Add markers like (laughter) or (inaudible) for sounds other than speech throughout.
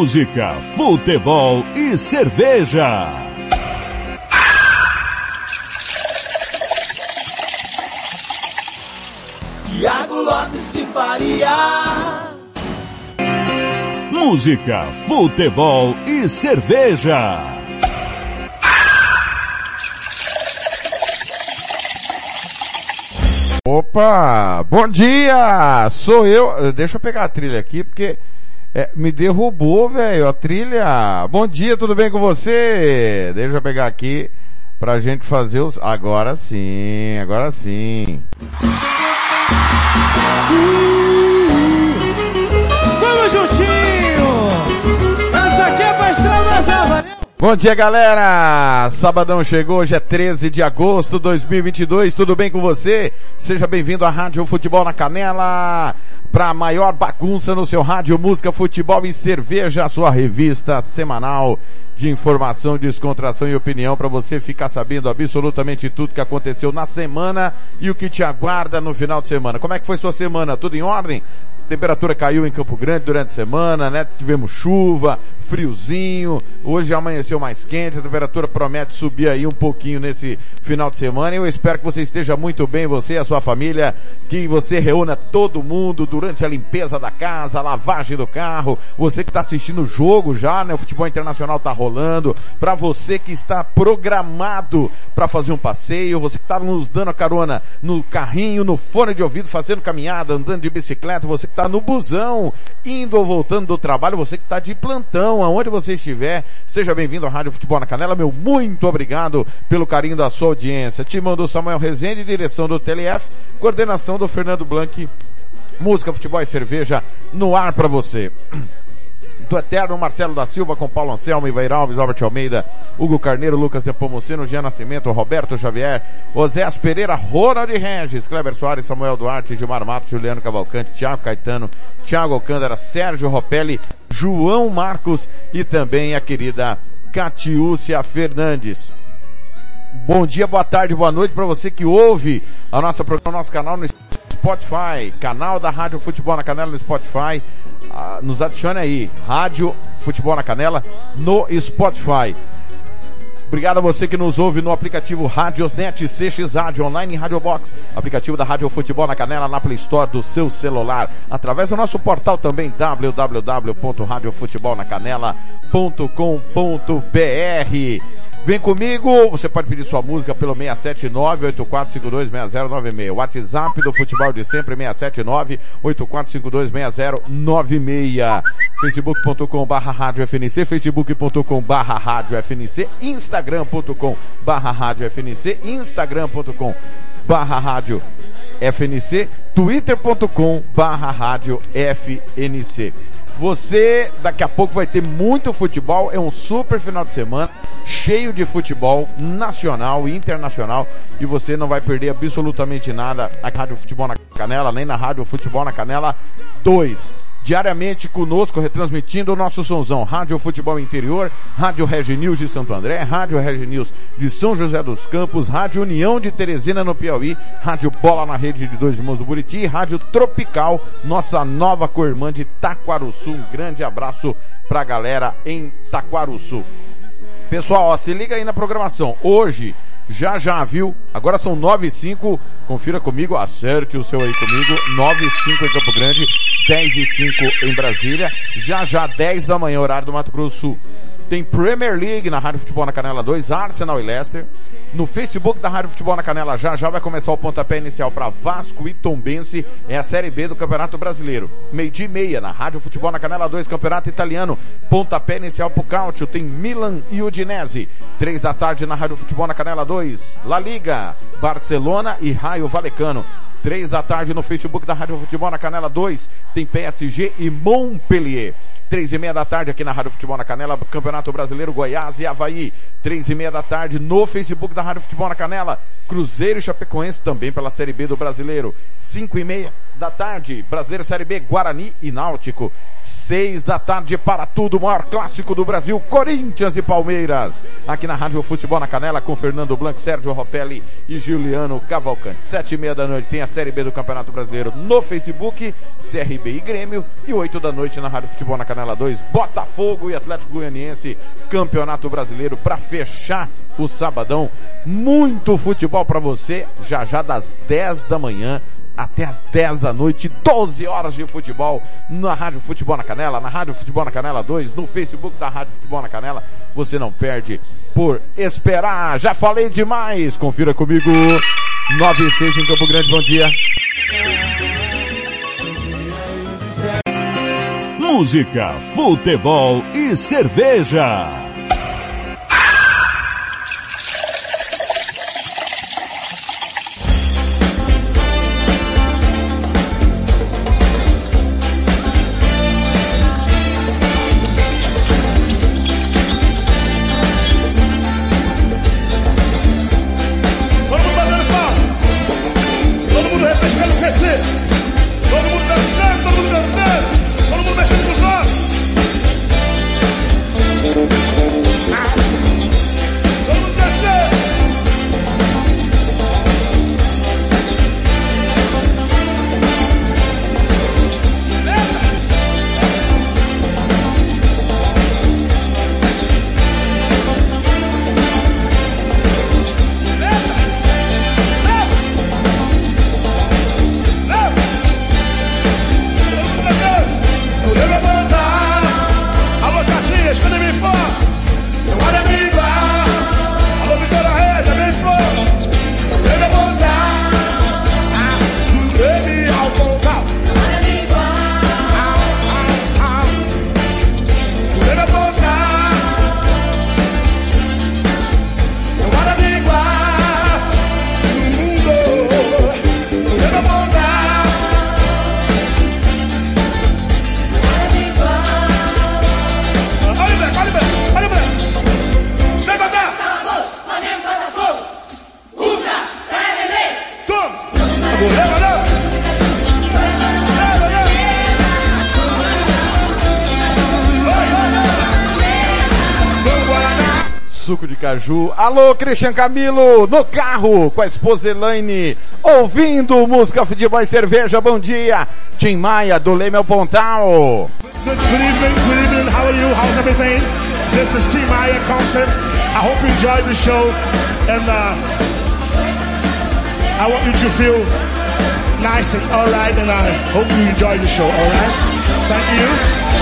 Música, futebol e cerveja. Tiago Lopes de Faria. Música, futebol e cerveja. Opa, bom dia! Sou eu. Deixa eu pegar a trilha aqui porque é, me derrubou, velho, a trilha. Bom dia, tudo bem com você? Deixa eu pegar aqui pra gente fazer os... Agora sim, agora sim. Bom dia, galera! Sabadão chegou, hoje é 13 de agosto de 2022. Tudo bem com você? Seja bem-vindo à Rádio Futebol na Canela para maior bagunça no seu rádio, música, futebol e cerveja, a sua revista semanal de informação, descontração e opinião para você ficar sabendo absolutamente tudo que aconteceu na semana e o que te aguarda no final de semana. Como é que foi sua semana? Tudo em ordem? temperatura caiu em Campo Grande durante a semana, né? Tivemos chuva, friozinho, hoje amanheceu mais quente, a temperatura promete subir aí um pouquinho nesse final de semana. Eu espero que você esteja muito bem, você e a sua família, que você reúna todo mundo durante a limpeza da casa, a lavagem do carro, você que está assistindo o jogo já, né? O futebol internacional está rolando, para você que está programado para fazer um passeio, você que está nos dando a carona no carrinho, no fone de ouvido, fazendo caminhada, andando de bicicleta, você que está no busão, indo ou voltando do trabalho, você que está de plantão, aonde você estiver, seja bem-vindo à Rádio Futebol na Canela, meu muito obrigado pelo carinho da sua audiência. Te mandou Samuel Rezende, direção do TLF, coordenação do Fernando Blanc, música, futebol e cerveja no ar para você do Eterno, Marcelo da Silva, com Paulo Anselmo, Ivair Alves, Albert Almeida, Hugo Carneiro, Lucas Nepomuceno, Jean Nascimento, Roberto Xavier, Osés Pereira, Ronald Regis, Kleber Soares, Samuel Duarte, Gilmar Matos, Juliano Cavalcante, Thiago Caetano, Thiago Alcântara, Sérgio Ropelli, João Marcos e também a querida Catiúcia Fernandes. Bom dia, boa tarde, boa noite para você que ouve a nossa programa, nosso canal no Spotify, canal da Rádio Futebol na Canela no Spotify. Ah, nos adicione aí, Rádio Futebol na Canela no Spotify. Obrigado a você que nos ouve no aplicativo Radiosnet, CX Rádio Online Rádio Box, aplicativo da Rádio Futebol na Canela na Play Store do seu celular, através do nosso portal também www.radiofutebolnacanela.com.br. Vem comigo, você pode pedir sua música pelo 679-8452-6096. WhatsApp do Futebol de Sempre, 679-8452-6096. Facebook.com barra Rádio FNC, Facebook.com barra Rádio FNC, Instagram.com barra Rádio FNC, Instagram.com barra Rádio FNC, Twitter.com barra Rádio FNC. Você daqui a pouco vai ter muito futebol, é um super final de semana, cheio de futebol nacional e internacional e você não vai perder absolutamente nada na Rádio Futebol na Canela, nem na Rádio Futebol na Canela 2 diariamente conosco, retransmitindo o nosso sonzão. Rádio Futebol Interior, Rádio Regi News de Santo André, Rádio Regi News de São José dos Campos, Rádio União de Teresina no Piauí, Rádio Bola na Rede de Dois Irmãos do Buriti, Rádio Tropical, nossa nova co-irmã de Taquaruçu. Um grande abraço pra galera em Taquaruçu. Pessoal, ó, se liga aí na programação. Hoje, já já, viu? Agora são 9 e 5, confira comigo, acerte o seu aí comigo, 9 e 5 em Campo Grande, 10 e 5 em Brasília, já já 10 da manhã, horário do Mato Grosso Sul. Tem Premier League na Rádio Futebol na Canela 2, Arsenal e Leicester. No Facebook da Rádio Futebol na Canela já já vai começar o pontapé inicial para Vasco e Tombense. É a Série B do Campeonato Brasileiro. Meio dia e meia na Rádio Futebol na Canela 2, Campeonato Italiano. Pontapé inicial pro Cáutio. Tem Milan e Udinese. Três da tarde na Rádio Futebol na Canela 2. La Liga, Barcelona e Raio Valecano. Três da tarde no Facebook da Rádio Futebol na Canela 2. Tem PSG e Montpellier. Três e meia da tarde aqui na Rádio Futebol na Canela, Campeonato Brasileiro, Goiás e Havaí. Três e meia da tarde no Facebook da Rádio Futebol na Canela, Cruzeiro e Chapecoense também pela Série B do Brasileiro. Cinco e meia da tarde, Brasileiro Série B, Guarani e Náutico. Seis da tarde para tudo, maior clássico do Brasil, Corinthians e Palmeiras. Aqui na Rádio Futebol na Canela com Fernando Blanco, Sérgio Ropelli e Juliano Cavalcante. Sete e meia da noite tem a Série B do Campeonato Brasileiro no Facebook, CRB e Grêmio. E oito da noite na Rádio Futebol na Canela 2, Botafogo e Atlético Goianiense, Campeonato Brasileiro para fechar o sabadão. Muito futebol para você, já já das 10 da manhã até as 10 da noite, 12 horas de futebol na Rádio Futebol na Canela, na Rádio Futebol na Canela 2, no Facebook da Rádio Futebol na Canela. Você não perde por esperar. Já falei demais. Confira comigo. 9 e 6 em Campo Grande. Bom dia. Música, futebol e cerveja. Suco de caju. Alô, Christian Camilo, no carro, com a esposa Elaine, ouvindo música, futebol e cerveja. Bom dia. Tim Maia, do Leme ao Pontal. Good, good evening, good evening. How are you? How's everything? This is Team Maya concert. I hope you enjoyed the show, and uh, I want you to feel nice and all right. And I hope you enjoy the show. All right? Thank you.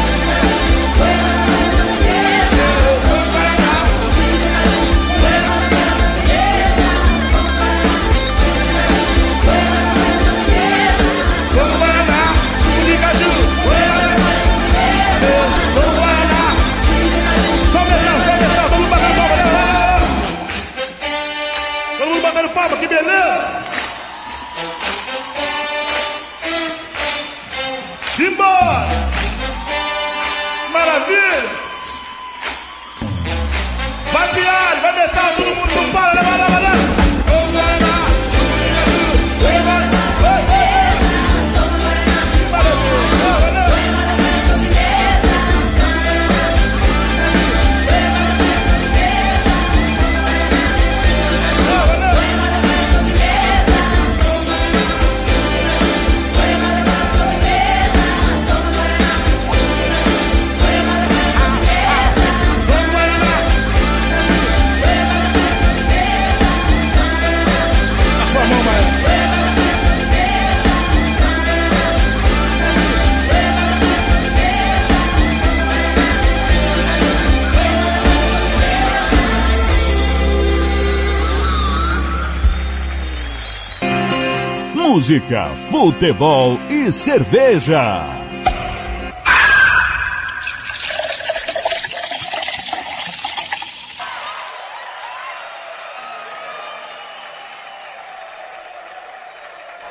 música, futebol e cerveja.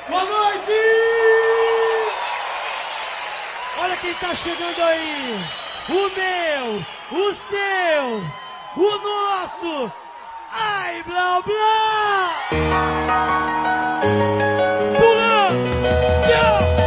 Boa noite! Olha quem tá chegando aí! O meu, o seu, o nosso! Ay, bla, bla. Pull. Yeah.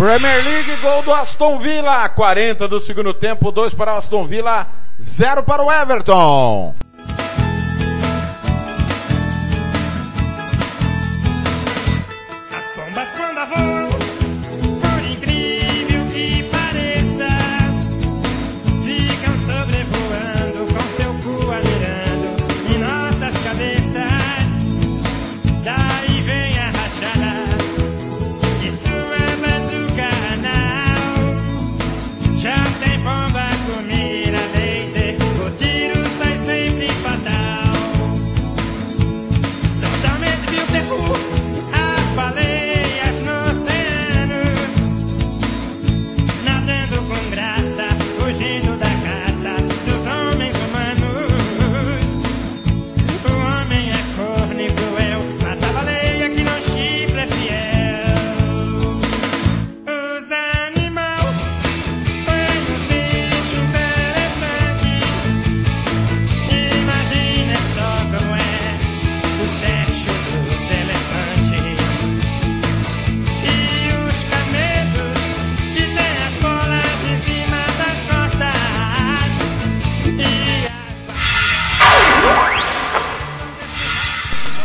Premier League, gol do Aston Villa, 40 do segundo tempo, 2 para Aston Villa, 0 para o Everton.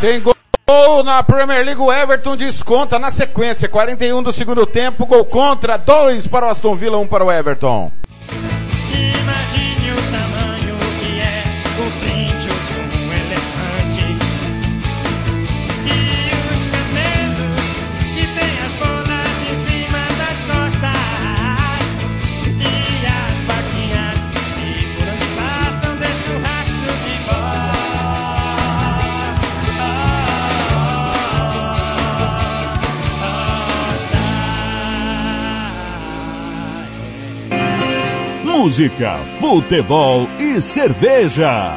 Tem gol na Premier League, o Everton desconta na sequência, 41 do segundo tempo, gol contra, 2 para o Aston Villa, 1 um para o Everton. Imagine Música, futebol e cerveja.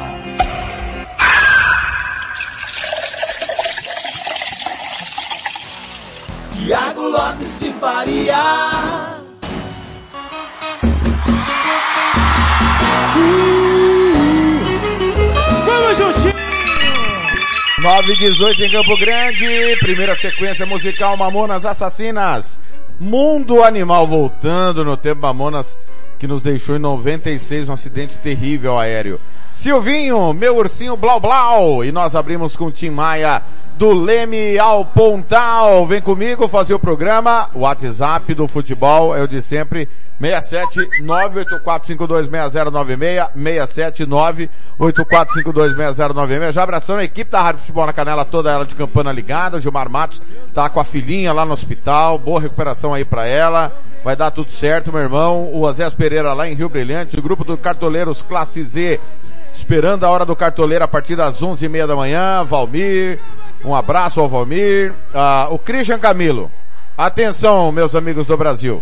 Tiago Lopes de Faria. Vamos juntinho! 9 e 18 em Campo Grande, primeira sequência musical Mamonas Assassinas. Mundo Animal voltando no tempo Mamonas que nos deixou em 96 um acidente terrível aéreo. Silvinho, meu ursinho Blau Blau. E nós abrimos com Tim Maia do Leme ao Pontal. Vem comigo fazer o programa. O WhatsApp do futebol é o de sempre. 67984526096, 67984526096. Já abraçando a equipe da Rádio Futebol na Canela, toda ela de campana ligada. O Gilmar Matos tá com a filhinha lá no hospital. Boa recuperação aí pra ela. Vai dar tudo certo, meu irmão. O Azés Pereira lá em Rio Brilhante, o grupo do Cartoleiros Classe Z, esperando a hora do Cartoleiro a partir das onze e meia da manhã. Valmir, um abraço ao Valmir. Ah, o Christian Camilo. Atenção, meus amigos do Brasil.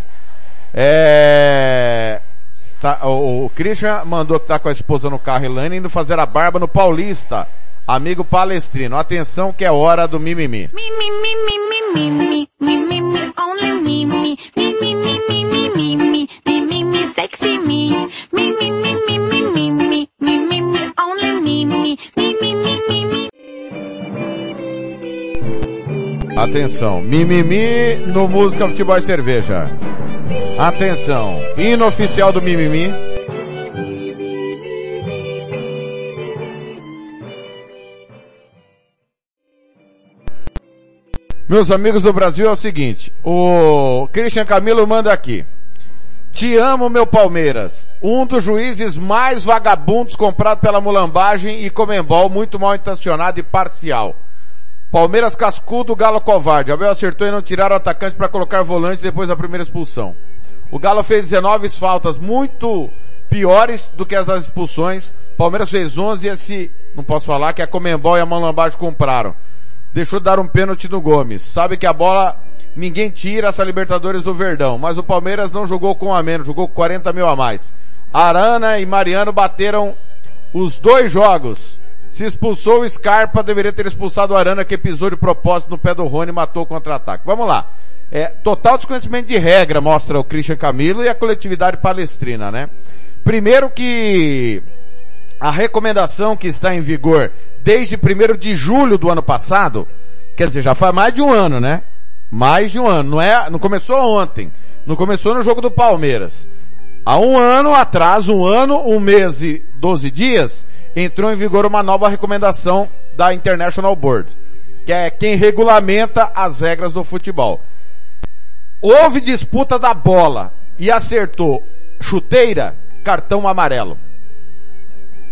É... Tá, o, o Christian mandou que tá com a esposa no carro, Elane, indo fazer a barba no Paulista. Amigo palestrino, atenção que é hora do mimimi. Mimimi, mimimi, mimimi, mimimi, only mimimi sexy me, me, me, me, me, me, me, me, me, me, me, only me, me, me, me, me, me, me. Atenção. Mimimi no Música Futebol e Cerveja. Atenção. Hino oficial do mimimi. Meus amigos do Brasil é o seguinte, o Christian Camilo manda aqui. Te amo, meu Palmeiras. Um dos juízes mais vagabundos comprado pela mulambagem e Comembol, muito mal intencionado e parcial. Palmeiras cascudo, Galo covarde. Abel acertou em não tirar o atacante para colocar volante depois da primeira expulsão. O Galo fez 19 faltas muito piores do que as das expulsões. Palmeiras fez 11 e esse, não posso falar, que a Comembol e a Mulambagem compraram. Deixou de dar um pênalti no Gomes. Sabe que a bola ninguém tira essa Libertadores do Verdão, mas o Palmeiras não jogou com a menos, jogou com 40 mil a mais. Arana e Mariano bateram os dois jogos. Se expulsou o Scarpa, deveria ter expulsado o Arana que pisou de propósito no pé do Rony e matou o contra-ataque. Vamos lá. É, total desconhecimento de regra, mostra o Christian Camilo e a coletividade palestrina, né? Primeiro que a recomendação que está em vigor desde 1 de julho do ano passado, quer dizer, já faz mais de um ano, né? Mais de um ano, não é, não começou ontem. Não começou no jogo do Palmeiras. Há um ano atrás, um ano, um mês e 12 dias, entrou em vigor uma nova recomendação da International Board, que é quem regulamenta as regras do futebol. Houve disputa da bola e acertou chuteira, cartão amarelo.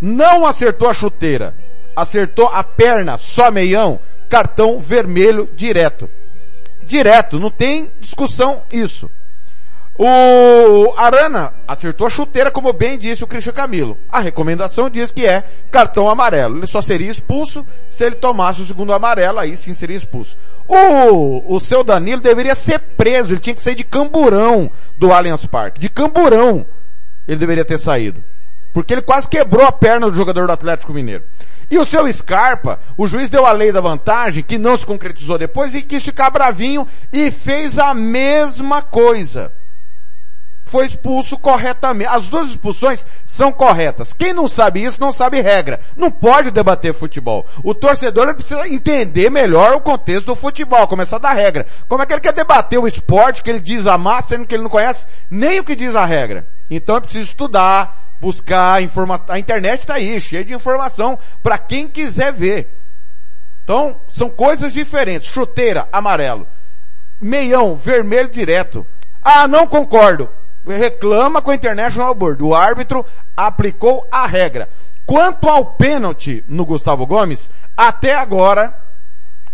Não acertou a chuteira, acertou a perna, só meião, cartão vermelho direto. Direto, não tem discussão isso. O Arana acertou a chuteira, como bem disse o Cristian Camilo. A recomendação diz que é cartão amarelo. Ele só seria expulso se ele tomasse o segundo amarelo, aí sim seria expulso. O, o seu Danilo deveria ser preso, ele tinha que sair de camburão do Allianz Parque. De camburão ele deveria ter saído. Porque ele quase quebrou a perna do jogador do Atlético Mineiro. E o seu Scarpa, o juiz deu a lei da vantagem, que não se concretizou depois, e quis ficar bravinho e fez a mesma coisa foi expulso corretamente. As duas expulsões são corretas. Quem não sabe isso não sabe regra. Não pode debater futebol. O torcedor precisa entender melhor o contexto do futebol, começar da regra. Como é que ele quer debater o esporte que ele diz amar, sendo que ele não conhece nem o que diz a regra? Então é preciso estudar, buscar informação. A internet está aí, cheia de informação para quem quiser ver. Então, são coisas diferentes. Chuteira, amarelo. Meião, vermelho direto. Ah, não concordo reclama com a International Board. O árbitro aplicou a regra. Quanto ao pênalti no Gustavo Gomes, até agora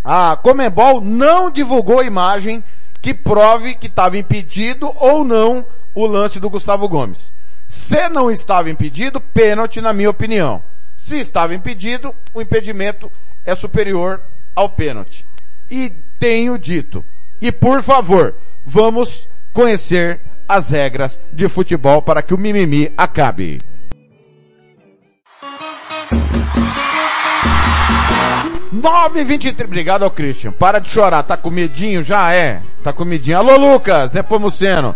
a Comembol não divulgou imagem que prove que estava impedido ou não o lance do Gustavo Gomes. Se não estava impedido, pênalti na minha opinião. Se estava impedido, o impedimento é superior ao pênalti. E tenho dito. E por favor, vamos conhecer as regras de futebol para que o mimimi acabe. Nove vinte e Obrigado ao Christian. Para de chorar. Tá com medinho? Já é. Tá com medinho. Alô, Lucas, Nepomuceno.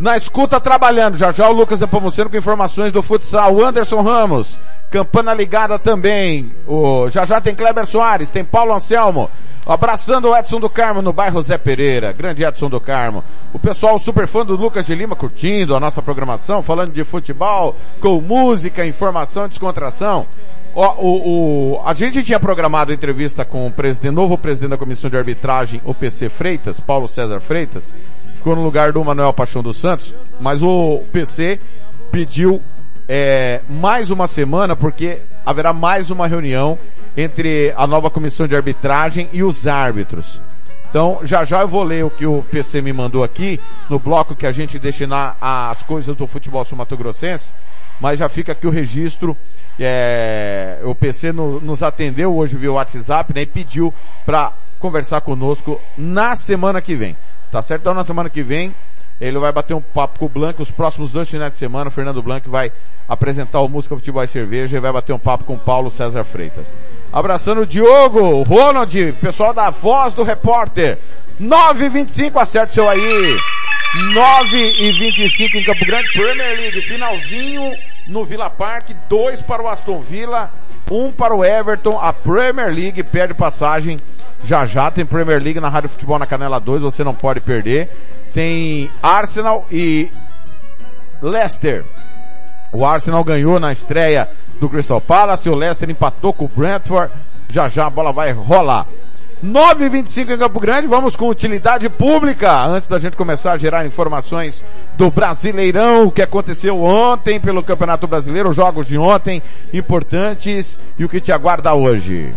Na escuta trabalhando. Já já o Lucas Nepomuceno com informações do futsal. O Anderson Ramos. Campana ligada também. O, já já tem Kleber Soares. Tem Paulo Anselmo. Abraçando o Edson do Carmo no bairro Zé Pereira. Grande Edson do Carmo. O pessoal super fã do Lucas de Lima curtindo a nossa programação, falando de futebol, com música, informação descontração. O, o, o, a gente tinha programado entrevista com o presidente, novo presidente da Comissão de Arbitragem, o PC Freitas, Paulo César Freitas, ficou no lugar do Manuel Paixão dos Santos, mas o PC pediu é, mais uma semana porque haverá mais uma reunião entre a nova comissão de arbitragem e os árbitros. Então, já já eu vou ler o que o PC me mandou aqui, no bloco que a gente destinar as coisas do futebol sul-mato-grossense, mas já fica aqui o registro, é, o PC no, nos atendeu hoje via WhatsApp, né, e pediu para conversar conosco na semana que vem. Tá certo? Então na semana que vem, ele vai bater um papo com o Blanc os próximos dois finais de semana. O Fernando Blanc vai apresentar o Música Futebol e Cerveja e vai bater um papo com o Paulo César Freitas. Abraçando o Diogo, o Ronald, pessoal da Voz do Repórter. 9h25, acerte seu aí. 9 e 25 em Campo Grande, Premier League, finalzinho no Villa Park, 2 para o Aston Villa, 1 um para o Everton, a Premier League perde passagem, já já tem Premier League na Rádio Futebol na Canela 2, você não pode perder, tem Arsenal e Leicester, o Arsenal ganhou na estreia do Crystal Palace, o Leicester empatou com o Brentford, já já a bola vai rolar. 9h25 em Campo Grande, vamos com utilidade pública. Antes da gente começar a gerar informações do Brasileirão, o que aconteceu ontem pelo Campeonato Brasileiro, jogos de ontem importantes e o que te aguarda hoje.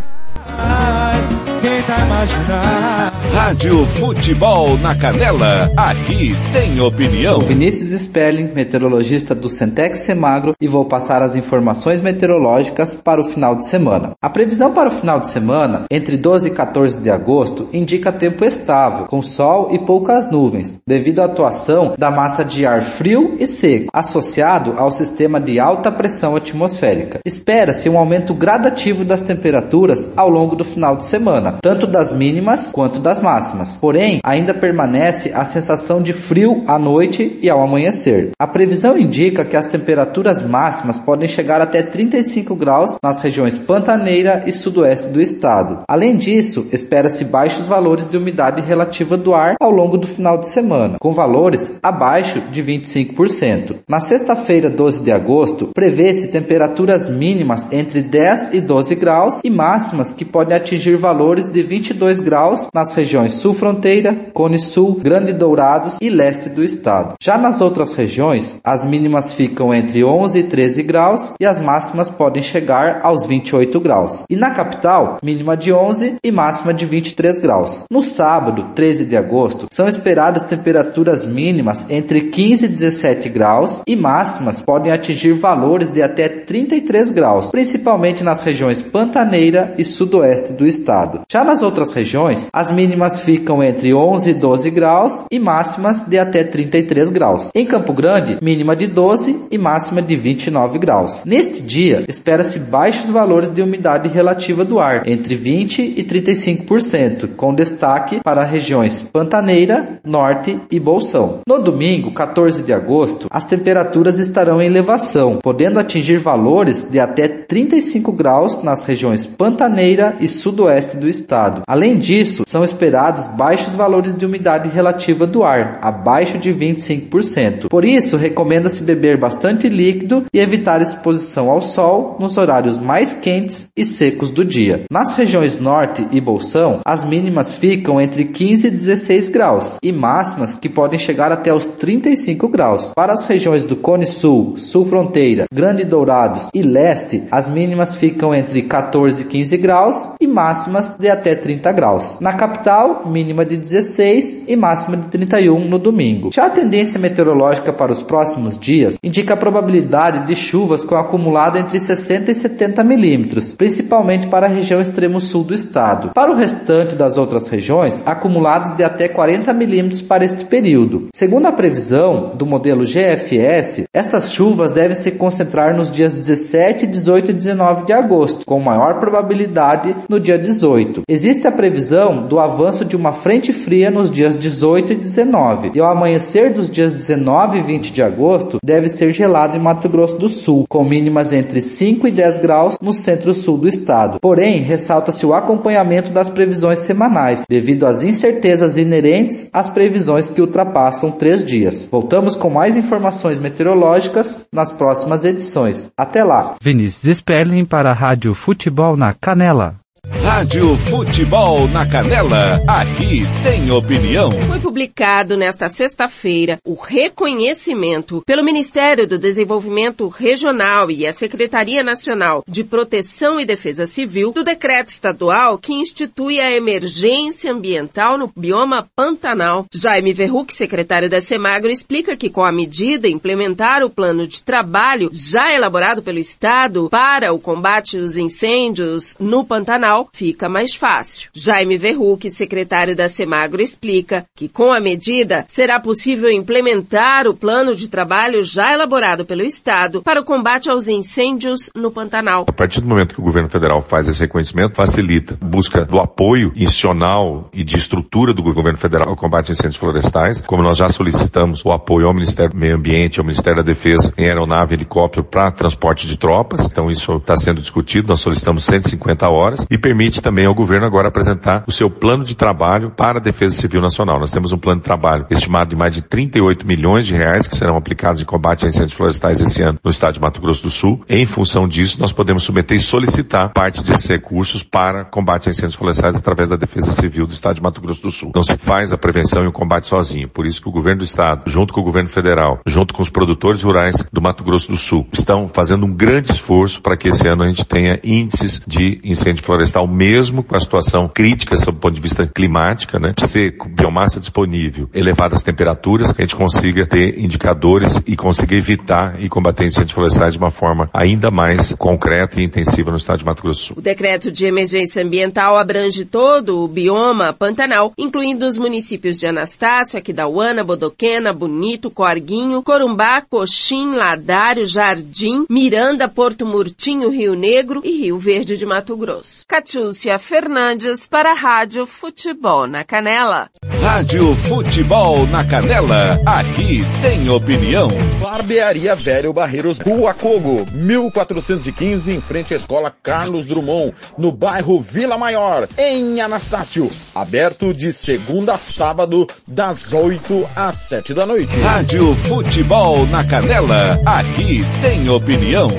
Tenta imaginar. Rádio Futebol na Canela. Aqui tem opinião. Sou Vinícius Sperling, meteorologista do Centex Semagro e vou passar as informações meteorológicas para o final de semana. A previsão para o final de semana, entre 12 e 14 de agosto, indica tempo estável, com sol e poucas nuvens, devido à atuação da massa de ar frio e seco, associado ao sistema de alta pressão atmosférica. Espera-se um aumento gradativo das temperaturas ao longo do final de semana, tanto das mínimas quanto das máximas. Porém, ainda permanece a sensação de frio à noite e ao amanhecer. A previsão indica que as temperaturas máximas podem chegar até 35 graus nas regiões Pantaneira e Sudoeste do estado. Além disso, espera-se baixos valores de umidade relativa do ar ao longo do final de semana, com valores abaixo de 25%. Na sexta-feira, 12 de agosto, prevê-se temperaturas mínimas entre 10 e 12 graus e máximas que podem atingir valores de 22 graus nas regiões Sul Fronteira, Cone Sul, Grande Dourados e Leste do estado. Já nas outras regiões, as mínimas ficam entre 11 e 13 graus e as máximas podem chegar aos 28 graus. E na capital, mínima de 11 e máxima de 23 graus. No sábado, 13 de agosto, são esperadas temperaturas mínimas entre 15 e 17 graus e máximas podem atingir valores de até 33 graus, principalmente nas regiões Pantaneira e Sudoeste do estado. Já nas outras regiões, as mínimas ficam entre 11 e 12 graus e máximas de até 33 graus. Em Campo Grande, mínima de 12 e máxima de 29 graus. Neste dia, espera-se baixos valores de umidade relativa do ar, entre 20 e 35%, com destaque para regiões Pantaneira, Norte e Bolsão. No domingo, 14 de agosto, as temperaturas estarão em elevação, podendo atingir valores de até 35 graus nas regiões Pantaneira e Sudoeste do estado. Além disso, são esperados baixos valores de umidade relativa do ar, abaixo de 25%. Por isso, recomenda-se beber bastante líquido e evitar exposição ao sol nos horários mais quentes e secos do dia. Nas regiões Norte e Bolsão, as mínimas ficam entre 15 e 16 graus e máximas que podem chegar até os 35 graus. Para as regiões do Cone Sul, Sul Fronteira, Grande Dourados e Leste, as mínimas ficam entre 14 e 15 graus e máximas de até 30 graus. Na capital, mínima de 16 e máxima de 31 no domingo. Já a tendência meteorológica para os próximos dias indica a probabilidade de chuvas com acumulado entre 60 e 70 milímetros, principalmente para a região extremo sul do estado. Para o restante das outras regiões, acumulados de até 40 milímetros para este período. Segundo a previsão do modelo GFS, estas chuvas devem se concentrar nos dias 17, 18 e 19 de agosto, com maior probabilidade no dia 18. Existe a previsão do avanço de uma frente fria nos dias 18 e 19, e ao amanhecer dos dias 19 e 20 de agosto deve ser gelado em Mato Grosso do Sul, com mínimas entre 5 e 10 graus no centro-sul do estado. Porém, ressalta-se o acompanhamento das previsões semanais, devido às incertezas inerentes às previsões que ultrapassam três dias. Voltamos com mais informações meteorológicas nas próximas edições. Até lá! Vinícius Sperling para a Rádio Futebol na Canela. Rádio Futebol na Canela, aqui tem opinião. Foi publicado nesta sexta-feira o reconhecimento pelo Ministério do Desenvolvimento Regional e a Secretaria Nacional de Proteção e Defesa Civil do decreto estadual que institui a emergência ambiental no bioma Pantanal. Jaime Verruc, secretário da Semagro, explica que com a medida implementar o plano de trabalho já elaborado pelo Estado para o combate aos incêndios no Pantanal fica mais fácil. Jaime Verruc, secretário da Semagro, explica que com a medida será possível implementar o plano de trabalho já elaborado pelo Estado para o combate aos incêndios no Pantanal. A partir do momento que o governo federal faz esse reconhecimento, facilita a busca do apoio institucional e de estrutura do governo federal ao combate a incêndios florestais, como nós já solicitamos o apoio ao Ministério do Meio Ambiente, ao Ministério da Defesa em aeronave e helicóptero para transporte de tropas. Então isso está sendo discutido, nós solicitamos 150 horas e permite também ao governo agora apresentar o seu plano de trabalho para a Defesa Civil Nacional. Nós temos um plano de trabalho estimado de mais de 38 milhões de reais que serão aplicados em combate a incêndios florestais esse ano no estado de Mato Grosso do Sul. Em função disso, nós podemos submeter e solicitar parte desses recursos para combate a incêndios florestais através da Defesa Civil do estado de Mato Grosso do Sul. Não se faz a prevenção e o combate sozinho. Por isso que o governo do estado, junto com o governo federal, junto com os produtores rurais do Mato Grosso do Sul, estão fazendo um grande esforço para que esse ano a gente tenha índices de incêndio florestal mesmo com a situação crítica sob o ponto de vista climática, né? Ser com biomassa disponível, elevadas temperaturas, que a gente consiga ter indicadores e consiga evitar e combater incêndios florestais de uma forma ainda mais concreta e intensiva no estado de Mato Grosso do Sul. O decreto de emergência ambiental abrange todo o bioma Pantanal, incluindo os municípios de Anastácio, Aquidauana, Bodoquena, Bonito, Corguinho, Corumbá, Coxim, Ladário, Jardim, Miranda, Porto Murtinho, Rio Negro e Rio Verde de Mato Grosso. Catiúcia Fernandes para a Rádio Futebol na Canela. Rádio Futebol na Canela, aqui tem opinião. Barbearia Velho Barreiros, Rua Cogo, 1415, em frente à Escola Carlos Drummond, no bairro Vila Maior, em Anastácio. Aberto de segunda a sábado, das 8 às 7 da noite. Rádio Futebol na Canela, aqui tem opinião.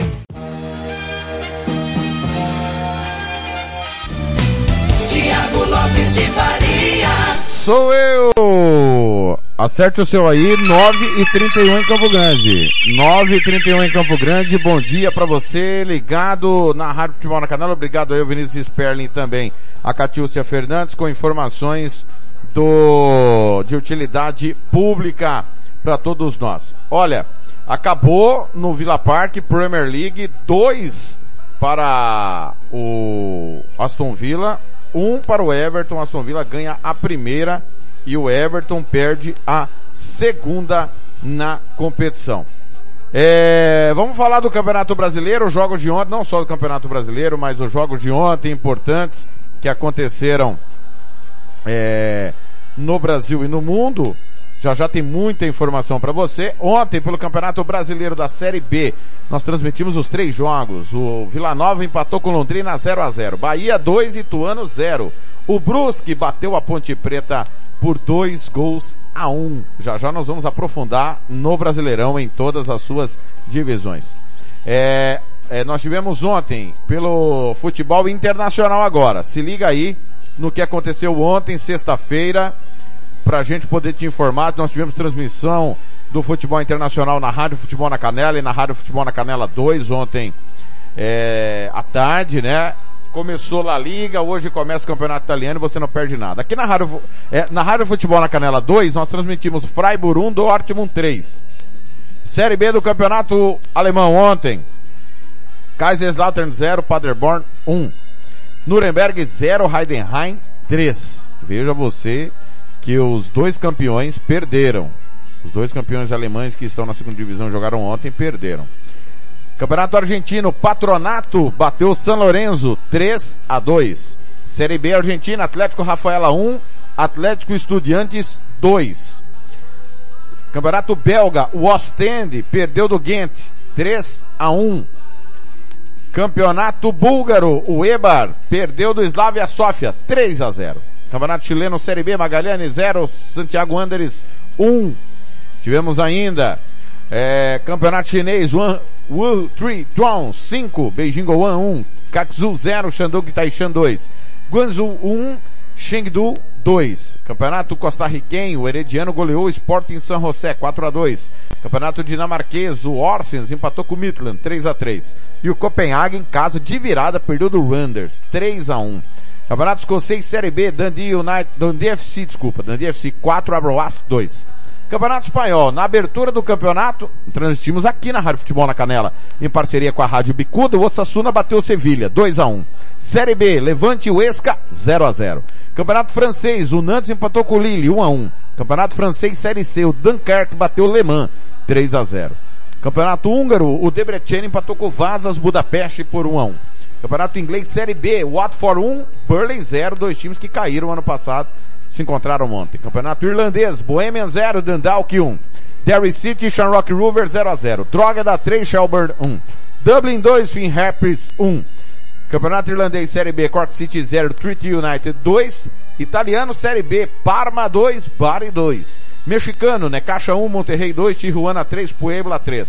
Faria. Sou eu! Acerte o seu aí, 9 e 31 em Campo Grande. 9 e 31 em Campo Grande, bom dia pra você, ligado na Rádio Futebol na Canela. Obrigado aí, o Vinícius Sperling também. A Catiúcia Fernandes com informações do, de utilidade pública para todos nós. Olha, acabou no Villa Park Premier League, dois para o Aston Villa, um para o Everton. Aston Villa ganha a primeira e o Everton perde a segunda na competição. É, vamos falar do Campeonato Brasileiro, os jogos de ontem, não só do Campeonato Brasileiro, mas os jogos de ontem importantes que aconteceram é, no Brasil e no mundo. Já já tem muita informação para você. Ontem, pelo Campeonato Brasileiro da Série B, nós transmitimos os três jogos. O Vila Nova empatou com Londrina 0 a 0 Bahia 2 e Ituano 0. O Brusque bateu a Ponte Preta por dois gols a um. Já já nós vamos aprofundar no Brasileirão em todas as suas divisões. É, é, nós tivemos ontem pelo futebol internacional agora. Se liga aí no que aconteceu ontem, sexta-feira, para a gente poder te informar. Nós tivemos transmissão do futebol internacional na Rádio Futebol na Canela e na Rádio Futebol na Canela 2 ontem é, à tarde, né? Começou La Liga, hoje começa o Campeonato Italiano e você não perde nada. Aqui na Rádio, é, na Rádio Futebol na Canela 2, nós transmitimos Freiburg 1, Dortmund 3. Série B do Campeonato Alemão ontem. Kaiserslautern 0, Paderborn 1. Nuremberg 0, Heidenheim 3. Veja você que os dois campeões perderam. Os dois campeões alemães que estão na segunda divisão jogaram ontem perderam. Campeonato Argentino, Patronato bateu San Lorenzo 3 a 2. Série B Argentina, Atlético Rafaela 1, Atlético Estudiantes 2. Campeonato Belga, o Ostend perdeu do Ghent 3 a 1. Campeonato Búlgaro, o Ebar perdeu do Slavia Sofia 3 a 0. Campeonato Chileno Série B, Magalhães 0, Santiago Wanderers 1. Tivemos ainda é, Campeonato Chinês, Wu 3, Tron 5, Beijing Goan 1, Kakzu 0, Shandong Taishan 2, Guangzhou 1, Chengdu 2. Campeonato costarriquenho, o Herediano goleou o Sporting San José 4 a 2. Campeonato dinamarquês, o Orsens empatou com o Midland 3 a 3. E o Copenhague em casa de virada perdeu do Randers 3 a 1. Campeonato escocês Série B, Dundee United, Dundee FC, desculpa, Dundee FC 4, Abrowaf 2. Campeonato Espanhol, na abertura do campeonato, transmitimos aqui na Rádio Futebol na Canela, em parceria com a Rádio Bicuda, o Osasuna bateu Sevilha, 2 a 1 Série B, Levante e Huesca, 0 a 0 Campeonato Francês, o Nantes empatou com o Lille, 1 a 1 Campeonato Francês Série C, o Dunkerque bateu o Le Mans, 3 a 0 Campeonato Húngaro, o Debrecen empatou com o Vazas Budapeste por 1 a 1 Campeonato Inglês Série B, Watford 1, Burley 0, dois times que caíram ano passado se encontraram ontem. Campeonato Irlandês, Bohemian 0, Dundalk 1. Derry City, Shamrock Rovers 0 a 0. Droga da 3, Shelburne 1. Dublin 2, Finn Harpers 1. Campeonato Irlandês Série B, Cork City 0, Treaty United 2. Italiano Série B, Parma 2, Bari 2. Mexicano, Necaxa 1, Monterrey 2, Tijuana 3, Puebla 3.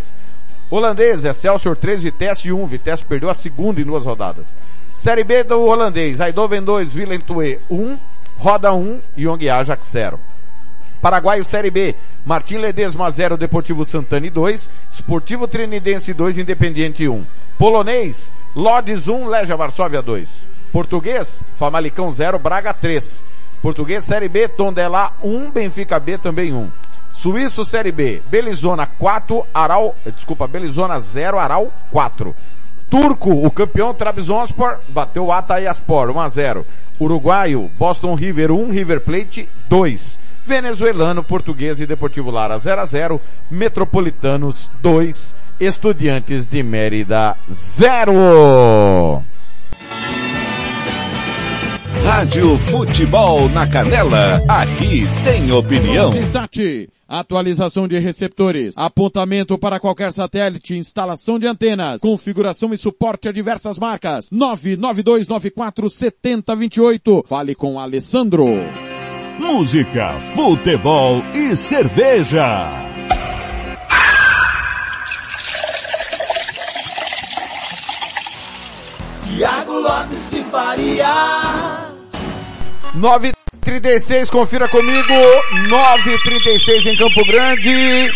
Holandês, Excelsior 3, Vitesse 1. Vitesse perdeu a segunda em duas rodadas. Série B do holandês, Eindhoven 2, Willem 1. Roda 1, Young Ajax 0. Paraguaio Série B, Martim Ledesma 0, Deportivo Santana 2, Esportivo Trinidense 2, Independiente 1. Polonês, Lodz 1, Legia Varsóvia 2. Português, Famalicão 0, Braga 3. Português Série B, Tondela 1, Benfica B também 1. Suíço Série B, Belizona 4, Aral, desculpa, Belizona 0, Aral 4. Turco, o campeão Trabzonspor, bateu o Atayaspor 1 a 0. Uruguaio, Boston River 1, River Plate 2. Venezuelano, Português e Deportivo Lara 0 a 0. Metropolitanos 2. Estudiantes de Mérida 0. Rádio Futebol na Canela, aqui tem opinião. Sat, atualização de receptores, apontamento para qualquer satélite, instalação de antenas, configuração e suporte a diversas marcas. 992947028. Fale com Alessandro. Música, futebol e cerveja. Tiago Lopes de Faria. 936, confira comigo. 936 em Campo Grande.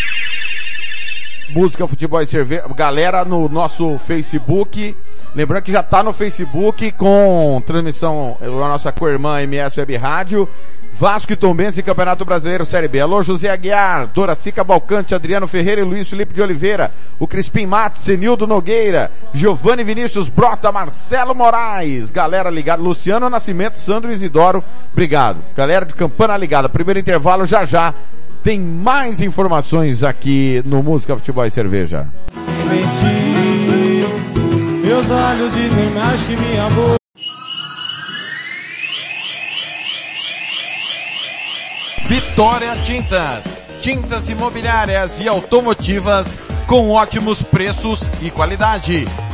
Música, futebol e cerveja. Galera no nosso Facebook. Lembrando que já tá no Facebook com transmissão da nossa co-irmã MS Web Rádio. Vasco e Tombense Campeonato Brasileiro Série B. Alô, José Aguiar, Doracica Balcante, Adriano Ferreira e Luiz Felipe de Oliveira. O Crispim Matos, Senildo Nogueira, Giovanni Vinícius Brota, Marcelo Moraes. Galera ligada, Luciano Nascimento, Sandro Isidoro. Obrigado. Galera de Campana ligada. Primeiro intervalo já já. Tem mais informações aqui no Música, Futebol e Cerveja. Meus olhos dizem mais que minha boca. Vitória Tintas. Tintas imobiliárias e automotivas com ótimos preços e qualidade.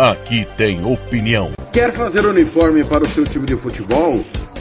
Aqui tem opinião. Quer fazer uniforme para o seu time de futebol?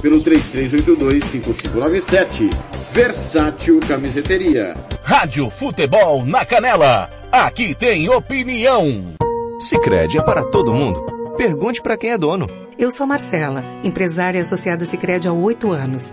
pelo 33825597 Versátil Camiseteria Rádio Futebol na Canela. Aqui tem opinião. Sicredi é para todo mundo. Pergunte para quem é dono. Eu sou Marcela, empresária associada Sicredi há oito anos.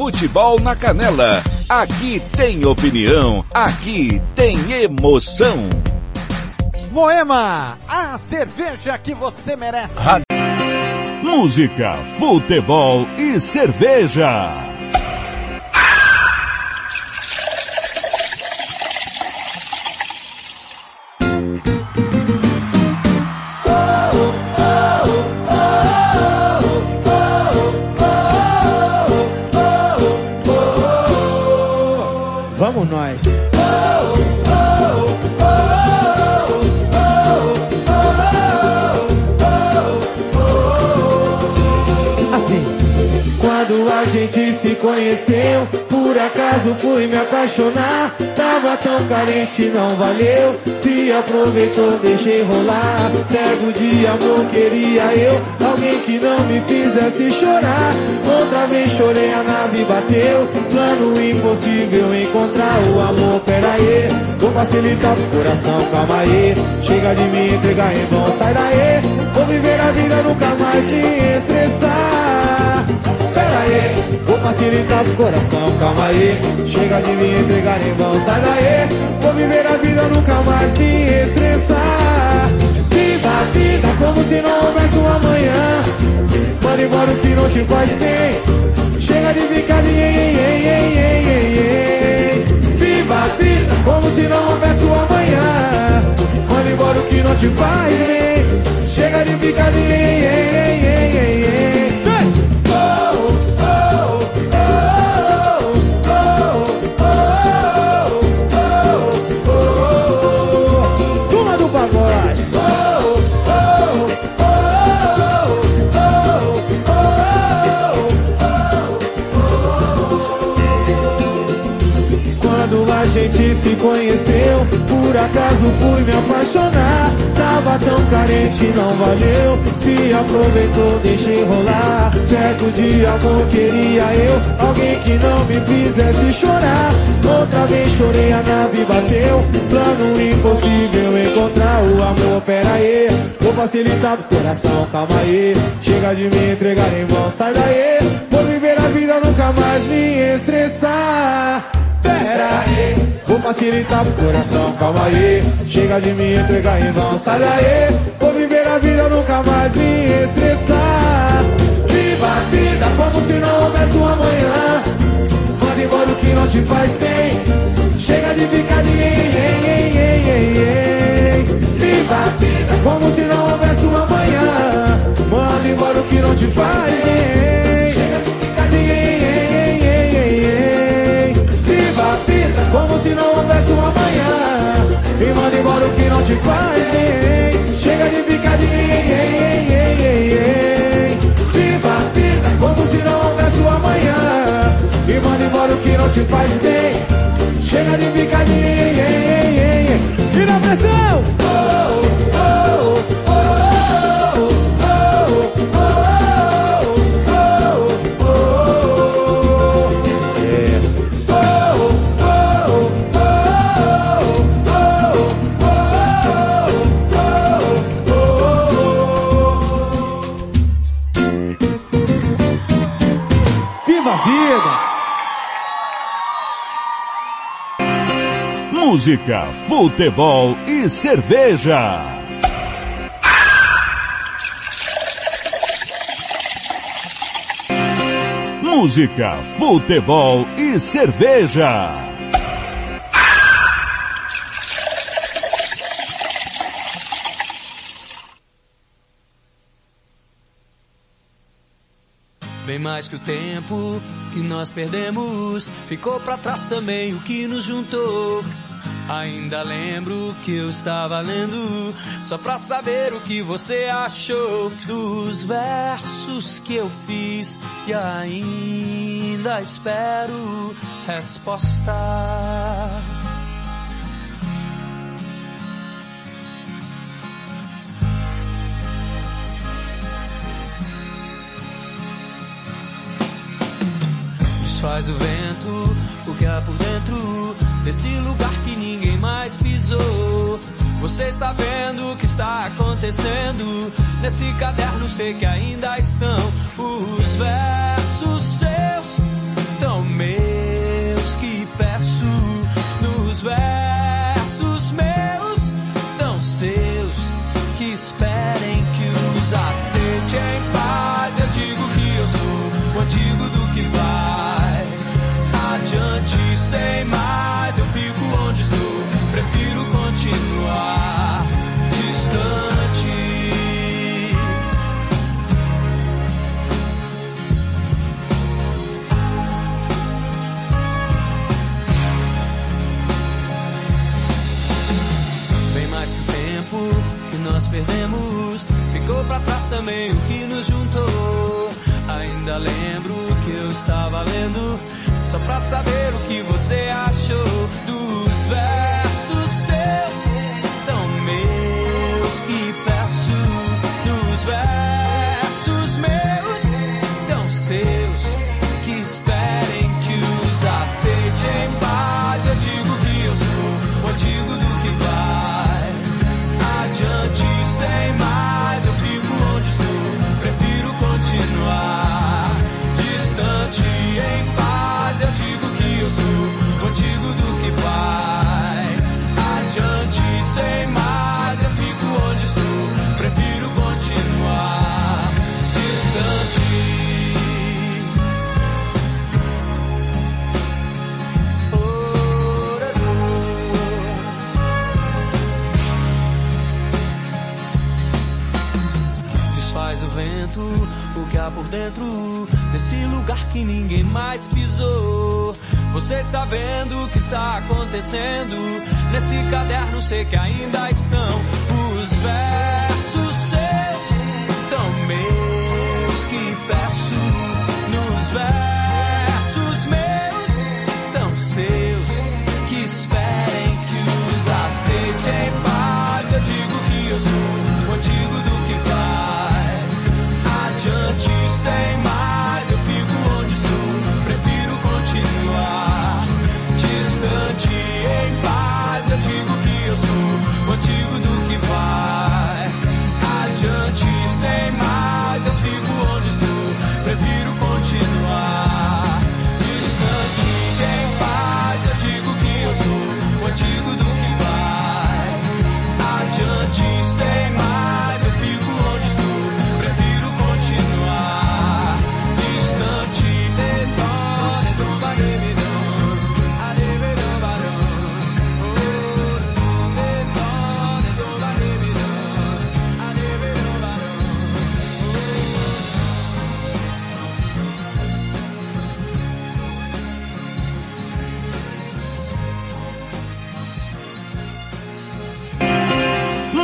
Futebol na Canela. Aqui tem opinião, aqui tem emoção. Moema, a cerveja que você merece. Música, futebol e cerveja. Nós. Conheceu, por acaso fui me apaixonar. Tava tão carente, não valeu. Se aproveitou, deixei rolar. Cego de amor, queria eu. Alguém que não me fizesse chorar. Outra vez chorei, a nave bateu. Plano impossível encontrar o amor. Pera aí, vou facilitar pro coração, calma aí. Chega de me entregar em vão, sai daí. Vou viver a vida, nunca mais me estressar. Vou facilitar pro coração, calma aí. Chega de me entregar em vão, sai daí. Vou viver a vida, nunca mais me estressar. Viva a vida como se não houvesse um amanhã. Manda embora o que não te faz bem. Chega de ficar de ei, ei, ei, ei, ei, ei. Viva a vida como se não houvesse um amanhã. Manda embora o que não te faz bem. Chega de ficar de ei, ei, ei, ei, ei, por acaso fui me apaixonar. Tava tão carente, não valeu. Se aproveitou, deixei rolar. Certo dia, amor, queria eu. Alguém que não me fizesse chorar. Outra vez chorei, a nave bateu. Plano impossível encontrar o amor. Pera aí, vou facilitar pro coração, calma aí. Chega de me entregar em mão, sai daí. Vou viver a vida, nunca mais me estressar. Vou facilitar pro coração, calma aí. Chega de me entregar em vão, sai daí. Vou viver a vida, nunca mais me estressar. Viva a vida como se não houvesse um amanhã. Manda embora o que não te faz bem. Chega de ficar de ei. Viva a vida como se não houvesse um amanhã. Manda embora o que não te faz bem. O que não te faz bem. Chega de ficar de. Viva a vida como se não houvesse um amanhã. E manda embora o que não te faz bem. Chega de ficar de. E na pressão! Música, futebol e cerveja. Música, futebol e cerveja. Bem mais que o tempo que nós perdemos, ficou pra trás também o que nos juntou. Ainda lembro que eu estava lendo, só pra saber o que você achou dos versos que eu fiz e ainda espero resposta. Desfaz o vento, o que há por dentro desse lugar que ninguém mais pisou. Você está vendo o que está acontecendo nesse caderno? Sei que ainda estão os versos seus, tão meus que peço nos versos ficou pra trás também o que nos juntou. Ainda lembro que eu estava lendo, só pra saber o que você achou dentro desse lugar que ninguém mais pisou. Você está vendo o que está acontecendo nesse caderno, sei que ainda estão os versos seus, tão meus que peço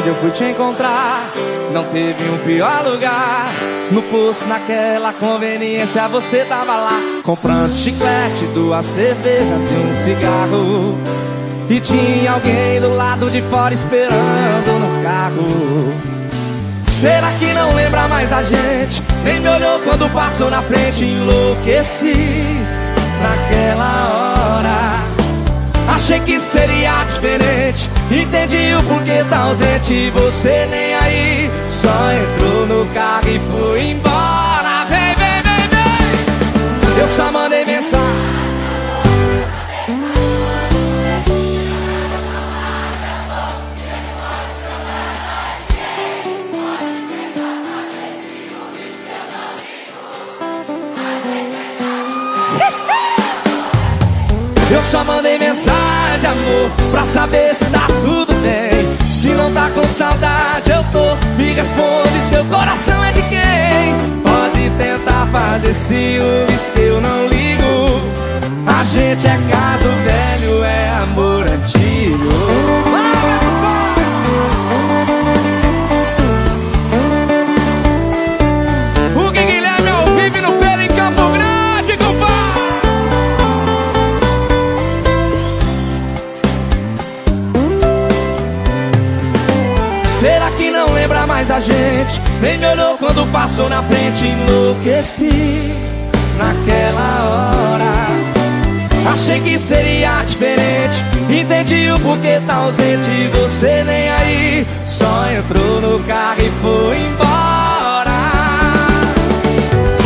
Onde eu fui te encontrar. Não teve um pior lugar. No posto, naquela conveniência, você tava lá. Comprando chiclete, duas cervejas e um cigarro. E tinha alguém do lado de fora esperando no carro. Será que não lembra mais da gente? Nem me olhou quando passou na frente, enlouqueci naquela hora. Achei que seria diferente, entendi o porquê tá ausente. Você nem aí, só entrou no carro e foi embora. Vem, vem, vem, vem. Eu só mandei mensagem. Mensagem, amor, pra saber se tá tudo bem. Se não tá com saudade, eu tô. Me responde, seu coração é de quem? Pode tentar fazer ciúmes que eu não ligo. A gente é caso velho, é amor antigo. Mais da gente? Nem me olhou quando passou na frente, enlouqueci naquela hora. Achei que seria diferente, entendi o porquê tá ausente. Você nem aí, só entrou no carro e foi embora.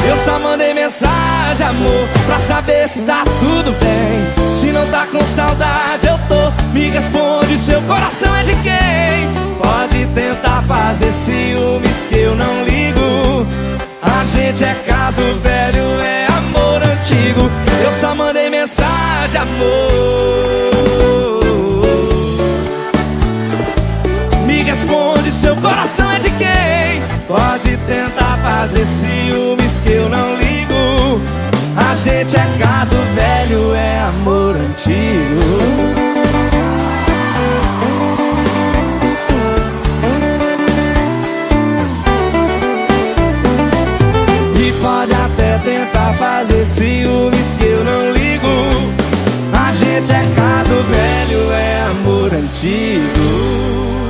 Eu só mandei mensagem, amor, pra saber se tá tudo bem. Tá com saudade, eu tô. Me responde, seu coração é de quem? Pode tentar fazer ciúmes que eu não ligo. A gente é caso velho, é amor antigo. Eu só mandei mensagem, amor. Me responde, seu coração é de quem? Pode tentar fazer ciúmes que eu não ligo. A gente é caso velho, é amor antigo. E pode até tentar fazer ciúmes que eu não ligo. A gente é caso velho, é amor antigo.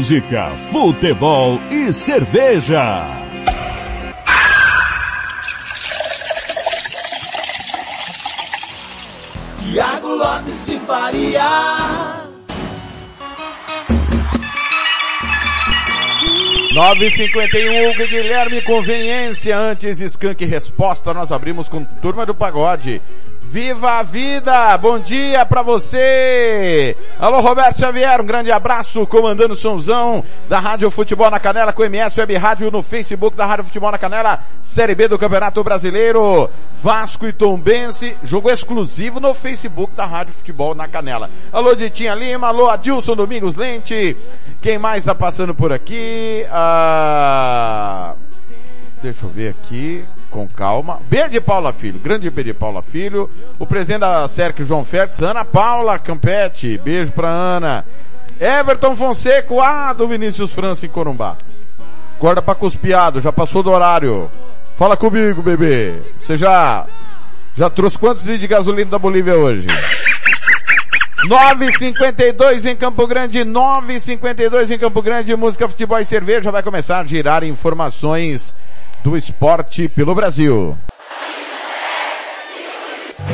Música, futebol e cerveja. Tiago Lopes de Faria. 951 Hugo e Guilherme Conveniência. Antes, Skank Resposta, nós abrimos com Turma do Pagode. Viva a vida! Bom dia pra você! Alô, Roberto Xavier, um grande abraço, comandando o somzão da Rádio Futebol na Canela, com MS Web Rádio no Facebook da Rádio Futebol na Canela, Série B do Campeonato Brasileiro, Vasco e Tombense, jogo exclusivo no Facebook da Rádio Futebol na Canela. Alô, Ditinha Lima, alô, Adilson Domingos Lente, quem mais tá passando por aqui? Ah... Deixa eu ver aqui, com calma. B de Paula Filho, grande B de Paula Filho. O presidente da SERC, João Félix, Ana Paula Campete, beijo pra Ana. Everton Fonseca, ah, do Vinícius França em Corumbá. Guarda pra cuspiado, já passou do horário. Fala comigo, bebê. Você já, já trouxe quantos litros de gasolina da Bolívia hoje? 952 em Campo Grande, 952 em Campo Grande, música, futebol e cerveja vai começar a girar informações do esporte pelo Brasil.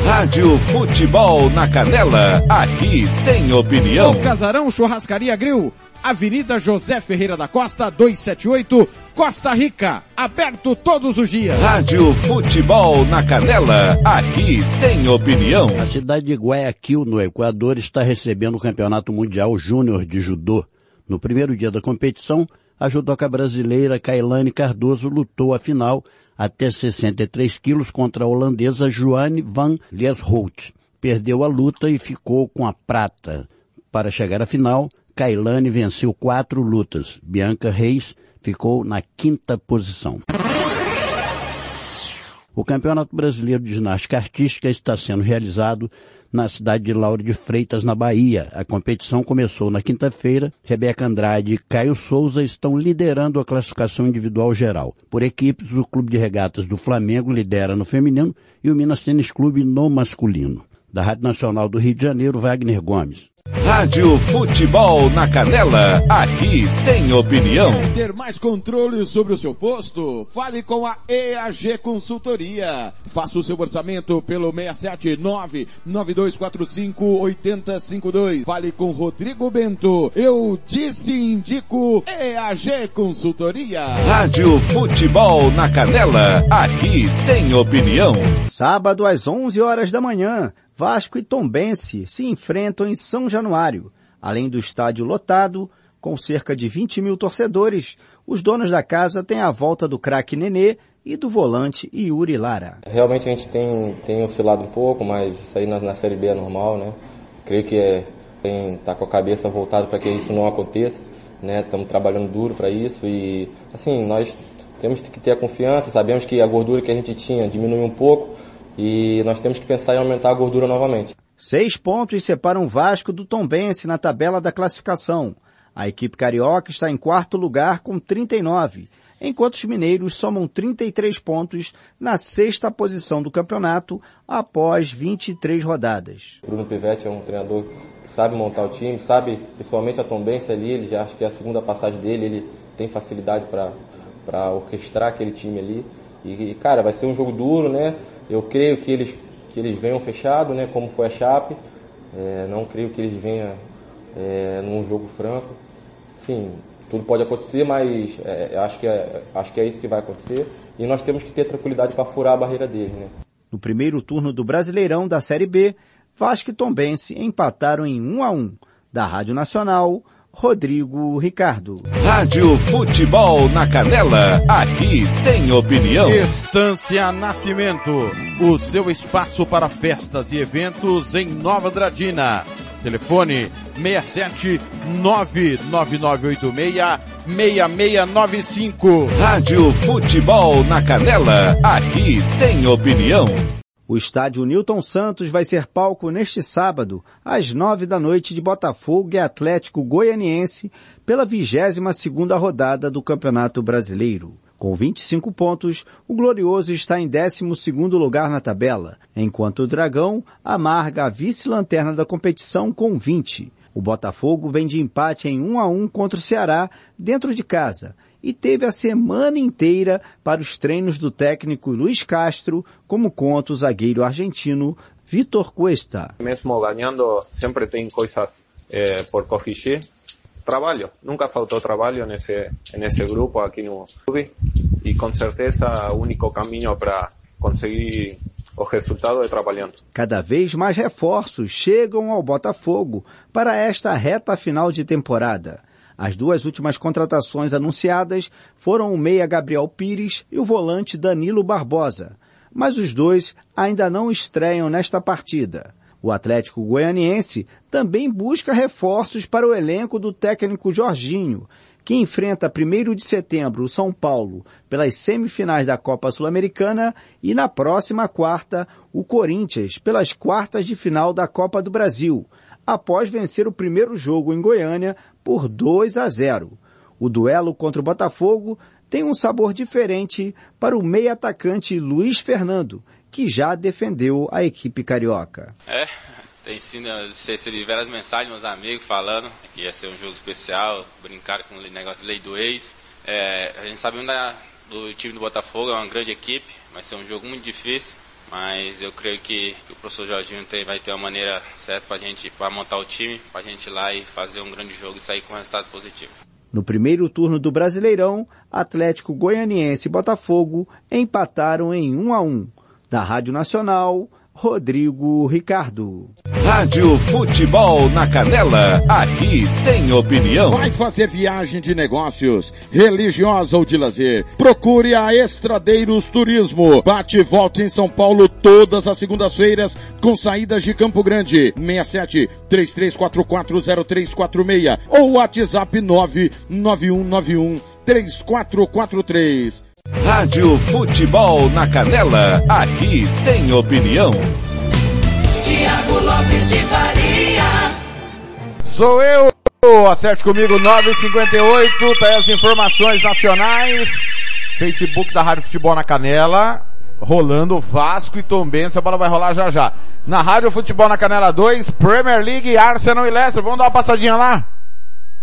Rádio Futebol na Canela, aqui tem opinião. O Casarão Churrascaria Grill, Avenida José Ferreira da Costa, 278, Costa Rica, aberto todos os dias. Rádio Futebol na Canela, aqui tem opinião. A cidade de Guayaquil, no Equador, está recebendo o Campeonato Mundial Júnior de Judô. No primeiro dia da competição, a judoca brasileira Kailane Cardoso lutou a final até 63 quilos contra a holandesa Joanne van Lieshout. Perdeu a luta e ficou com a prata. Para chegar à final, Kailane venceu quatro lutas. Bianca Reis ficou na quinta posição. O Campeonato Brasileiro de Ginástica Artística está sendo realizado na cidade de Lauro de Freitas, na Bahia. A competição começou na quinta-feira. Rebeca Andrade e Caio Souza estão liderando a classificação individual geral. Por equipes, o Clube de Regatas do Flamengo lidera no feminino e o Minas Tênis Clube no masculino. Da Rádio Nacional do Rio de Janeiro, Wagner Gomes. Rádio Futebol na Canela, aqui tem opinião. Quer ter mais controle sobre o seu posto? Fale com a EAG Consultoria. Faça o seu orçamento pelo 679-9245-8052. Fale com Rodrigo Bento. Eu disse e indico EAG Consultoria. Rádio Futebol na Canela, aqui tem opinião. Sábado às 11 horas da manhã. Vasco e Tombense se enfrentam em São Januário. Além do estádio lotado, com cerca de 20 mil torcedores, os donos da casa têm a volta do craque Nenê e do volante Yuri Lara. Realmente a gente tem, tem oscilado um pouco, mas isso aí na, na Série B é normal, né? Creio que é, tem, tá com a cabeça voltada para que isso não aconteça, né? Estamos trabalhando duro para isso e, assim, nós temos que ter a confiança, sabemos que a gordura que a gente tinha diminuiu um pouco, e nós temos que pensar em aumentar a gordura novamente. Seis pontos separam o Vasco do Tombense na tabela da classificação. A equipe carioca está em quarto lugar com 39, enquanto os mineiros somam 33 pontos na sexta posição do campeonato após 23 rodadas. Bruno Pivetti é um treinador que sabe montar o time, sabe pessoalmente a Tombense ali, ele já acho que é a segunda passagem dele, ele tem facilidade para orquestrar aquele time ali. E, cara, vai ser um jogo duro, né? Eu creio que eles, que eles venham fechado, né? Como foi a Chape. É, não creio que eles venham é, num jogo franco. Sim, tudo pode acontecer, mas é, acho, que é, acho que é isso que vai acontecer. E nós temos que ter tranquilidade para furar a barreira deles, né? No primeiro turno do Brasileirão da Série B, Vasco e Tombense empataram em 1 a 1. Da Rádio Nacional, Rodrigo Ricardo. Rádio Futebol na Canela, aqui tem opinião. Estância Nascimento, o seu espaço para festas e eventos em Nova Dradina. Telefone 67 99986 6695. Rádio Futebol na Canela, aqui tem opinião. O estádio Newton Santos vai ser palco neste sábado, às nove da noite de Botafogo e Atlético Goianiense, pela 22 segunda rodada do Campeonato Brasileiro. Com 25 pontos, o Glorioso está em 12 lugar na tabela, enquanto o Dragão amarga a vice-lanterna da competição com 20. O Botafogo vem de empate em 1 a 1 contra o Ceará, dentro de casa, e teve a semana inteira para os treinos do técnico Luiz Castro, como conta o zagueiro argentino Vitor Cuesta. Mesmo ganhando, sempre tem coisas eh, por corrigir. Trabalho, nunca faltou trabalho nesse, nesse grupo aqui no clube e com certeza o único caminho para conseguir o resultado é trabalhando. Cada vez mais reforços chegam ao Botafogo para esta reta final de temporada. As duas últimas contratações anunciadas foram o meia Gabriel Pires e o volante Danilo Barbosa. Mas os dois ainda não estreiam nesta partida. O Atlético Goianiense também busca reforços para o elenco do técnico Jorginho, que enfrenta 1 de setembro o São Paulo pelas semifinais da Copa Sul-Americana e na próxima quarta o Corinthians pelas quartas de final da Copa do Brasil, após vencer o primeiro jogo em Goiânia por 2 a 0. O duelo contra o Botafogo tem um sabor diferente para o meio atacante Luiz Fernando, que já defendeu a equipe carioca. É, tem sido, recebi várias mensagens, meus amigos falando que ia ser um jogo especial, brincar com o negócio de lei do ex. É, a gente sabe da, do time do Botafogo, é uma grande equipe, vai ser um jogo muito difícil, mas eu creio que, que o professor Jorginho tem, vai ter uma maneira certa para a gente pra montar o time, para a gente ir lá e fazer um grande jogo e sair com um resultado positivo. No primeiro turno do Brasileirão, Atlético Goianiense e Botafogo empataram em 1 a 1. Da Rádio Nacional, Rodrigo Ricardo. Rádio Futebol na Canela, aqui tem opinião. Vai fazer viagem de negócios, religiosa ou de lazer? Procure a Estradeiros Turismo. Bate e volta em São Paulo todas as segundas-feiras com saídas de Campo Grande. 67 33440346 ou WhatsApp 99191 3443. Rádio Futebol na Canela, aqui tem opinião. Tiago Lopes de Faria. Sou eu, acerte comigo 958, tá aí as informações nacionais. Facebook da Rádio Futebol na Canela, rolando Vasco e Tombense, a bola vai rolar já já. Na Rádio Futebol na Canela 2, Premier League, Arsenal e Leicester, vamos dar uma passadinha lá?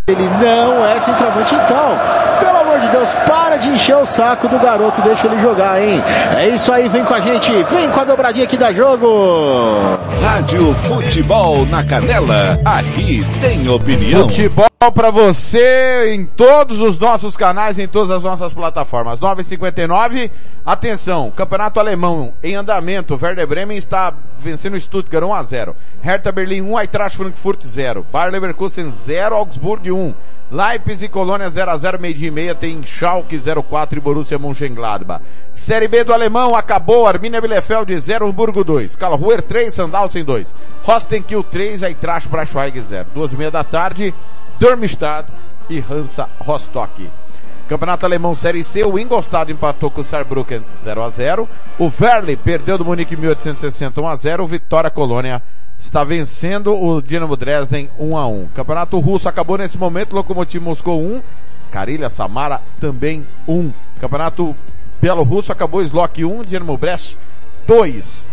Ele não é centroavante então. Pelo amor de Deus, para de encher o saco do garoto, deixa ele jogar, hein? É isso aí, vem com a gente, vem com a dobradinha aqui da jogo. Rádio Futebol na Canela, aqui tem opinião. Futebol para você em todos os nossos canais, em todas as nossas plataformas. 959, atenção, Campeonato Alemão em andamento, Werder Bremen está vencendo Stuttgart 1 a 0. Hertha Berlim 1, Eintracht Frankfurt 0. Bayer Leverkusen 0, Augsburg 1. Leipzig e Colônia 0 a 0 meio dia e meia tem Schalke 04 e Borussia Mönchengladbach. Série B do Alemão acabou, Arminia Bielefeld 0, Hamburgo 2. Karlsruher 3, Sandhausen 2. Rostenkiel 3, Eintracht Braunschweig 0. Duas e meia da tarde, Darmstadt e Hansa Rostock. Campeonato Alemão Série C, o Ingolstadt empatou com o Saarbrücken 0 a 0 O Verli perdeu do Munique 1860 1 a 0 O Vitória Colônia está vencendo o Dinamo Dresden 1 a 1 Campeonato Russo acabou nesse momento, Lokomotiv Moscou 1, Carilha Samara também 1. Campeonato Belo-Russo acabou Slok 1, Dinamo Brest 2.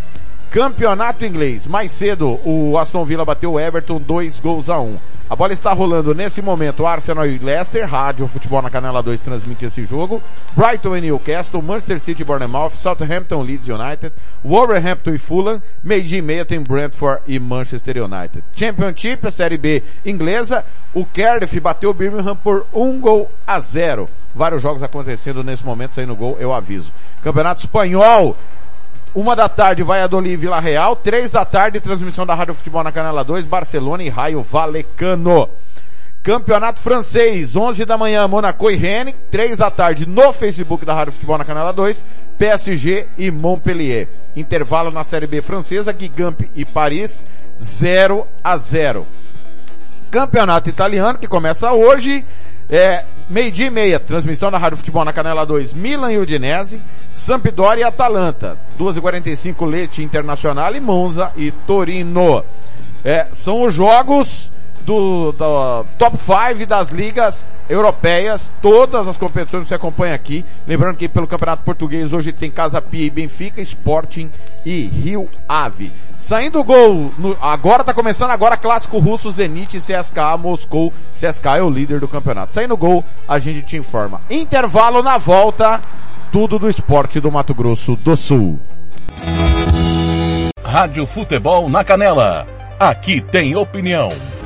Campeonato Inglês, mais cedo o Aston Villa bateu o Everton 2 gols a 1. A bola está rolando nesse momento Arsenal e Leicester, Rádio Futebol na Canela 2 transmite esse jogo. Brighton e Newcastle, Manchester City e Bournemouth, Southampton, Leeds United, Wolverhampton e Fulham, meio dia e meia tem Brentford e Manchester United. Championship, a Série B inglesa, o Cardiff bateu o Birmingham por um gol a zero. Vários jogos acontecendo nesse momento, saindo gol, eu aviso. Campeonato Espanhol, uma da tarde, Valladolid e Vila Real. Três da tarde, transmissão da Rádio Futebol na Canela 2, Barcelona e Raio Valecano. Campeonato Francês, 11 da manhã, Monaco e Rennes. Três da tarde, no Facebook da Rádio Futebol na Canela 2, PSG e Montpellier. Intervalo na Série B francesa, Gigamp e Paris, 0 a 0. Campeonato Italiano, que começa hoje, é, meio dia e meia, transmissão da Rádio Futebol na Canela 2, Milan e Udinese, Sampdoria e Atalanta, 2h45 Lete Internacional e Monza e Torino. É, são os jogos do, do top 5 das ligas europeias, todas as competições você acompanha aqui. Lembrando que pelo Campeonato Português hoje tem Casa Pia e Benfica, Sporting e Rio Ave. Saindo o gol, no, agora tá começando agora clássico russo Zenit CSKA Moscou. CSKA é o líder do campeonato. Saindo o gol, a gente te informa. Intervalo na volta, tudo do esporte do Mato Grosso do Sul. Rádio Futebol na Canela. Aqui tem opinião.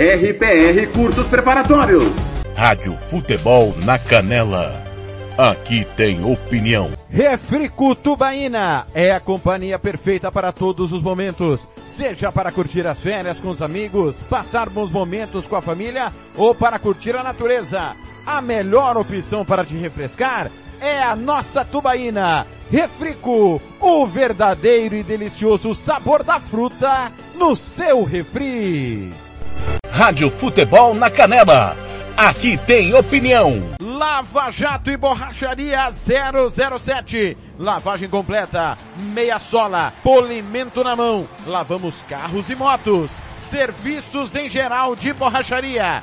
RPR Cursos Preparatórios. Rádio Futebol na Canela. Aqui tem opinião. Refrico Tubaína é a companhia perfeita para todos os momentos. Seja para curtir as férias com os amigos, passar bons momentos com a família ou para curtir a natureza. A melhor opção para te refrescar é a nossa tubaína. Refrico, o verdadeiro e delicioso sabor da fruta no seu refri. Rádio Futebol na Canela. Aqui tem opinião. Lava Jato e Borracharia 007. Lavagem completa, meia sola, polimento na mão. Lavamos carros e motos. Serviços em geral de borracharia.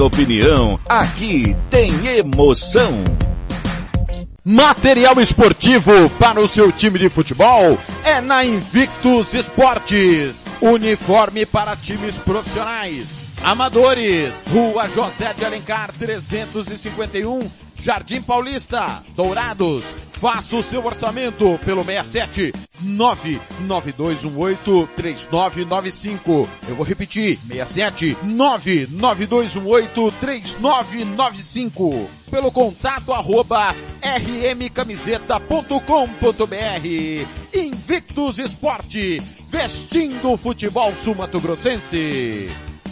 opinião. Aqui tem emoção. Material esportivo para o seu time de futebol é na Invictus Esportes. Uniforme para times profissionais, amadores. Rua José de Alencar 351, Jardim Paulista, Dourados. Faça o seu orçamento pelo 67 99218 3995. Eu vou repetir, 67 99218 3995. Pelo contato arroba rmcamiseta.com.br. Invictus Esporte, vestindo o futebol sumatogrossense.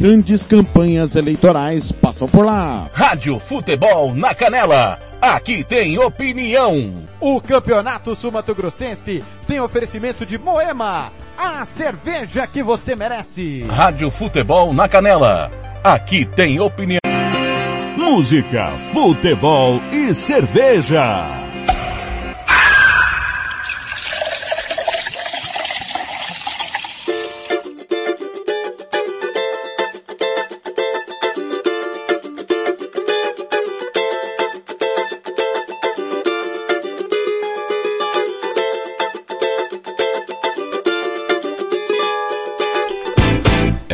Grandes campanhas eleitorais passam por lá. Rádio Futebol na Canela. Aqui tem opinião. O Campeonato Sumato Grossense tem oferecimento de Moema, a cerveja que você merece. Rádio Futebol na Canela. Aqui tem opinião. Música, futebol e cerveja.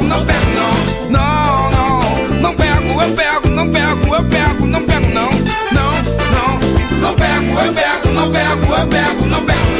Pego, não pego, não. Não, não. Não pego, eu pego, não pego, eu pego, não pego, não. Não, não. Não pego, eu pego, não pego, eu pego, não pego. Não,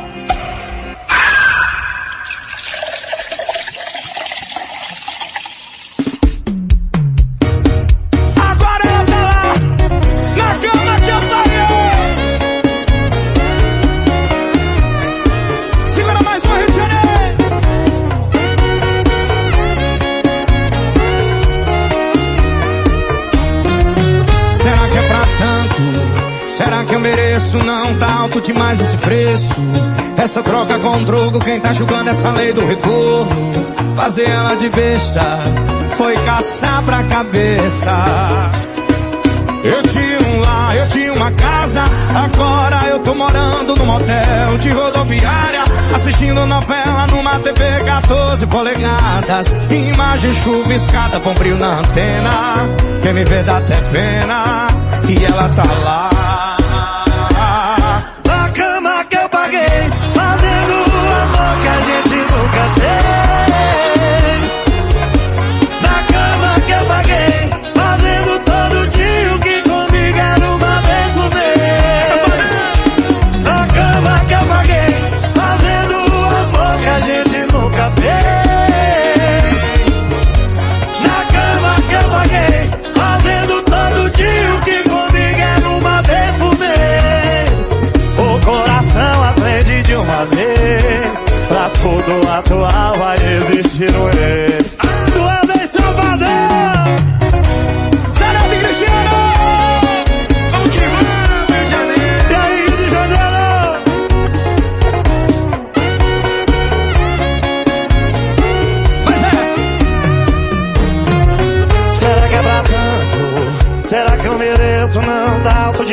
Alto demais esse preço. Essa troca com o troco, quem tá julgando essa lei do retorno? Fazer ela de besta foi caçar pra cabeça. Eu tinha um lar, eu tinha uma casa, agora eu tô morando num motel de rodoviária, assistindo novela numa TV 14 polegadas, imagem chuviscada, com brilho na antena, quem me vê dá até pena, e ela tá lá. Tudo atual vai existir um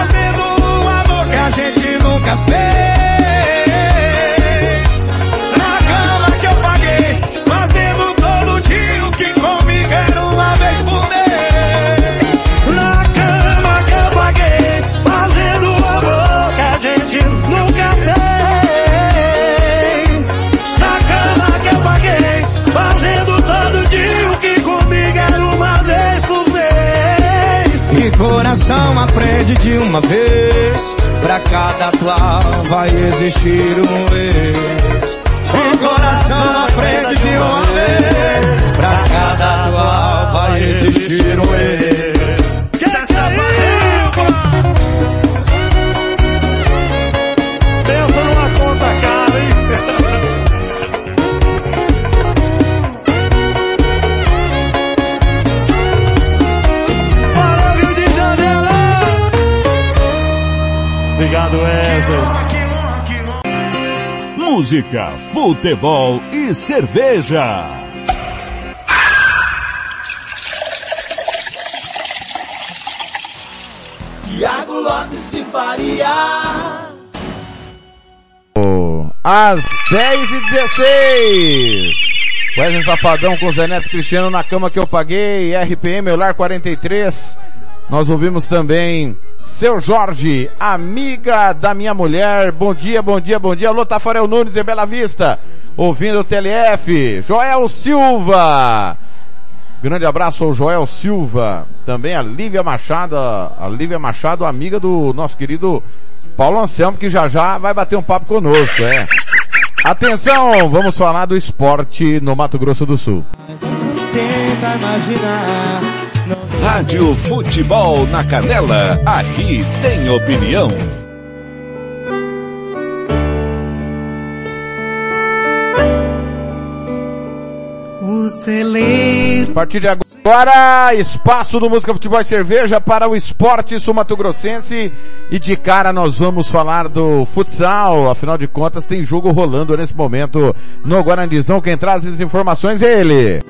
Fazendo um amor que a gente nunca fez. Mês. E coração aprende de uma vez, pra cada atual vai existir um ex. O coração aprende de uma vez, pra cada atual vai existir um ex. Música, futebol e cerveja. Tiago Lopes de Faria. Às 10 e 16 Wesley Safadão com Zé Neto Cristiano na cama que eu paguei, RPM Eular 43. Nós ouvimos também Seu Jorge, amiga da minha mulher. Bom dia, bom dia, bom dia. Alô, Tafarel Nunes em Bela Vista. Ouvindo o TLF. Joel Silva. Grande abraço ao Joel Silva. Também a Lívia Machado, a Lívia Machado, amiga do nosso querido Paulo Anselmo, que já já vai bater um papo conosco, é. Atenção, vamos falar do esporte no Mato Grosso do Sul. Tenta imaginar. Rádio Futebol na Canela, aqui tem opinião. O celeiro. A partir de agora, espaço do Música Futebol e Cerveja para o esporte sumatogrossense. E de cara nós vamos falar do futsal. Afinal de contas, tem jogo rolando nesse momento no Guarandizão. Quem traz as informações é ele.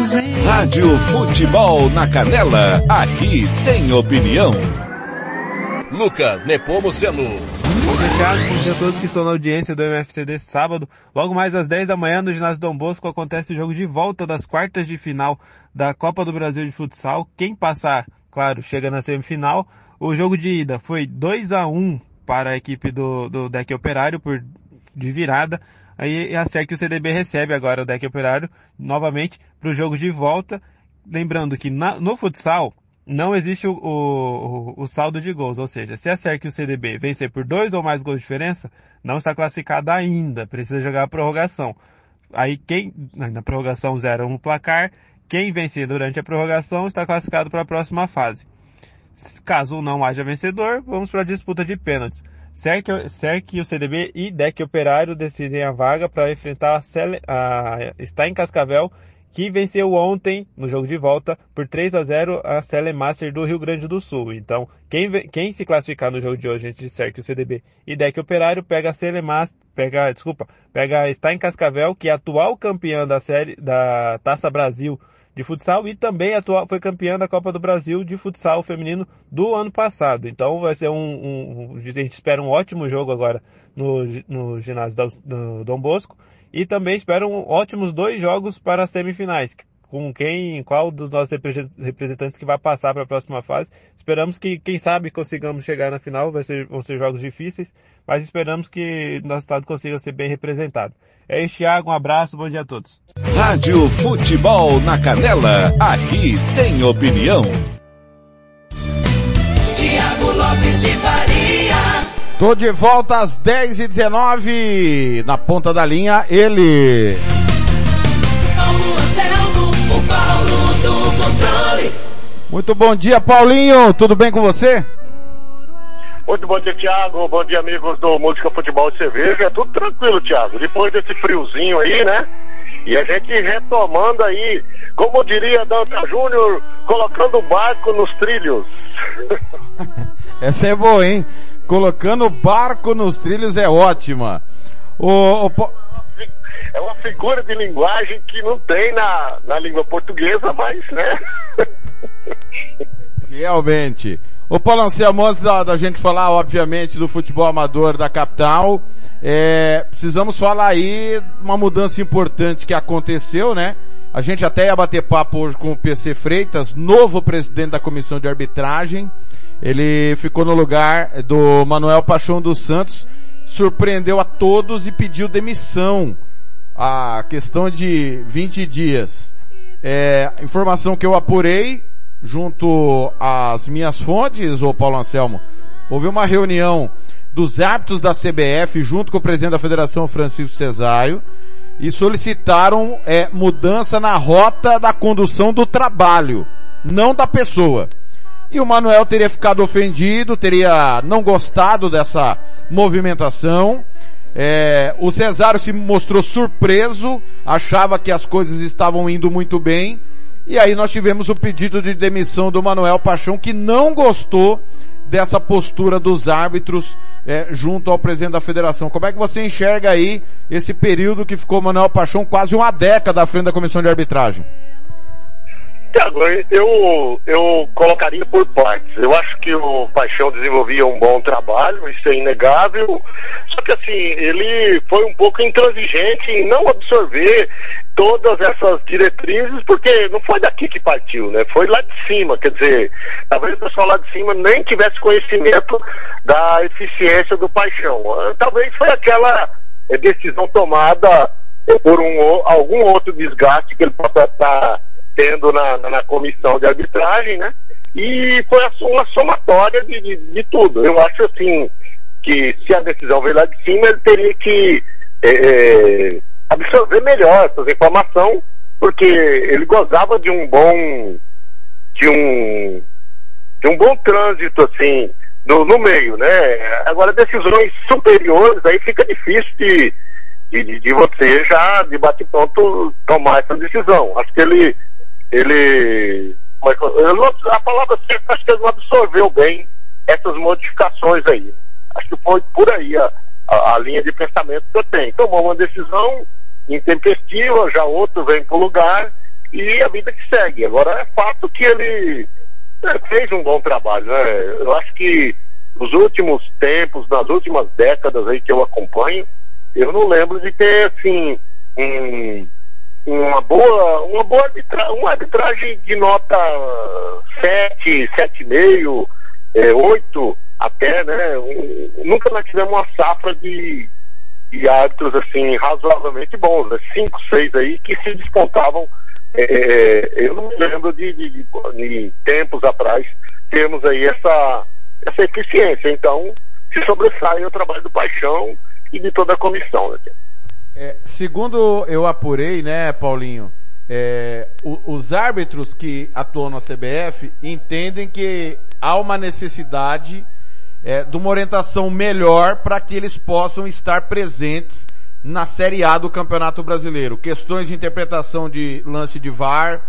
Gente... Rádio Futebol na Canela. Aqui tem opinião. Lucas Nepomuceno. Bom dia, Thiago. Bom dia a todos que estão na audiência do MFC desse sábado. Logo mais às 10 da manhã no ginásio Dom Bosco acontece o jogo de volta das quartas de final da Copa do Brasil de Futsal. Quem passar, claro, chega na semifinal. O jogo de ida foi 2 a 1 para a equipe do, do deck operário por, de virada. Aí a SERC e o CDB recebe agora o deck operário novamente para o jogo de volta. Lembrando que na, no futsal, não existe o, o, o, saldo de gols, ou seja, se a SERC e o CDB vencer por dois ou mais gols de diferença, não está classificada ainda, precisa jogar a prorrogação. Aí quem, na prorrogação 0 um placar, quem vencer durante a prorrogação está classificado para a próxima fase. Caso não haja vencedor, vamos para a disputa de pênaltis. SERC, SERC e o CDB e DEC Operário decidem a vaga para enfrentar a, Cele, a está em Cascavel que venceu ontem, no jogo de volta, por 3 a 0 a Celemaster do Rio Grande do Sul. Então, quem, quem se classificar no jogo de hoje entre Cerque, o CDB e Deck Operário, pega a Celemaster, pega, desculpa, pega está em Cascavel, que é atual campeã da série, da Taça Brasil de futsal e também atual, foi campeã da Copa do Brasil de futsal feminino do ano passado. Então vai ser um, um, a gente espera um ótimo jogo agora no, no ginásio do, do Dom Bosco. E também esperam ótimos dois jogos para as semifinais. Com quem, qual dos nossos representantes que vai passar para a próxima fase. Esperamos que, quem sabe, consigamos chegar na final. Vai ser, vão ser jogos difíceis, mas esperamos que nosso estado consiga ser bem representado. É isso, Thiago. Um abraço, bom dia a todos. Rádio Futebol na Canela. Aqui tem opinião. Tiago Lopes de Faria. Tô de volta às 10 e 19 na ponta da linha, ele. Muito bom dia, Paulinho. Tudo bem com você? Muito bom dia, Thiago. Bom dia, amigos do Música Futebol e Cerveja. Tudo tranquilo, Thiago. Depois desse friozinho aí, né? E a gente retomando aí, como diria Danta Júnior, colocando o barco nos trilhos. (laughs) Essa é boa, hein? Colocando o barco nos trilhos é ótima. O, é uma figura de linguagem que não tem na, na língua portuguesa, mas, né? (laughs) Realmente. O Paulo Anselmo, antes da, da, gente falar, obviamente, do futebol amador da capital, é, precisamos falar aí uma mudança importante que aconteceu, né? A gente até ia bater papo hoje com o PC Freitas, novo presidente da comissão de arbitragem. Ele ficou no lugar do Manuel Paixão dos Santos, surpreendeu a todos e pediu demissão. A questão de 20 dias. É, informação que eu apurei junto às minhas fontes, ô Paulo Anselmo, houve uma reunião dos árbitros da CBF junto com o presidente da Federação Francisco Cesário e solicitaram é, mudança na rota da condução do trabalho, não da pessoa. E o Manuel teria ficado ofendido, teria não gostado dessa movimentação. É, o Cesário se mostrou surpreso, achava que as coisas estavam indo muito bem. E aí nós tivemos o pedido de demissão do Manuel Paixão, que não gostou dessa postura dos árbitros é, junto ao presidente da federação. Como é que você enxerga aí esse período que ficou Manuel Paixão quase uma década à frente da comissão de arbitragem? Tiago, eu, eu colocaria por partes. Eu acho que o Paixão desenvolvia um bom trabalho, isso é inegável. Só que assim, ele foi um pouco intransigente em não absorver todas essas diretrizes, porque não foi daqui que partiu, né? Foi lá de cima, quer dizer, talvez o pessoal lá de cima nem tivesse conhecimento da eficiência do Paixão. Talvez foi aquela decisão tomada por um, algum outro desgaste que ele possa estar tendo na, na comissão de arbitragem, né? E foi uma somatória de, de, de, tudo. Eu acho assim que se a decisão veio lá de cima, ele teria que é, é absorver melhor essa informação, porque ele gozava de um bom de um de um bom trânsito assim no, no meio, né? Agora decisões superiores aí fica difícil de, de, de, você já, de bate-pronto, tomar essa decisão. Acho que ele, ele, é a palavra certa, acho que ele não absorveu bem essas modificações aí. Acho que foi por aí a, a, a linha de pensamento que eu tenho. Tomou uma decisão intempestiva, já outro vem para o lugar e a vida que segue. Agora é fato que ele é, fez um bom trabalho, né? Eu acho que nos últimos tempos, nas últimas décadas aí que eu acompanho, eu não lembro de ter assim um, uma boa uma boa arbitra uma arbitragem de nota 7, 7,5, é, 8 até, né? Um- nunca nós tivemos uma safra de, de árbitros assim razoavelmente bons, né? 5, 6 aí que se despontavam. é, eu não me lembro de, de, de- de tempos atrás termos aí essa, essa eficiência. Então, se sobressai o trabalho do Paixão e de toda a comissão. Né? É, segundo eu apurei, né, Paulinho, é, o- os árbitros que atuam na CBF entendem que há uma necessidade é, de uma orientação melhor para que eles possam estar presentes na Série A do Campeonato Brasileiro. Questões de interpretação de lance de VAR.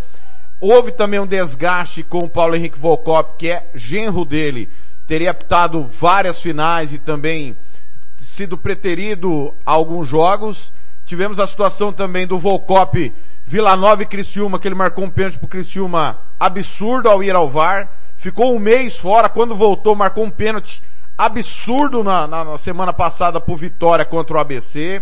Houve também um desgaste com o Paulo Henrique Volcop, que é genro dele, teria apitado várias finais e também sido preterido a alguns jogos. Tivemos a situação também do Volcop Vila Nova e Criciúma, que ele marcou um pênalti pro Criciúma absurdo ao ir ao VAR. Ficou um mês fora, quando voltou marcou um pênalti absurdo na, na- na semana passada pro Vitória contra o ABC.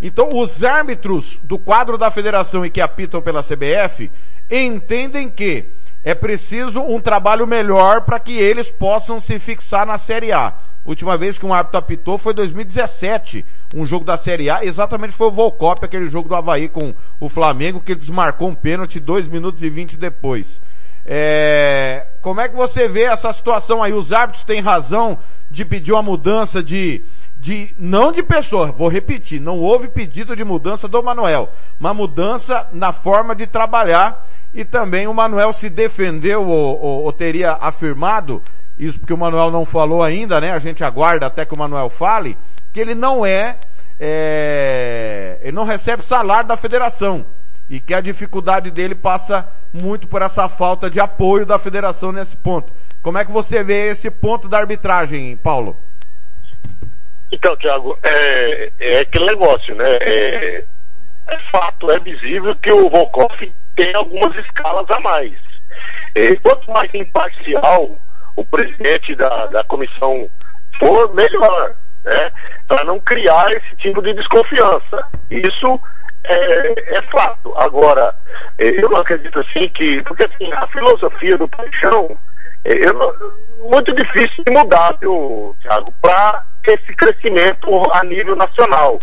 Então os árbitros do quadro da federação e que apitam pela CBF entendem que é preciso um trabalho melhor para que eles possam se fixar na Série A. Última vez que um árbitro apitou foi 2017, um jogo da Série A, exatamente foi o Volcop, aquele jogo do Havaí com o Flamengo, que desmarcou um pênalti 2 minutos e 20 depois. É, como é que você vê essa situação aí? Os árbitros têm razão de pedir uma mudança de, de, não de pessoa, vou repetir, não houve pedido de mudança do Manuel, uma mudança na forma de trabalhar e também o Manuel se defendeu ou, ou- ou teria afirmado, isso porque o Manuel não falou ainda, né? A gente aguarda até que o Manuel fale, que ele não é, é, ele não recebe salário da federação e que a dificuldade dele passa muito por essa falta de apoio da federação nesse ponto. Como é que você vê esse ponto da arbitragem, Paulo? Então, Thiago, é, é aquele negócio, né? É, é fato, é visível que o Volkov tem algumas escalas a mais. É, quanto mais imparcial o presidente da, da comissão for, melhor, né? Para não criar esse tipo de desconfiança. Isso é, é fato. Agora, é, eu não acredito assim que, porque assim, a filosofia do paixão é, muito difícil de mudar, viu, Thiago, para esse crescimento a nível nacional.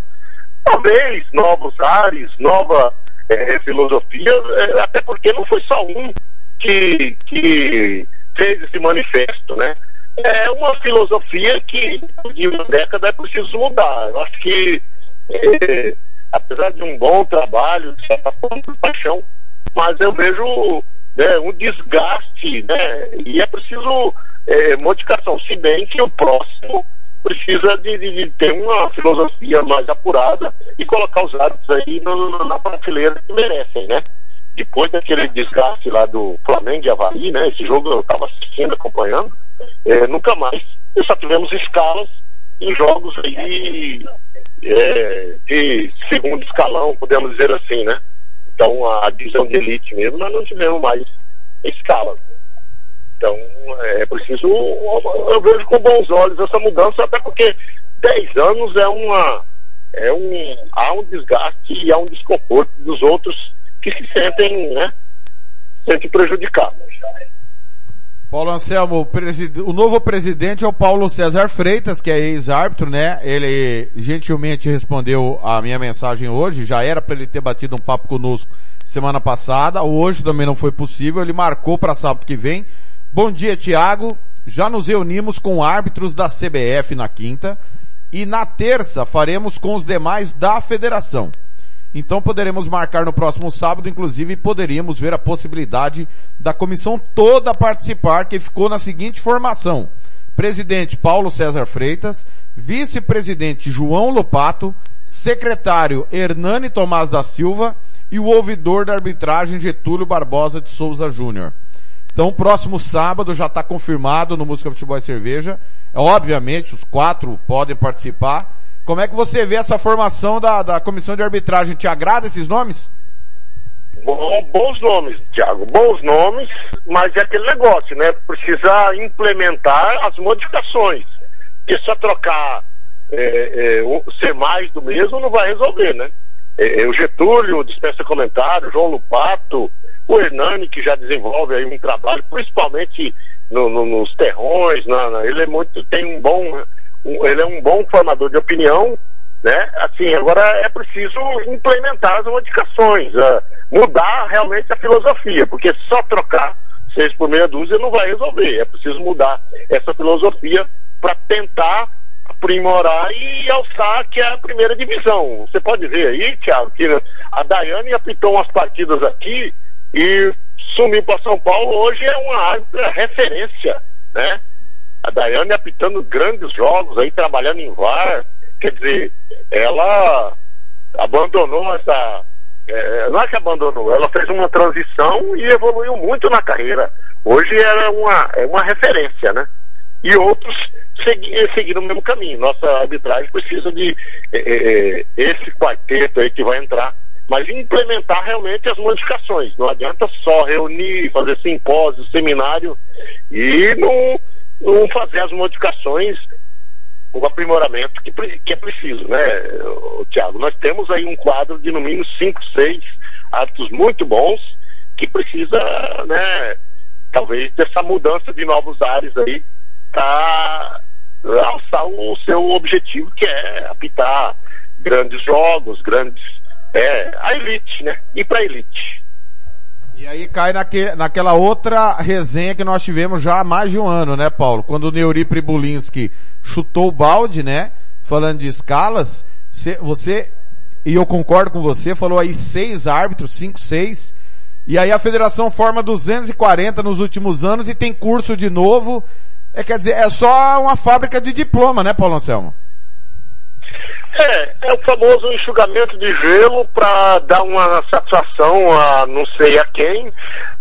Talvez novos ares, nova eh, filosofia, eh, até porque não foi só um que, que fez esse manifesto, né? É uma filosofia que de uma década é preciso mudar. Eu acho que, eh, apesar de um bom trabalho, de certa forma, paixão, mas eu vejo né, um desgaste, né? E é preciso eh, modificação, se bem que o próximo precisa de, de- de ter uma filosofia mais apurada e colocar os hábitos aí no- na prateleira que merecem, né? Depois daquele desgaste lá do Flamengo e Havaí, né? Esse jogo eu estava assistindo, acompanhando, eh, nunca mais. E só tivemos escalas em jogos aí eh, de segundo escalão, podemos dizer assim, né? Então a divisão de elite mesmo, nós não tivemos mais escala. Então é preciso, eu vejo com bons olhos essa mudança, até porque 10 anos é uma, é um, há um desgaste e há um desconforto dos outros que se sentem, né, sentem prejudicados. Paulo Anselmo, o novo presidente é o Paulo César Freitas, que é ex-árbitro, né? Ele gentilmente respondeu a minha mensagem hoje, já era para ele ter batido um papo conosco semana passada, hoje também não foi possível, ele marcou para sábado que vem. Bom dia, Tiago. Já nos reunimos com árbitros da CBF na quinta e na terça faremos com os demais da federação. Então poderemos marcar no próximo sábado, inclusive poderíamos ver a possibilidade da comissão toda participar, que ficou na seguinte formação. Presidente Paulo César Freitas, vice-presidente João Lopato, secretário Hernani Tomás da Silva e o ouvidor da arbitragem Getúlio Barbosa de Souza Júnior. Então, próximo sábado já está confirmado no Música Futebol e Cerveja. Obviamente, os quatro podem participar. Como é que você vê essa formação da, da comissão de arbitragem? Te agrada esses nomes? Bom, bons nomes, Thiago, bons nomes, mas é aquele negócio, né? Precisa implementar as modificações. Porque só trocar, é, é, ser mais do mesmo não vai resolver, né? É, é, o Getúlio dispensa comentário, João Lupato, o Hernani que já desenvolve aí um trabalho, principalmente no, no, nos terrões, na, na, ele é muito, tem um bom, ele é um bom formador de opinião, né? Assim, agora é preciso implementar as modificações, uh, mudar realmente a filosofia, porque só trocar seis por meia dúzia não vai resolver, é preciso mudar essa filosofia para tentar aprimorar e alçar que é a primeira divisão. Você pode ver aí, Thiago, que a Daiane apitou umas partidas aqui e sumiu para São Paulo, hoje é uma referência, né? A Daiane apitando grandes jogos aí, trabalhando em VAR, quer dizer, ela abandonou essa. É, não é que abandonou, ela fez uma transição e evoluiu muito na carreira. Hoje ela é uma, é uma referência, né? E outros segui, seguiram o mesmo caminho. Nossa arbitragem precisa de é, é, esse quarteto aí que vai entrar mas implementar realmente as modificações. Não adianta só reunir, fazer simpósio, seminário e não, não fazer as modificações, o aprimoramento que, que é preciso, né, Tiago? Nós temos aí um quadro de no mínimo 5, 6 atos muito bons que precisa, né, talvez dessa mudança de novos ares aí para alçar o seu objetivo que é apitar grandes jogos, grandes é, a elite, né? E pra elite. E aí cai naque, naquela outra resenha que nós tivemos já há mais de um ano, né, Paulo? Quando o Neuri Pribulinski chutou o balde, né? Falando de escalas, você, e eu concordo com você, falou aí seis árbitros, cinco, seis, e aí a federação forma 240 nos últimos anos e tem curso de novo. É, quer dizer, é só uma fábrica de diploma, né, Paulo Anselmo? É, é o famoso enxugamento de gelo para dar uma satisfação a não sei a quem,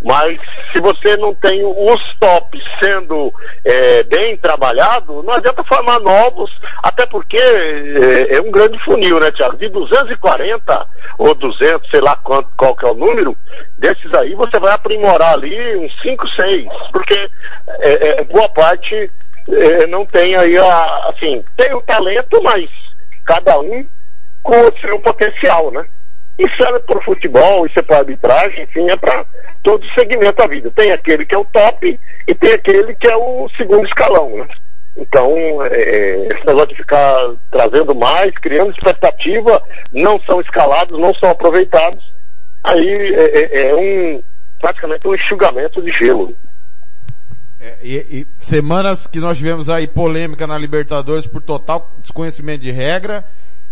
mas se você não tem os tops sendo é, bem trabalhado, não adianta formar novos, até porque é, é, um grande funil, né, Tiago? De 240 ou 200, sei lá quanto, qual que é o número, desses aí você vai aprimorar ali uns 5, 6, porque é, é, boa parte é, não tem aí a, assim, tem o talento, mas cada um com o seu potencial, né? Isso é para o futebol, isso é para arbitragem, enfim, é para todo segmento da vida. Tem aquele que é o top e tem aquele que é o segundo escalão, né? Então, é, esse negócio de ficar trazendo mais, criando expectativa, não são escalados, não são aproveitados, aí é, é, é um praticamente um enxugamento de gelo. É, e, e, semanas que nós tivemos aí polêmica na Libertadores por total desconhecimento de regra.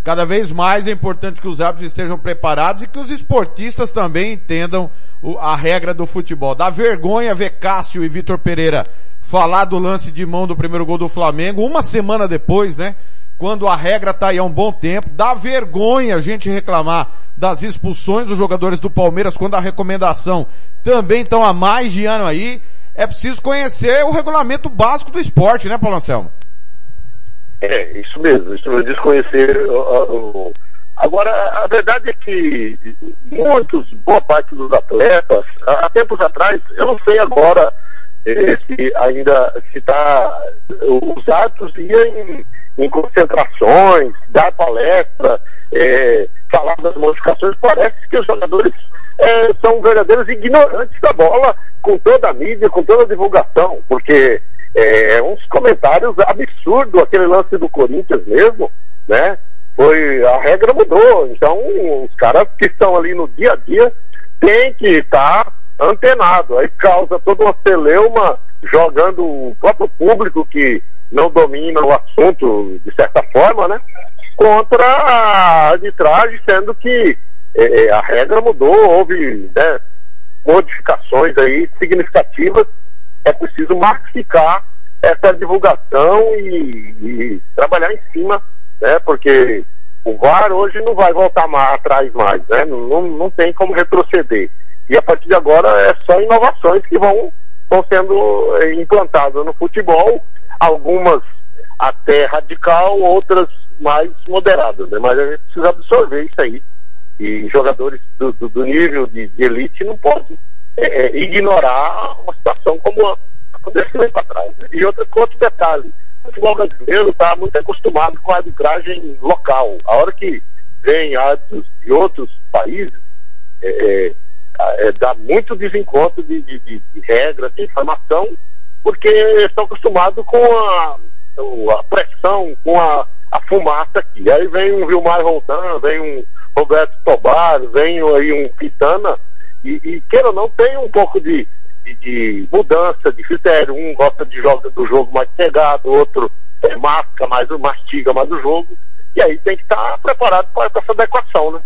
Cada vez mais é importante que os árbitros estejam preparados e que os esportistas também entendam o, a regra do futebol. Dá vergonha ver Cássio e Vitor Pereira falar do lance de mão do primeiro gol do Flamengo uma semana depois, né? Quando a regra tá aí há um bom tempo. Dá vergonha a gente reclamar das expulsões dos jogadores do Palmeiras quando a recomendação também estão há mais de ano aí é preciso conhecer o regulamento básico do esporte, né, Paulo Anselmo? É, isso mesmo, isso mesmo, desconhecer o, Agora, a verdade é que muitos, boa parte dos atletas, há tempos atrás, eu não sei agora eh, se ainda se está, os atos iam em, em, concentrações, dar palestra, é, falar das modificações, parece que os jogadores é, são verdadeiros ignorantes da bola com toda a mídia, com toda a divulgação, porque é, é uns comentários absurdos, aquele lance do Corinthians mesmo, né? Foi, a regra mudou, então os caras que estão ali no dia a dia têm que estar antenado, aí causa toda uma celeuma jogando o próprio público que não domina o assunto de certa forma, né? Contra a arbitragem, sendo que é, é, a regra mudou, houve né, modificações aí significativas, é preciso massificar essa divulgação e, e trabalhar em cima, né, porque O VAR hoje não vai voltar mais atrás mais, né? Não, não, tem como retroceder. E a partir de agora é só inovações que vão, vão sendo eh, implantadas no futebol, algumas até radical, outras mais moderadas, né? Mas a gente precisa absorver isso aí. E jogadores do, do, do nível de, de elite não podem é, é, ignorar uma situação como aconteceu para trás. E outra, outro detalhe, o futebol brasileiro está muito acostumado com a arbitragem local. A hora que vem árbitros de outros países, é, é, é, dá muito desencontro de, de, de, de regras, de informação, porque estão acostumados com a, a pressão, com a, a fumaça aqui. Aí vem um Vilmar Roldan, vem um Roberto Tobar, vem aí um Pitana, e, e queira ou não, tem um pouco de, de, de, mudança de critério. Um gosta de jogo do jogo mais pegado, outro é, masca mais, mastiga mais o jogo. E aí tem que estar preparado para essa adequação, né?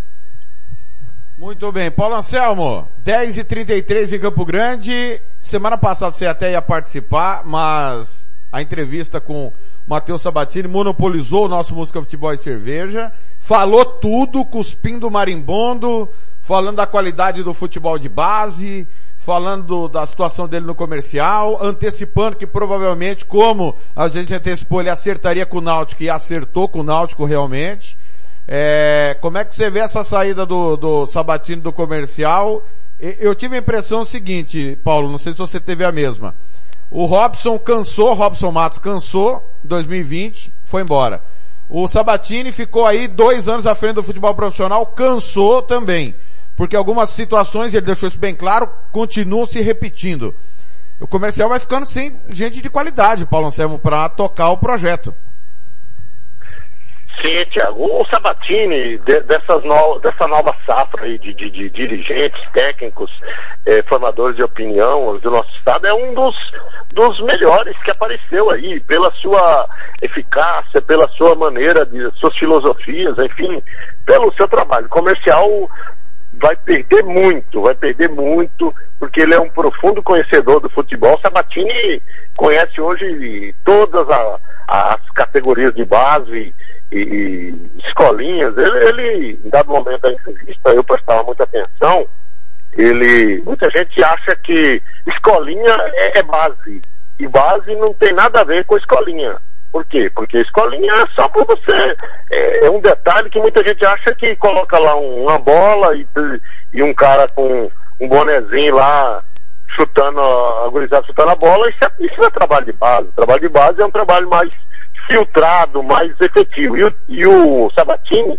Muito bem. Paulo Anselmo, 10h33 em Campo Grande. Semana passada você até ia participar, mas a entrevista com Matheus Sabatini monopolizou o nosso Música Futebol e Cerveja. Falou tudo, cuspindo marimbondo, falando da qualidade do futebol de base, falando da situação dele no comercial, antecipando que provavelmente, como a gente antecipou, ele acertaria com o Náutico e acertou com o Náutico realmente. É, como é que você vê essa saída do, do Sabatino do comercial? Eu tive a impressão seguinte, Paulo, não sei se você teve a mesma. O Robson cansou, Robson Matos cansou, 2020, foi embora. O Sabatini ficou aí dois anos à frente do futebol profissional, cansou também. Porque algumas situações, ele deixou isso bem claro, continuam se repetindo. O comercial vai ficando sem gente de qualidade, Paulo Anselmo, para tocar o projeto. Sim, Tiago. O Sabatini, de, dessas no, dessa nova safra aí de, de, de dirigentes, técnicos, eh, formadores de opinião do nosso estado, é um dos, dos melhores que apareceu aí, pela sua eficácia, pela sua maneira, de suas filosofias, enfim, pelo seu trabalho comercial. Vai perder muito, vai perder muito, porque ele é um profundo conhecedor do futebol. Sabatini conhece hoje todas a, as categorias de base e, escolinhas, ele, ele, em dado momento da entrevista, eu prestava muita atenção, ele, muita gente acha que escolinha é, é base, e base não tem nada a ver com escolinha. Por quê? Porque escolinha é só para você. É, é, um detalhe que muita gente acha que coloca lá um, uma bola e, e, um cara com um bonezinho lá chutando, a chutando a bola, isso, é, isso é trabalho de base. Trabalho de base é um trabalho mais filtrado, mais efetivo. E o, e o Sabatini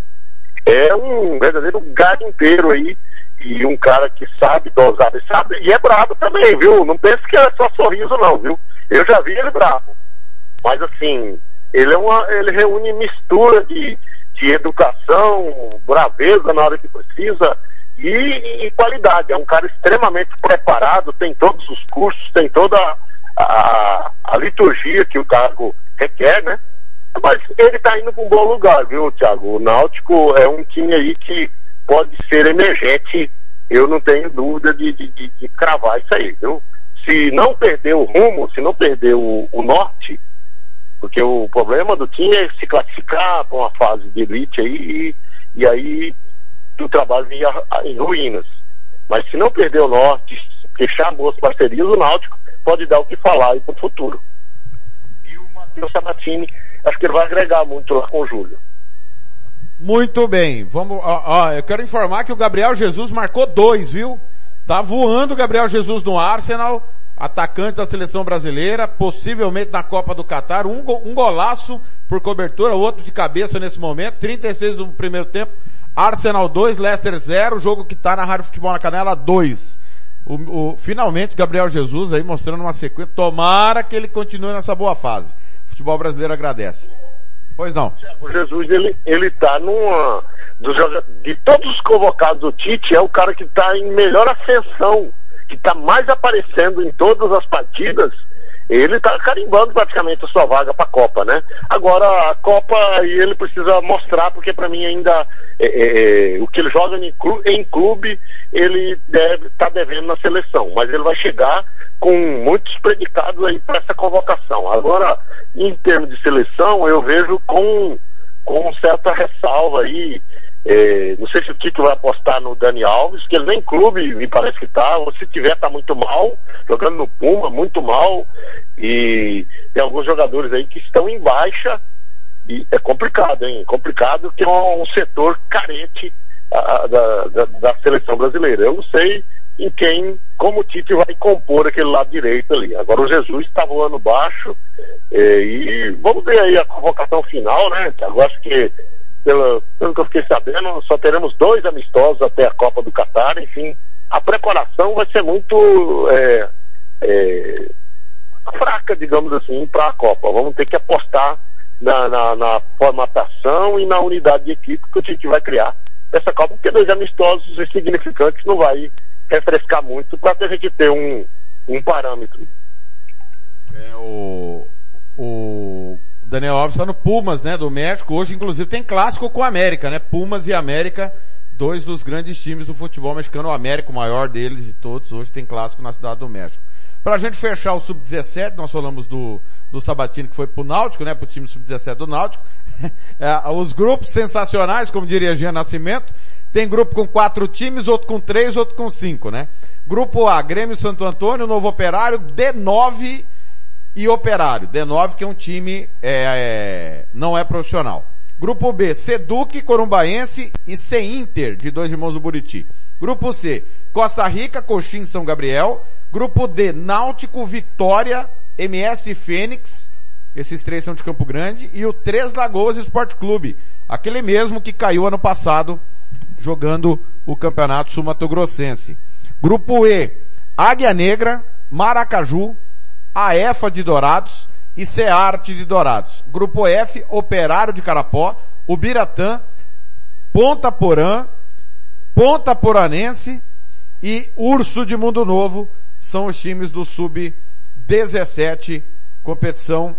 é um verdadeiro garimpeiro aí, e um cara que sabe dosar, e sabe, e é brabo também, viu? Não pense que é só sorriso não, viu? Eu já vi ele bravo. Mas assim, ele é uma, ele reúne mistura de, de educação, braveza na hora que precisa e, e qualidade. É um cara extremamente preparado, tem todos os cursos, tem toda a, a liturgia que o cargo requer, né? Mas ele está indo para um bom lugar, viu, Thiago? O Náutico é um time aí que pode ser emergente, eu não tenho dúvida de, de, de, de cravar isso aí, viu? Se não perder o rumo, se não perder o, o norte, porque o problema do time é se classificar para uma fase de elite aí e, e aí o trabalho ia em ruínas. Mas se não perder o norte, fechar boas parcerias, o Náutico pode dar o que falar aí para o futuro. E o Matheus Sabatini, acho que ele vai agregar muito lá com o Júlio. Muito bem, vamos, ó, ó, eu quero informar que o Gabriel Jesus marcou dois, viu? Tá voando o Gabriel Jesus no Arsenal, atacante da seleção brasileira, possivelmente na Copa do Catar, um, um golaço por cobertura, outro de cabeça nesse momento, 36 do primeiro tempo, Arsenal 2, Leicester 0, jogo que tá na Rádio Futebol na Canela 2. O, o, finalmente Gabriel Jesus aí mostrando uma sequência, tomara que ele continue nessa boa fase. O futebol brasileiro agradece. Pois não. O Jesus, ele, ele tá numa, dos, de todos os convocados do Tite, é o cara que está em melhor ascensão, que está mais aparecendo em todas as partidas, ele está carimbando praticamente a sua vaga para a Copa, né? Agora, a Copa ele precisa mostrar, porque para mim ainda é, é, é, o que ele joga em clube, em clube ele deve está devendo na seleção, mas ele vai chegar com muitos predicados aí para essa convocação. Agora, em termos de seleção, eu vejo com com certa ressalva aí. É, não sei se o Tite vai apostar no Dani Alves, que ele nem clube me parece que tá, ou se tiver tá muito mal, jogando no Puma, muito mal, e tem alguns jogadores aí que estão em baixa, e é complicado, hein? Complicado que é um, setor carente a- da, da, da seleção brasileira. Eu não sei em quem, como o Tite vai compor aquele lado direito ali. Agora o Jesus está voando baixo, é, e vamos ver aí a convocação final, né? Eu acho que pelo, pelo que eu fiquei sabendo, só teremos dois amistosos até a Copa do Catar, enfim. A preparação vai ser muito é, é, fraca, digamos assim, para a Copa. Vamos ter que apostar na, na, na formatação e na unidade de equipe que o Tite vai criar essa Copa, porque dois amistosos insignificantes não vai refrescar muito para a gente ter um, um parâmetro. É o, o Daniel Alves está no Pumas, né, do México. Hoje, inclusive, tem clássico com o América, né? Pumas e América, dois dos grandes times do futebol mexicano. O América, o maior deles de todos, hoje tem clássico na cidade do México. Pra gente fechar o Sub-17, nós falamos do, do Sabatini que foi pro Náutico, né, pro time Sub-17 do Náutico. (laughs) É, os grupos sensacionais, como diria Jean Nascimento, tem grupo com quatro times, outro com três, outro com cinco, né? Grupo A, Grêmio Santo Antônio, Novo Operário, D9 e Operário. D9 que é um time, é, é, não é profissional. Grupo B, Seduc, Corumbaense e C-Inter, de dois irmãos do Buriti. Grupo C, Costa Rica, Coxim, São Gabriel. Grupo D, Náutico, Vitória, MS Fênix. Esses três são de Campo Grande. E o Três Lagoas Esporte Clube. Aquele mesmo que caiu ano passado jogando o Campeonato Sul-Mato-Grossense. Grupo E, Águia Negra, Maracaju, AEFA de Dourados e Cearte de Dourados. Grupo F, Operário de Carapó, Ubiratã, Ponta Porã, Ponta Poranense e Urso de Mundo Novo são os times do Sub-17, competição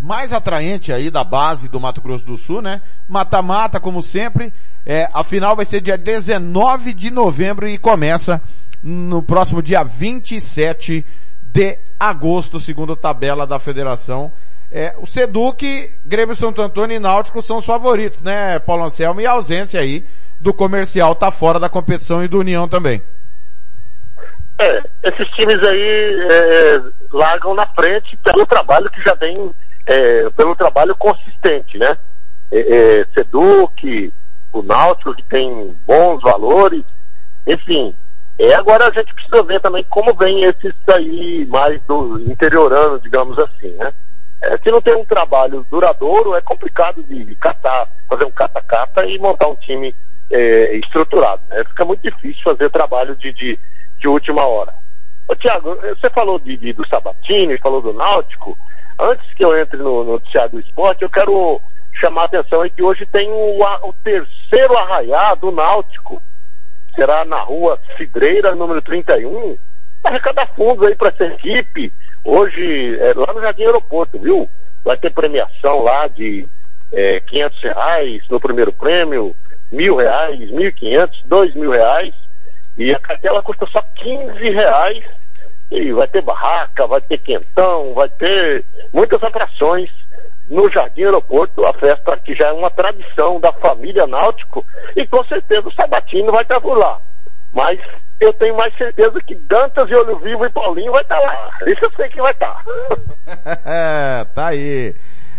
mais atraente aí da base do Mato Grosso do Sul, né? Mata-mata, como sempre. É, a final vai ser dia 19 de novembro e começa no próximo dia 27 de agosto, segundo a tabela da federação. É, o Seduc, Grêmio Santo Antônio e Náutico são os favoritos, né, Paulo Anselmo? E a ausência aí do comercial tá fora da competição e do União também. É, esses times aí é, largam na frente pelo trabalho que já vem, é, pelo trabalho consistente, né? É, é, Seduc, o Náutico que tem bons valores, enfim. É, agora a gente precisa ver também como vem esses aí mais do interiorano, digamos assim, né? É, se não tem um trabalho duradouro, é complicado de catar, fazer um cata-cata e montar um time é, estruturado. Né? Fica muito difícil fazer trabalho de, de, de última hora. Tiago, você falou de, de- do Sabatini, falou do Náutico. Antes que eu entre no no do esporte, eu quero chamar a atenção aí que hoje tem o, o terceiro arraiá do Náutico. Será na rua Cidreira, número 31. Vai arrecadar fundos aí para essa equipe. Hoje, é, lá no Jardim Aeroporto, viu? Vai ter premiação lá de é, 500 reais no primeiro prêmio, mil reais, 1.500, dois mil reais. E a cartela custa só 15 reais. E vai ter barraca, vai ter quentão, vai ter muitas atrações no Jardim Aeroporto, a festa que já é uma tradição da família Náutico, e com certeza o Sabatino vai estar por lá. Mas eu tenho mais certeza que Dantas e Olho Vivo e Paulinho vai estar lá. Isso eu sei que vai estar. (laughs) Tá aí.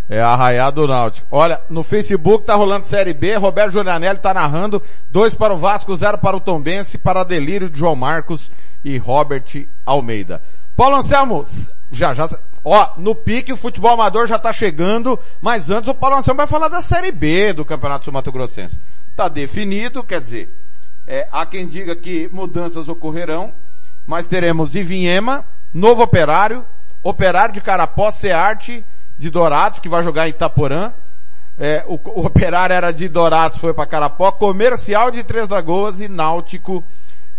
É Arraiado do Náutico. Olha, no Facebook tá rolando Série B, Roberto Giulianelli tá narrando, dois para o Vasco, zero para o Tombense, para Delírio de João Marcos e Robert Almeida. Paulo Anselmo, já, já, ó, no pique o futebol amador já tá chegando, mas antes o Paulo Anselmo vai falar da Série B do Campeonato Sul Mato Grossense. Tá definido, quer dizer, é, há quem diga que mudanças ocorrerão, mas teremos Ivinhema, Novo Operário, Operário de Carapó, Cearte de Dourados, que vai jogar em Itaporã. É, o, o Operário era de Dourados, foi para Carapó. Comercial de Três Lagoas e Náutico.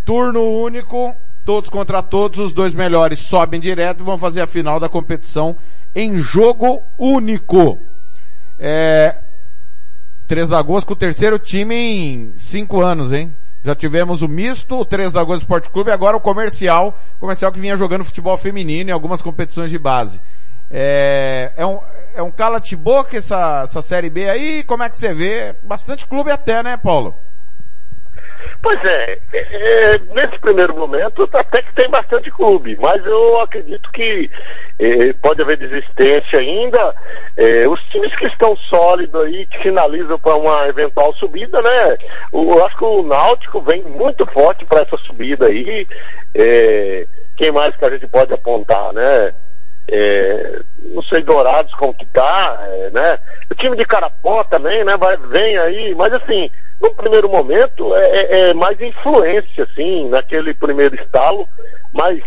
Turno único, todos contra todos, os dois melhores sobem direto e vão fazer a final da competição em jogo único. É, Três Lagoas com o terceiro time em cinco anos, hein? Já tivemos o misto, o Três Lagoas Esporte Clube, agora o comercial, comercial que vinha jogando futebol feminino em algumas competições de base. É, é um, é um cala-te-boca essa, essa Série B aí? Como é que você vê? Bastante clube até, né, Paulo? Pois é, é, nesse primeiro momento até que tem bastante clube, mas eu acredito que é, pode haver desistência ainda. É, os times que estão sólidos aí, que finalizam para uma eventual subida, né? Eu acho que o Náutico vem muito forte para essa subida aí. É, quem mais que a gente pode apontar, né? É, não sei, Dourados como que tá, é, né? O time de Carapó também, né? Vai, vem aí, mas assim, no primeiro momento é, é, é mais influência, assim, naquele primeiro estalo, mas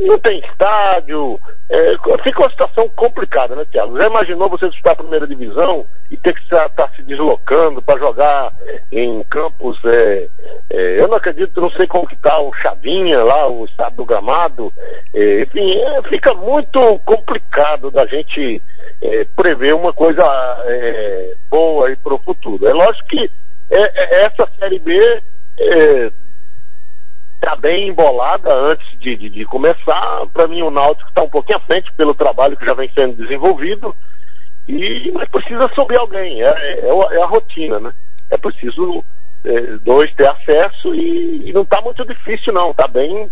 não tem estádio, é, fica uma situação complicada, né, Tiago? Já imaginou você disputar a primeira divisão e ter que estar tá se deslocando para jogar em campos, é, é, eu não acredito, não sei como que tá o Chavinha lá, o estado do gramado, é, enfim, é, fica muito complicado da gente é, prever uma coisa boa aí para o futuro. É lógico que essa Série B está bem embolada antes de, de, de começar. Para mim, o Náutico está um pouquinho à frente pelo trabalho que já vem sendo desenvolvido. E mas precisa subir alguém, é, é, é a rotina, né? É preciso é, dois ter acesso e, e não está muito difícil não, está bem,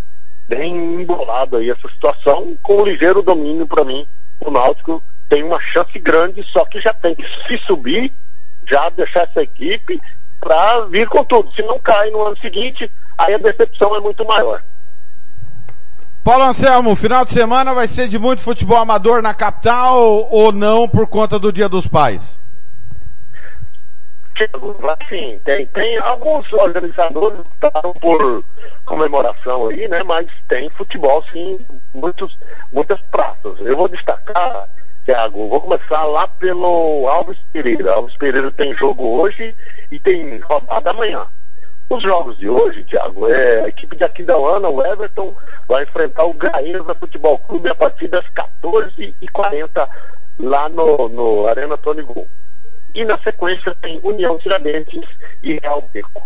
bem embolado aí essa situação, com um ligeiro domínio para mim. O Náutico tem uma chance grande, só que já tem que se subir, já deixar essa equipe para vir com tudo. Se não cai no ano seguinte, aí a decepção é muito maior. Paulo Anselmo, final de semana vai ser de muito futebol amador na capital ou não por conta do Dia dos Pais? Sim, tem, tem alguns organizadores que estão por comemoração aí, né? Mas tem futebol sim, muitos, muitas praças. Eu vou destacar, Thiago, vou começar lá pelo Alves Pereira. Alves Pereira tem jogo hoje e tem rodada amanhã. Os jogos de hoje, Thiago, é a equipe de Aquidauana, o Everton, vai enfrentar o Graenza Futebol Clube a partir das 14h40 lá no, no Arena Tony Gol. E na sequência tem União Tiradentes e Real Beco.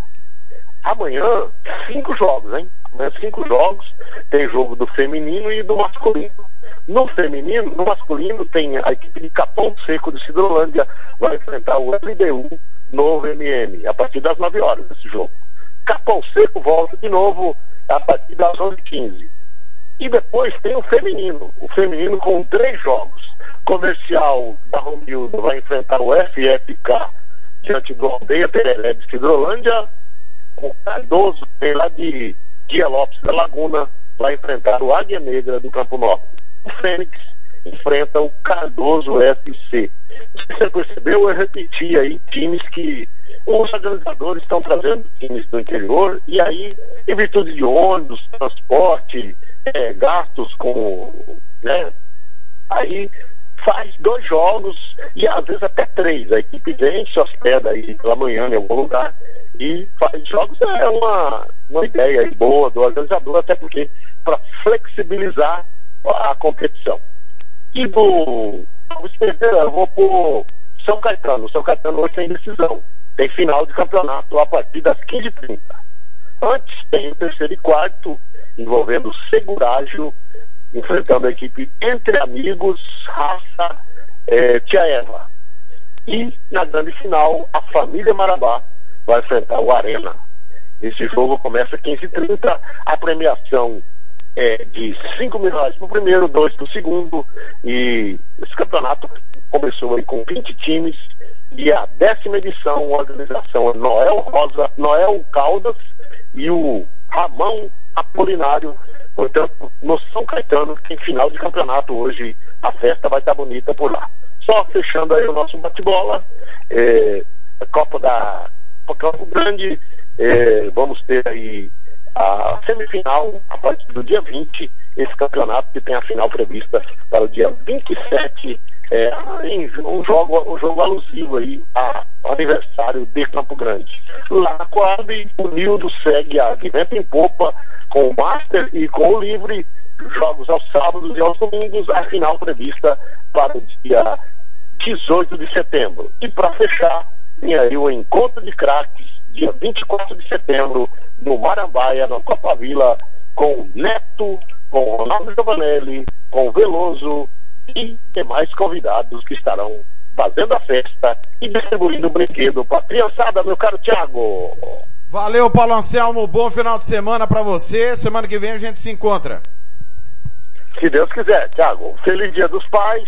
Amanhã, cinco jogos, hein? Amanhã, cinco jogos. Tem jogo do feminino e do masculino. No feminino, no masculino, tem a equipe de Capão Seco de Cidrolândia, vai enfrentar o LDU Novo MM, a partir das 9 horas desse jogo. Capão Seco volta de novo a partir das 11h15. E depois tem o feminino, o feminino com três jogos. Comercial da Romildo vai enfrentar o FFK diante do Aldeia Tereré de Cidrolândia. O Cardoso, tem lá de Guia Lopes da Laguna, vai enfrentar o Águia Negra do Campo Norte. O Fênix enfrenta o Cardoso FC. Você percebeu? Eu repeti aí times que os organizadores estão trazendo times do interior e aí, em virtude de ônibus, transporte, é, gastos com, né, aí faz dois jogos e às vezes até três. A equipe vem, se hospeda aí pela manhã em algum lugar e faz jogos. É uma, uma ideia boa do organizador, até porque para flexibilizar a competição. E do eu vou por São Caetano. São Caetano hoje tem decisão. Tem final de campeonato a partir das 15h30. Antes tem o terceiro e quarto, envolvendo Segurágio, enfrentando a equipe Entre Amigos, Raça, é, Tia Eva. E na grande final, a família Marabá vai enfrentar o Arena. Esse jogo começa 15h30, a premiação é, de 5 mil reais para o primeiro, 2 para o segundo. E esse campeonato começou aí com 20 times. E a décima edição, a organização é Noel Rosa, Noel Caldas e o Ramão Apolinário. Portanto, no São Caetano, tem final de campeonato hoje. A festa vai estar bonita por lá. Só fechando aí o nosso bate-bola, é, a Copa da Campo Grande, é, vamos ter aí a semifinal a partir do dia 20, esse campeonato que tem a final prevista para o dia 27, é, um jogo, um jogo alusivo aí ao aniversário de Campo Grande. Lá Coab, o Nildo segue a vivendo em popa com o Master e com o Livre, jogos aos sábados e aos domingos, a final prevista para o dia 18 de setembro. E para fechar, tem aí o encontro de craques, dia 24 de setembro, no Marambaia, na Copa Vila, com Neto, com Ronaldo Giovanelli, com Veloso, e demais convidados que estarão fazendo a festa e distribuindo o brinquedo para a criançada, meu caro Thiago. Valeu, Paulo Anselmo. Bom final de semana para você. Semana que vem a gente se encontra. Se Deus quiser, Thiago. Feliz Dia dos Pais.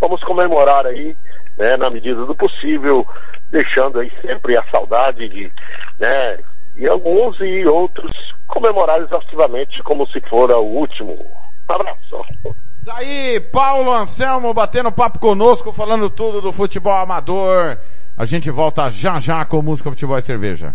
Vamos comemorar aí, né, na medida do possível, deixando aí sempre a saudade de, né, e alguns e outros comemorar exaustivamente como se fora o último. Abraço. Daí, Paulo Anselmo batendo papo conosco, falando tudo do futebol amador. A gente volta já já com música, futebol e cerveja.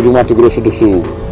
do Mato Grosso do Sul.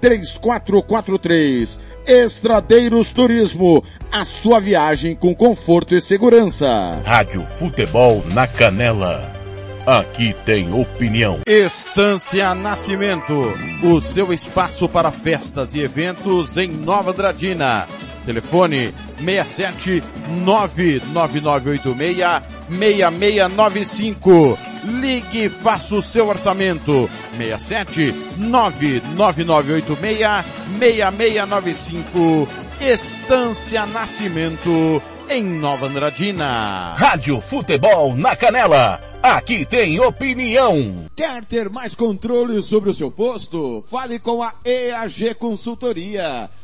3443. Estradeiros Turismo, a sua viagem com conforto e segurança. Rádio Futebol na Canela. Aqui tem opinião. Estância Nascimento, o seu espaço para festas e eventos em Nova Dradina. Telefone 67 99986 6695. Ligue e faça o seu orçamento. 67 99986 6695. Estância Nascimento em Nova Andradina. Rádio Futebol na Canela. Aqui tem opinião. Quer ter mais controle sobre o seu posto? Fale com a EAG Consultoria.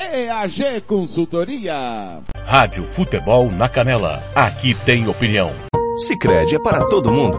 EAG Consultoria. Rádio Futebol na Canela. Aqui tem opinião. Sicredi é para todo mundo.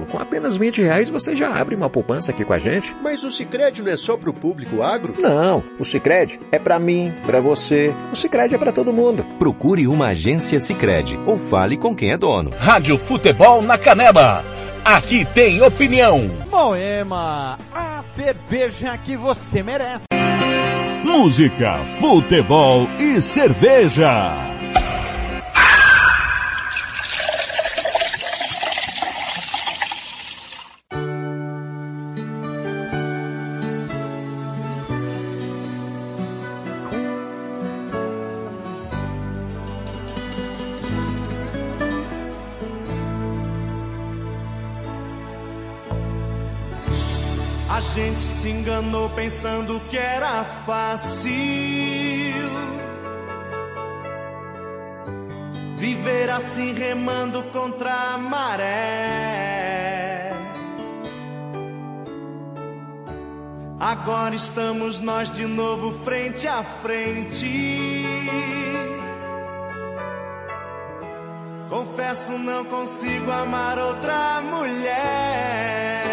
Com apenas 20 reais você já abre uma poupança aqui com a gente. Mas o Sicredi não é só para o público agro? Não, o Sicredi é para mim, para você. O Sicredi é para todo mundo. Procure uma agência Sicredi ou fale com quem é dono. Rádio Futebol na Canela. Aqui tem opinião. Moema, a cerveja que você merece. Música, futebol e cerveja. Se enganou pensando que era fácil viver assim remando contra a maré. Agora estamos nós de novo frente a frente. Confesso, não consigo amar outra mulher.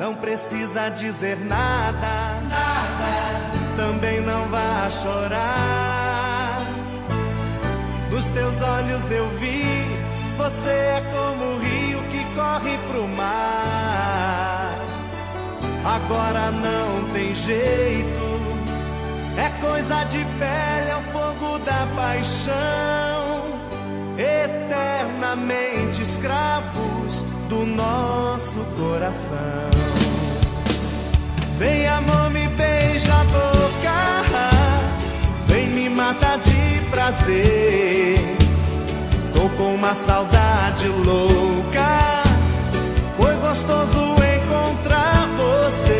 Não precisa dizer nada, nada. Também não vá chorar. Nos teus olhos eu vi Você é como o rio que corre pro mar. Agora não tem jeito. É coisa de pele, é o fogo da paixão. Eternamente escravos do nosso coração. Vem amor, me beija a boca. Vem me mata de prazer. Tô com uma saudade louca. Foi gostoso encontrar você.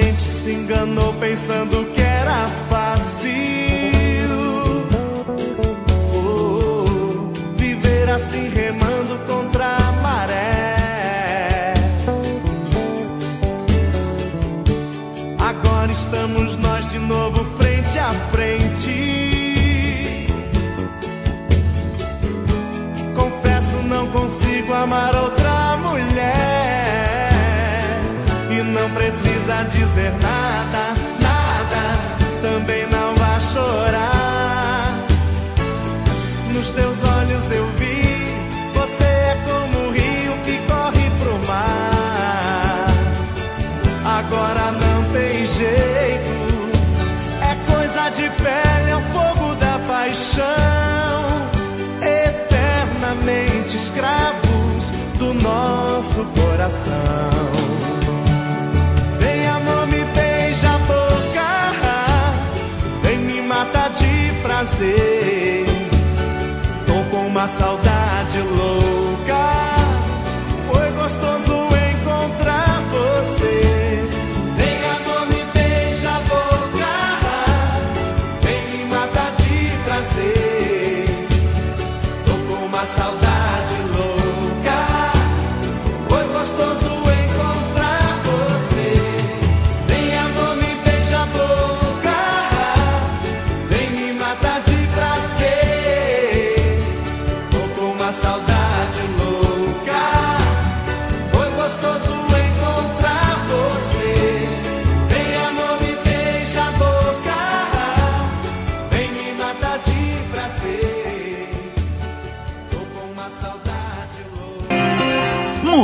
Gente se enganou pensando que era fácil. Oh, viver assim remando contra a maré. Agora estamos nós de novo frente a frente. Confesso, não consigo amar outra precisa dizer nada, nada. Também não vai chorar. Nos teus olhos eu vi. Você é como o rio que corre pro mar. Agora não tem jeito. É coisa de pele, é o fogo da paixão. Eternamente escravos do nosso coração. Uma saudade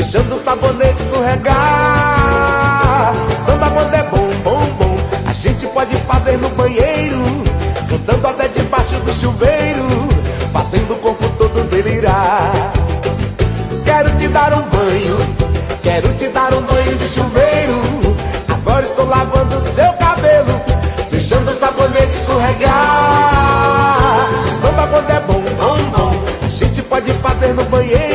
Deixando o sabonete escorregar. O samba quando é bom, bom, bom, a gente pode fazer no banheiro, cantando até debaixo do chuveiro, fazendo o corpo todo delirar. Quero te dar um banho, quero te dar um banho de chuveiro. Agora estou lavando seu cabelo, deixando o sabonete escorregar. O samba quando é bom, bom, bom, a gente pode fazer no banheiro,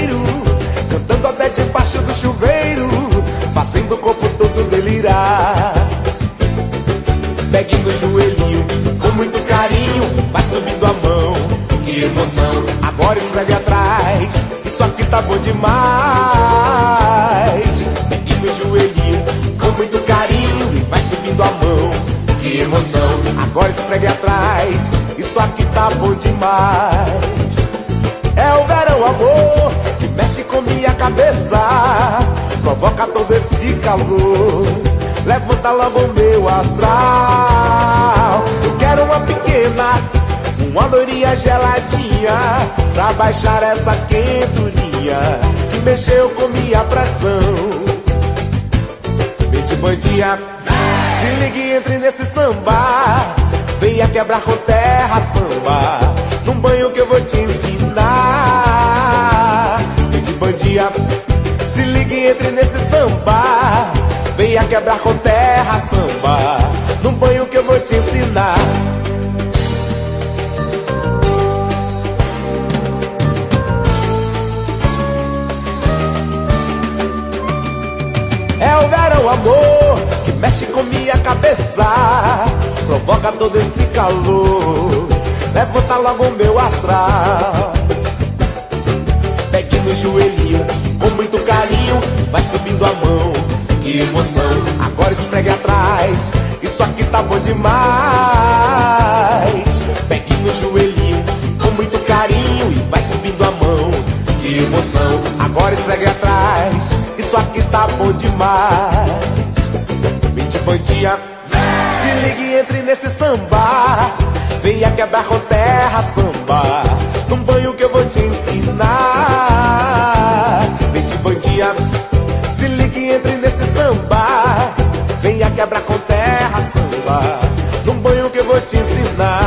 tá bom demais. Pegue no joelhinho, com muito carinho, vai subindo a mão, que emoção. Agora esfregue atrás, isso aqui tá bom demais. É o verão, amor, que mexe com minha cabeça, provoca todo esse calor. Levanta logo o meu astral. Eu quero uma pequena, uma loirinha geladinha, pra baixar essa quenturinha que mexeu com minha pressão. Vem de bandinha, se ligue, entre nesse samba. Venha quebrar com terra samba, num banho que eu vou te ensinar. Vem de bandinha, se ligue, entre nesse samba. Venha quebrar com terra samba, num banho que eu vou te ensinar. Seu amor que mexe com minha cabeça, provoca todo esse calor, levanta logo meu astral. Pegue no joelhinho, com muito carinho, vai subindo a mão, que emoção. Agora esfregue atrás, isso aqui tá bom demais. Pegue no joelhinho, que emoção. Agora esfregue atrás, isso aqui tá bom demais. Mente bandinha, se ligue, entre nesse samba. Venha quebrar com terra samba. Num banho que eu vou te ensinar. Mente bandinha, se ligue, entre nesse samba. Venha quebrar com terra samba. Num banho que eu vou te ensinar.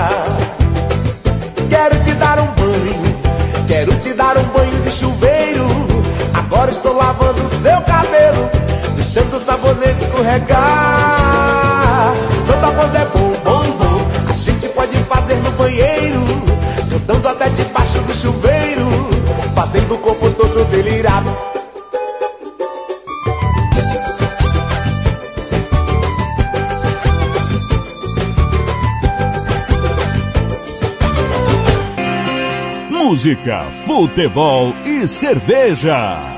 Estou lavando seu cabelo. Deixando o sabonete escorregar. Samba quando é bom, bom, bom. A gente pode fazer no banheiro. Cantando até debaixo do chuveiro. Fazendo o corpo todo delirar. Música, futebol e cerveja.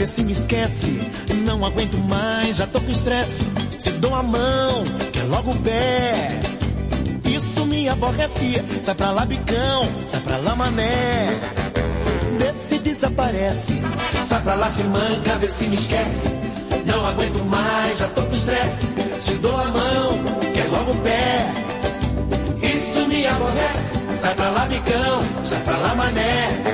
Vê se me esquece. Não aguento mais, já tô com estresse. Se dou a mão, quer logo o pé. Isso me aborrece. Sai pra lá, bicão, sai pra lá, mané. Vê se desaparece. Sai pra lá, se manca, vê se me esquece. Não aguento mais, já tô com estresse. Se dou a mão, quer logo o pé. Isso me aborrece. Sai pra lá, bicão, sai pra lá, mané.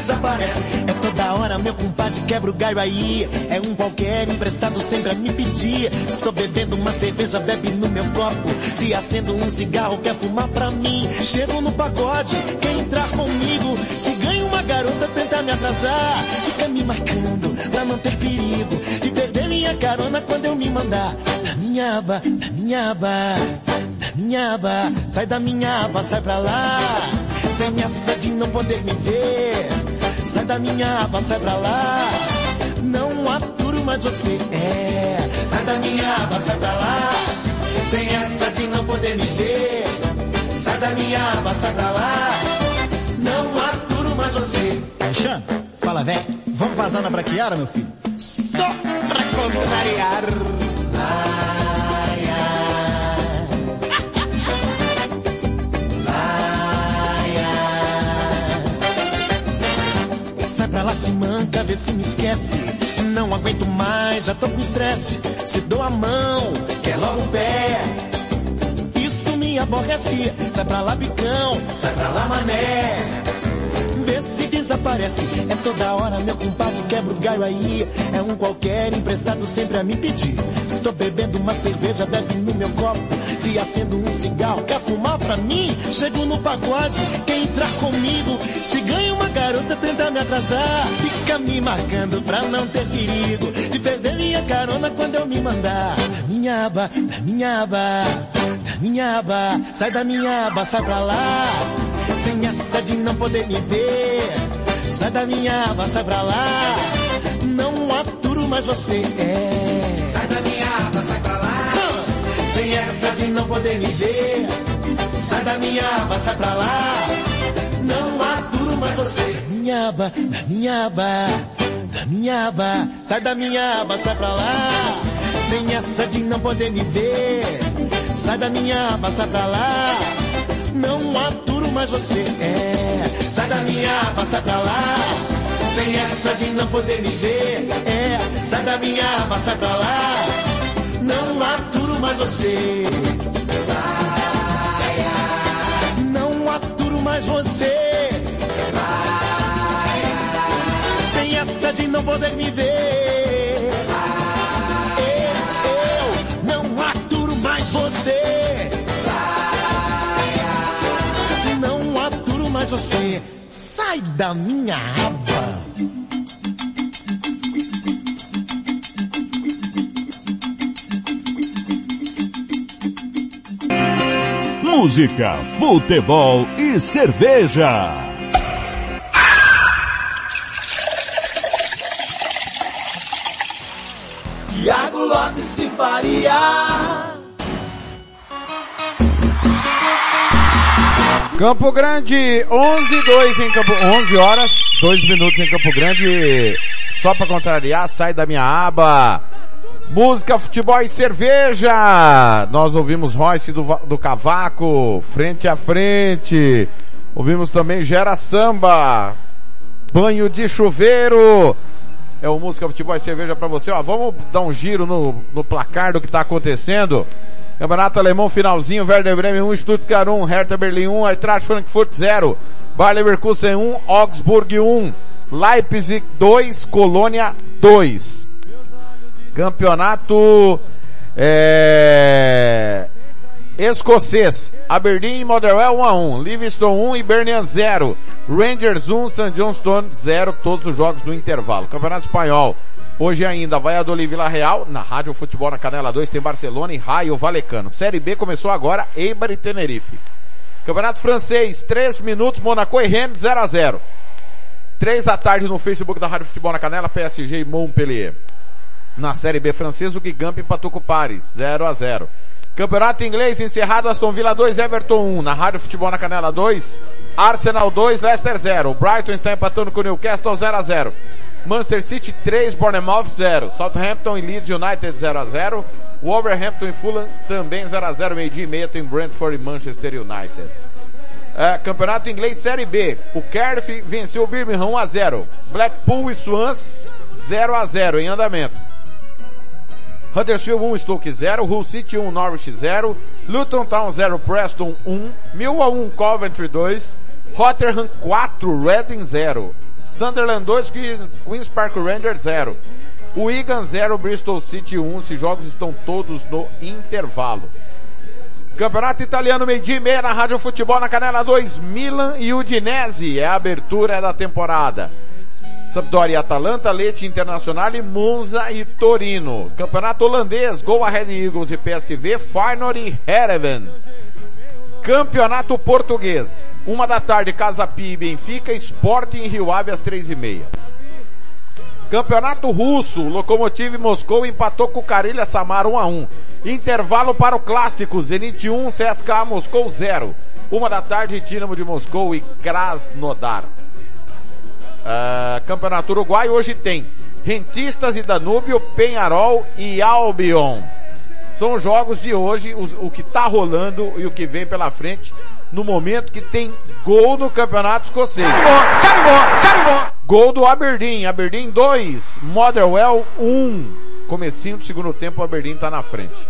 Desaparece. É toda hora, meu compadre quebra o galho aí. É um qualquer emprestado sempre a me pedir. Estou bebendo uma cerveja, bebe no meu copo. Se acendo um cigarro, quer fumar pra mim. Chego no pagode, quer entrar comigo. Se ganha uma garota, tenta me atrasar. Fica me marcando pra não ter perigo. De perder minha carona quando eu me mandar. Da minha aba, da minha aba, da minha aba. Sai da minha aba, sai pra lá. Sem essa de não poder me ver. Da minha aba, sai pra lá. Não aturo mais você, é. Sai da minha aba, sai pra lá. Sem essa de não poder me ver. Sai da minha aba, sai pra lá. Não aturo mais você. Alexandre, fala velho, vamos vazar na braquiara, meu filho? Só pra contrariar. Manca, vê se me esquece. Não aguento mais, já tô com estresse. Se dou a mão, quer logo o pé. Isso me aborrece. Sai pra lá, bicão, sai pra lá, mané. Vê se desaparece. É toda hora, meu compadre quebra o galho aí. É um qualquer emprestado sempre a me pedir. Estou bebendo uma cerveja, bebe no meu copo. Se acendo um cigarro, quer fumar pra mim? Chego no pagode, quer entrar comigo? Garota, tenta me atrasar. Fica me marcando pra não ter perigo. De perder minha carona quando eu me mandar. Da minha aba, da minha aba, da minha aba. Sai da minha aba, sai pra lá. Sem essa de não poder me ver. Sai da minha aba, sai pra lá. Não aturo mais você, é. Sai da minha aba, sai pra lá. Sem essa de não poder me ver. Sai da minha aba, sai pra lá. Não aturo ama é você. Da minha aba, da minha aba, da minha aba, sai da minha aba, sai pra lá. Sem essa de não poder me ver. Sai da minha aba, sai pra lá. Não aturo mais você, é. Sai da minha aba, sai pra lá. Sem essa de não poder me ver, é. Sai da minha aba, sai pra lá. Não aturo mais você. É. mais você. Sem essa de não poder me ver. Eu, eu não aturo mais você. Não aturo mais você. Sai da minha aba. Música, futebol e cerveja. Faria. Campo Grande, 11 2 em Campo 11 horas, 2 minutos em Campo Grande. Só para contrariar, sai da minha aba. Música, futebol e cerveja. Nós ouvimos Royce do, do Cavaco, frente a frente. Ouvimos também Gera Samba, banho de chuveiro. É o música, futebol e cerveja para você. Ó, vamos dar um giro no, no placar do que tá acontecendo. Campeonato Alemão finalzinho, Werder Bremen 1, Stuttgart 1, Hertha Berlim 1, Eintracht Frankfurt 0, Bayer Leverkusen 1, Augsburg 1, Leipzig 2, Colônia 2. Campeonato é, escocês. Aberdeen e Motherwell 1 a 1, Livingston 1 e Birmingham 0, Rangers 1, St. Johnstone 0, todos os jogos no intervalo. Campeonato espanhol. Hoje ainda, Valladolid e Vila Real, na Rádio Futebol na Canela 2 tem Barcelona e Raio Valecano. Série B começou agora, Eibar e Tenerife. Campeonato francês, 3 minutos, Monaco e Rennes 0 a 0. 3 da tarde no Facebook da Rádio Futebol na Canela, PSG e Montpellier. Na Série B francesa, o Gigamp empatou com o Paris, 0 a 0. Campeonato inglês encerrado, Aston Villa 2, Everton 1. Na Rádio Futebol na Canela 2, Arsenal 2, Leicester 0. O Brighton está empatando com Newcastle 0 a 0. Manchester City 3, Bournemouth 0. Southampton e Leeds United 0 a 0. Wolverhampton e Fulham também 0 a 0. Meio dia e meia tem Brentford e Manchester United. É, campeonato inglês Série B. O Cardiff venceu o Birmingham 1 a 0. Blackpool e Swans 0 a 0 em andamento. Huddersfield 1, Stoke 0, Hull City 1, Norwich 0, Luton Town 0, Preston 1, Millwall 1, Coventry 2, Rotherham 4, Reading 0, Sunderland 2, Queen's Park Rangers 0, Wigan 0, Bristol City 1, esses jogos estão todos no intervalo. Campeonato Italiano, meio-dia e meia na Rádio Futebol na Canela 2, Milan e Udinese, é a abertura da temporada. Sampdoria e Atalanta, Leite Internacional e Monza e Torino. Campeonato holandês, Go Ahead Eagles e PSV, Feyenoord e Heerenveen. Campeonato português, uma da tarde, Casa Pia e Benfica, Sporting em Rio Ave às três e meia. Campeonato russo, Lokomotiv Moscou empatou com o Karelia Samara 1 a 1. Intervalo para o clássico, Zenit 1, CSKA Moscou 0. Uma da tarde, Dinamo de Moscou e Krasnodar. Uh, Campeonato Uruguai hoje tem Rentistas e Danúbio, Penharol e Albion. São os jogos de hoje, os, o que tá rolando e o que vem pela frente no momento que tem gol no Campeonato Escocês. Carimbó, carimbó, carimbó. Gol do Aberdeen, Aberdeen 2, Motherwell 1. Comecinho do segundo tempo, o Aberdeen tá na frente.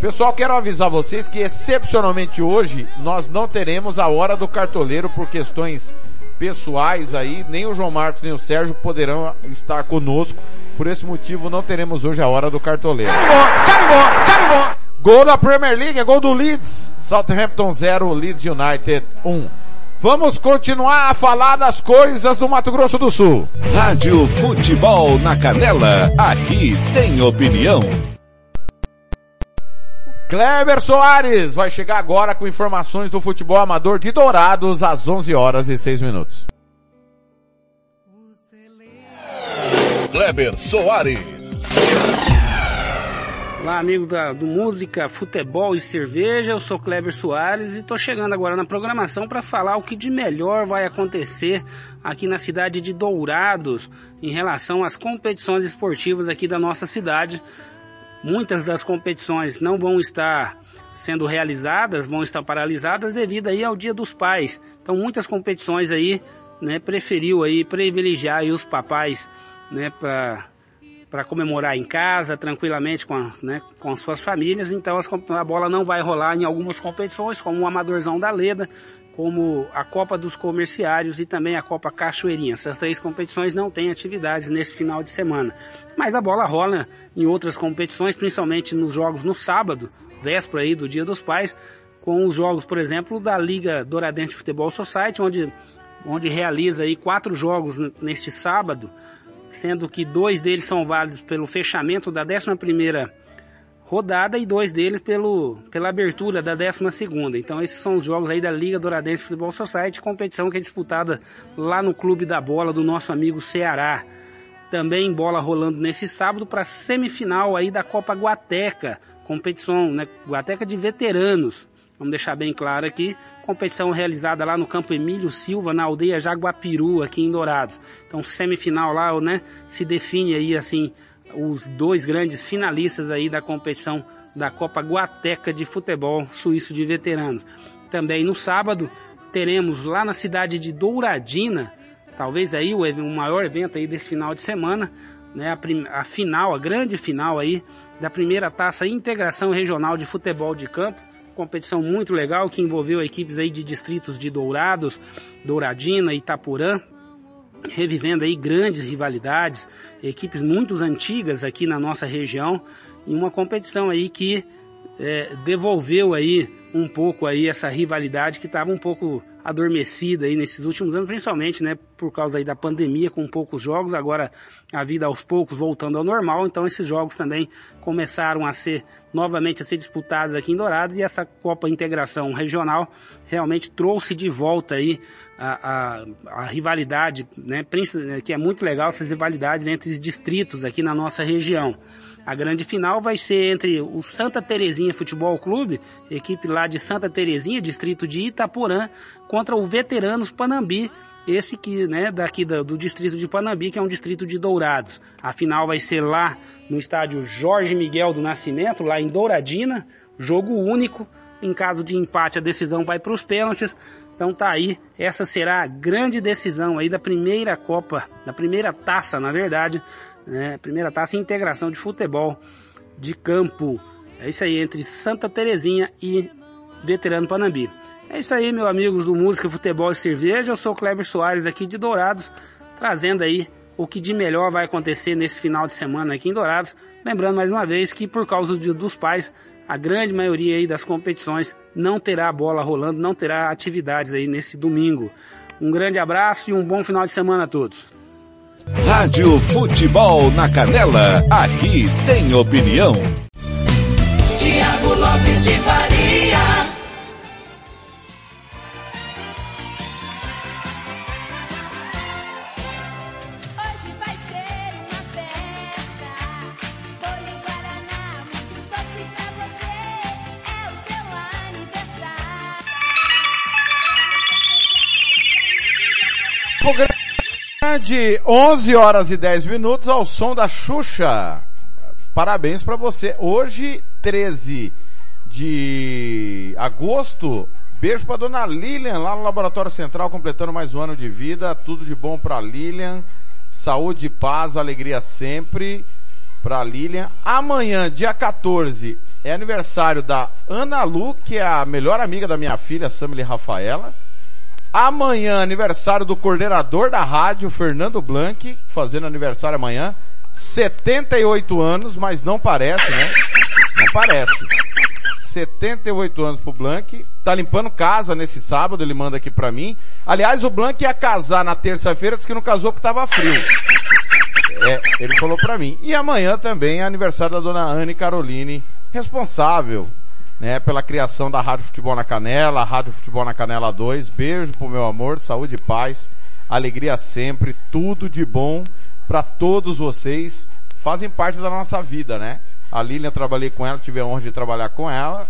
Pessoal, quero avisar vocês que excepcionalmente hoje nós não teremos a hora do cartoleiro por questões pessoais aí, nem o João Marcos nem o Sérgio poderão estar conosco. Por esse motivo não teremos hoje a hora do cartoleiro. Carimbó, carimbó, carimbó. Gol da Premier League, é gol do Leeds. Southampton 0, Leeds United 1. Vamos continuar a falar das coisas do Mato Grosso do Sul. Rádio Futebol na Canela, aqui tem opinião. Kleber Soares vai chegar agora com informações do futebol amador de Dourados às 11 horas e 6 minutos. Kleber Soares. Olá, amigos da, do Música, Futebol e Cerveja. Eu sou Kleber Soares e estou chegando agora na programação para falar o que de melhor vai acontecer aqui na cidade de Dourados em relação às competições esportivas aqui da nossa cidade. Muitas das competições não vão estar sendo realizadas, vão estar paralisadas devido aí ao Dia dos Pais. Então, muitas competições aí, né, preferiu aí privilegiar aí os papais, né, para para comemorar em casa, tranquilamente com, a, né, com as suas famílias. Então as, a bola não vai rolar em algumas competições, como o Amadorzão da Leda, como a Copa dos Comerciários e também a Copa Cachoeirinha. Essas três competições não têm atividades nesse final de semana. Mas a bola rola em outras competições, principalmente nos jogos no sábado, véspera aí do Dia dos Pais, com os jogos, por exemplo, da Liga Douradente Futebol Society, onde, onde realiza aí quatro jogos neste sábado, sendo que dois deles são válidos pelo fechamento da 11 primeira rodada e dois deles pelo, pela abertura da 12 segunda. Então esses são os jogos aí da Liga Douradense Futebol Society, competição que é disputada lá no Clube da Bola do nosso amigo Ceará. Também bola rolando nesse sábado para semifinal aí da Copa Guateca, competição, né, Guateca de veteranos. Vamos deixar bem claro aqui, competição realizada lá no campo Emílio Silva, na aldeia Jaguapiru, aqui em Dourados. Então, semifinal lá, né, se define aí, assim, os dois grandes finalistas aí da competição da Copa Guateca de Futebol Suíço de Veteranos. Também no sábado, teremos lá na cidade de Douradina, talvez aí o, maior evento aí desse final de semana, né, a, a final, a grande final aí da primeira taça Integração Regional de Futebol de Campo, competição muito legal que envolveu equipes aí de distritos de Dourados, Douradina, Itapurã, revivendo aí grandes rivalidades, equipes muito antigas aqui na nossa região, em uma competição aí que é, devolveu aí um pouco aí essa rivalidade que estava um pouco adormecida aí nesses últimos anos, principalmente, né, por causa aí da pandemia com poucos jogos, agora a vida aos poucos voltando ao normal, então esses jogos também começaram a ser novamente a ser disputados aqui em Dourados. E essa Copa Integração Regional realmente trouxe de volta aí a, a, rivalidade, né, que é muito legal essas rivalidades entre os distritos aqui na nossa região. A grande final vai ser entre o Santa Terezinha Futebol Clube, equipe lá de Santa Terezinha, distrito de Itaporã, contra o Veteranos Panambi, esse que, né, daqui do, do, distrito de Panambi, que é um distrito de Dourados. A final vai ser lá no estádio Jorge Miguel do Nascimento, lá em Douradina, jogo único. Em caso de empate, a decisão vai para os pênaltis. Então tá aí, essa será a grande decisão aí da primeira Copa, da primeira taça, na verdade, né? Primeira taça integração de futebol de campo. É isso aí, entre Santa Terezinha e Veterano Panambi. É isso aí, meus amigos do Música, Futebol e Cerveja. Eu sou Kleber Soares aqui de Dourados, trazendo aí o que de melhor vai acontecer nesse final de semana aqui em Dourados. Lembrando mais uma vez que por causa Dia dos Pais, a grande maioria aí das competições não terá bola rolando, não terá atividades aí nesse domingo. Um grande abraço e um bom final de semana a todos. Rádio Futebol na Canela, aqui tem opinião. Tiago Lopes de Faria. De 11 horas e 10 minutos ao som da Xuxa. Parabéns para você. Hoje, 13 de agosto, beijo para dona Lilian lá no Laboratório Central, completando mais um ano de vida. Tudo de bom para Lilian. Saúde, paz, alegria sempre para Lilian. Amanhã, dia 14, é aniversário da Ana Lu, que é a melhor amiga da minha filha, Samile Rafaela. Amanhã, aniversário do coordenador da rádio, Fernando Blanc, fazendo aniversário amanhã. 78 anos, mas não parece, né? Não parece. 78 anos pro Blanc. Tá limpando casa nesse sábado, ele manda aqui pra mim. Aliás, o Blanc ia casar na terça-feira, disse que não casou porque tava frio. É, ele falou pra mim. E amanhã também é aniversário da dona Anne Caroline, responsável né, pela criação da Rádio Futebol na Canela, Rádio Futebol na Canela 2. Beijo pro meu amor, saúde e paz, alegria sempre, tudo de bom para todos vocês. Fazem parte da nossa vida, né? A Lilian trabalhei com ela, tive a honra de trabalhar com ela.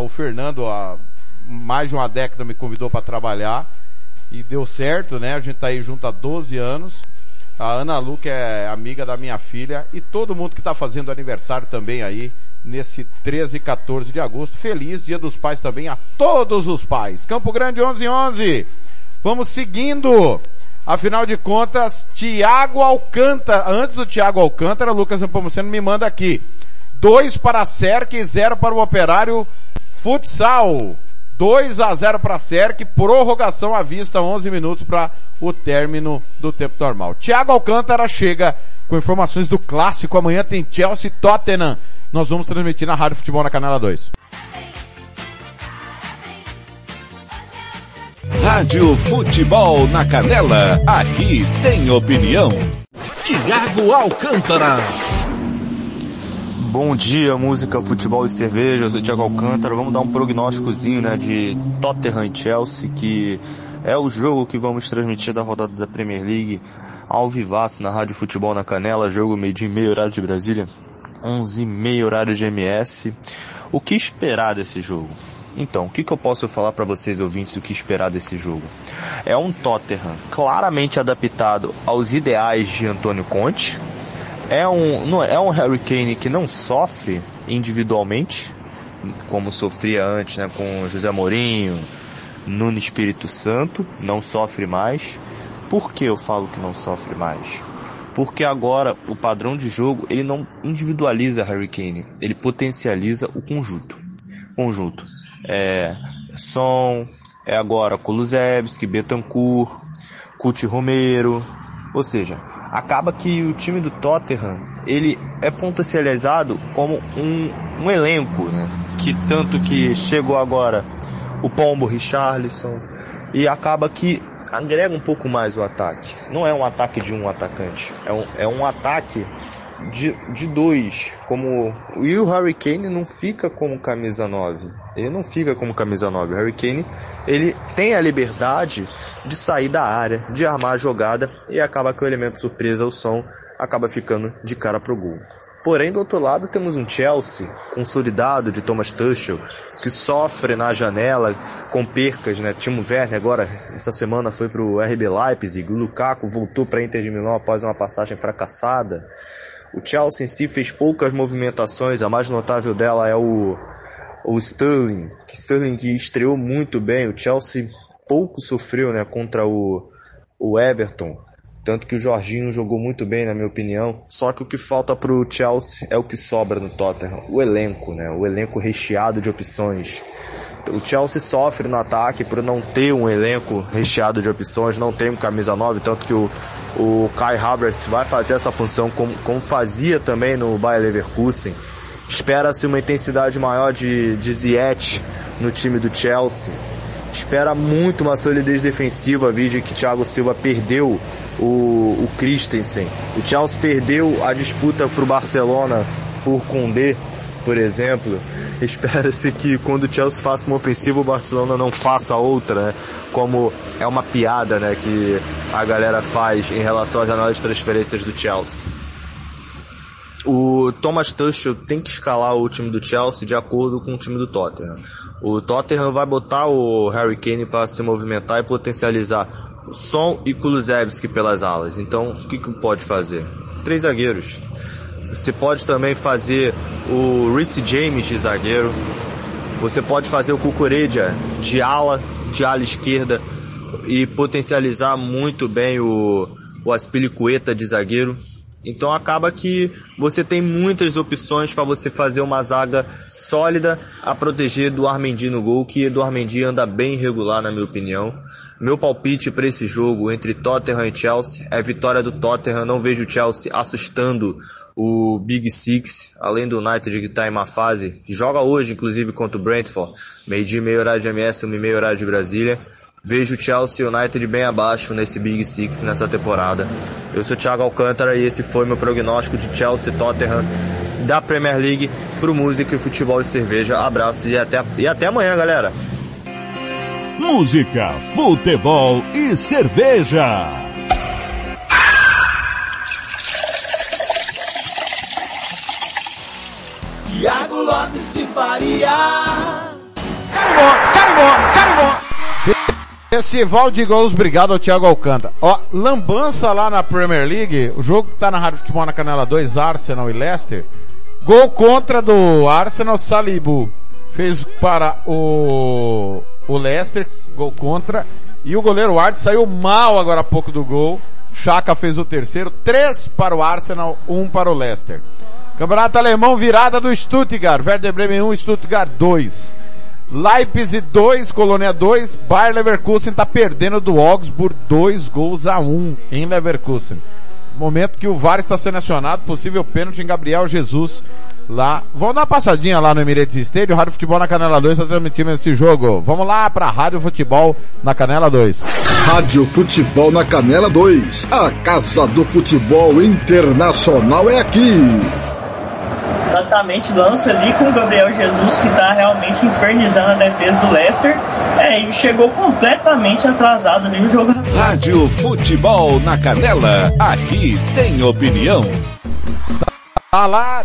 O Fernando, há mais de uma década me convidou para trabalhar e deu certo, né? A gente tá aí junto há 12 anos. A Ana Lu, que é amiga da minha filha, e todo mundo que está fazendo aniversário também aí, nesse 13 e 14 de agosto. Feliz Dia dos Pais também a todos os pais. Campo Grande 11 11. Vamos seguindo. Afinal de contas, Thiago Alcântara, antes do Thiago Alcântara, Lucas Nepomuceno me manda aqui. Dois para a Cerc e zero para o Operário Futsal. 2 a 0 para a Cerc, prorrogação à vista, 11 minutos para o término do tempo normal. Thiago Alcântara chega com informações do clássico. Amanhã tem Chelsea Tottenham. Nós vamos transmitir na Rádio Futebol na Canela 2. Rádio Futebol na Canela, aqui tem opinião. Tiago Alcântara. Bom dia, música, futebol e cerveja. Eu sou o Thiago Alcântara. Vamos dar um prognósticozinho, né, de Tottenham e Chelsea, que é o jogo que vamos transmitir da rodada da Premier League ao vivaço na Rádio Futebol na Canela, jogo meio dia e meio horário de Brasília, 11 e meio horário de MS. O que esperar desse jogo? Então, o que, que eu posso falar para vocês ouvintes o que esperar desse jogo? É um Tottenham claramente adaptado aos ideais de Antônio Conte, é um, não, é um Harry Kane que não sofre individualmente, como sofria antes, né, com José Mourinho, Nuno Espírito Santo, não sofre mais. Por que eu falo que não sofre mais? Porque agora o padrão de jogo, ele não individualiza Harry Kane, ele potencializa o conjunto. Conjunto. É Son, é agora Kulusevski, Betancourt, Cuti Romero, ou seja, acaba que o time do Tottenham ele é potencializado como um, um elenco, né? Que tanto que chegou agora o Pombo Richarlison e acaba que agrega um pouco mais o ataque. Não é um ataque de um atacante, é um, é um ataque de, de dois. Como e o Harry Kane não fica como camisa 9. Ele não fica como camisa 9. O Harry Kane ele tem a liberdade de sair da área, de armar a jogada e acaba que o elemento surpresa, o som, acaba ficando de cara pro gol. Porém, do outro lado, temos um Chelsea consolidado de Thomas Tuchel, que sofre na janela com percas, né? Timo Werner agora, essa semana foi pro RB Leipzig, o Lukaku voltou para Inter de Milão após uma passagem fracassada. O Chelsea em si fez poucas movimentações, a mais notável dela é o, o Sterling, que Sterling que estreou muito bem, o Chelsea pouco sofreu, né, contra o, o Everton, tanto que o Jorginho jogou muito bem, na minha opinião. Só que o que falta pro Chelsea é o que sobra no Tottenham. O elenco, né? O elenco recheado de opções. O Chelsea sofre no ataque por não ter um elenco recheado de opções, não tem um camisa 9, tanto que o, o Kai Havertz vai fazer essa função como, como fazia também no Bayer Leverkusen. Espera-se uma intensidade maior de, de Ziyech no time do Chelsea. Espera muito uma solidez defensiva, vídeo que Thiago Silva perdeu o, o Christensen. O Chelsea perdeu a disputa para o Barcelona por Condé, por exemplo. (laughs) Espera-se que quando o Chelsea faça uma ofensiva, o Barcelona não faça outra, né? Como é uma piada, né, que a galera faz em relação à janela de transferências do Chelsea. O Thomas Tuchel tem que escalar o time do Chelsea de acordo com o time do Tottenham. O Tottenham vai botar o Harry Kane para se movimentar e potencializar Son e Kulusevski pelas alas. Então, o que, que pode fazer? Três zagueiros. Você pode também fazer o Reece James de zagueiro. Você pode fazer o Cucuredia de ala, de ala esquerda e potencializar muito bem o, o Aspilicueta de zagueiro. Então acaba que você tem muitas opções para você fazer uma zaga sólida a proteger do Armendi no gol, que do Armendi anda bem irregular na minha opinião. Meu palpite para esse jogo entre Tottenham e Chelsea é vitória do Tottenham. Não vejo o Chelsea assustando o Big Six, além do United que está em uma fase, que joga hoje inclusive contra o Brentford, meio dia meio horário de MS, uma meio horário de Brasília. Vejo o Chelsea United bem abaixo nesse Big Six nessa temporada. Eu sou o Thiago Alcântara e esse foi meu prognóstico de Chelsea Tottenham da Premier League pro música e futebol e cerveja. Abraço e até, e até amanhã, galera. Música, futebol e cerveja. Tiago Lopes de Faria. Carimbó, carimbó, carimbó. Festival de gols, obrigado ao Thiago Alcântara. Ó, lambança lá na Premier League, o jogo que tá na Rádio Futebol na Canela 2, Arsenal e Leicester. Gol contra do Arsenal, Salibu. Fez para o, o Leicester, gol contra. E o goleiro Art saiu mal agora há pouco do gol. Chaka fez o terceiro, três para o Arsenal, um para o Leicester. Campeonato Alemão, virada do Stuttgart. Werder Bremen 1, Stuttgart 2. Leipzig 2, Colônia 2. Bayer Leverkusen está perdendo do Augsburg 2 gols a 1 em Leverkusen. Momento que o VAR está sendo acionado, possível pênalti em Gabriel Jesus lá. Vamos dar uma passadinha lá no Emirates Stadium, Rádio Futebol na Canela 2 está transmitindo esse jogo. Vamos lá para Rádio Futebol na Canela 2. Rádio Futebol na Canela 2. A Casa do Futebol Internacional é aqui. Exatamente, lança ali com o Gabriel Jesus que está realmente infernizando a defesa do Leicester. É, e chegou completamente atrasado ali o jogo. Rádio Futebol na Canela. Aqui tem opinião. Tá lá,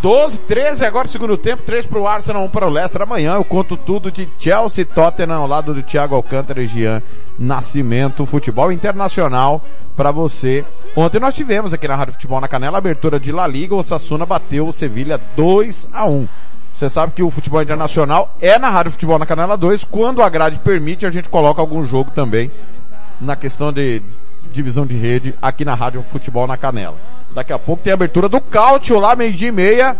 12, 13 agora segundo tempo, 3 pro Arsenal, 1 para o Leicester. Amanhã eu conto tudo de Chelsea Tottenham ao lado do Thiago Alcântara e Jean Nascimento, futebol internacional para você. Ontem nós tivemos aqui na Rádio Futebol na Canela abertura de La Liga, o Sassuna bateu o Sevilha 2 a 1. Você sabe que o futebol internacional é na Rádio Futebol na Canela 2, quando a grade permite a gente coloca algum jogo também na questão de divisão de rede aqui na Rádio Futebol na Canela. Daqui a pouco tem a abertura do Cautio lá, meio dia e meia,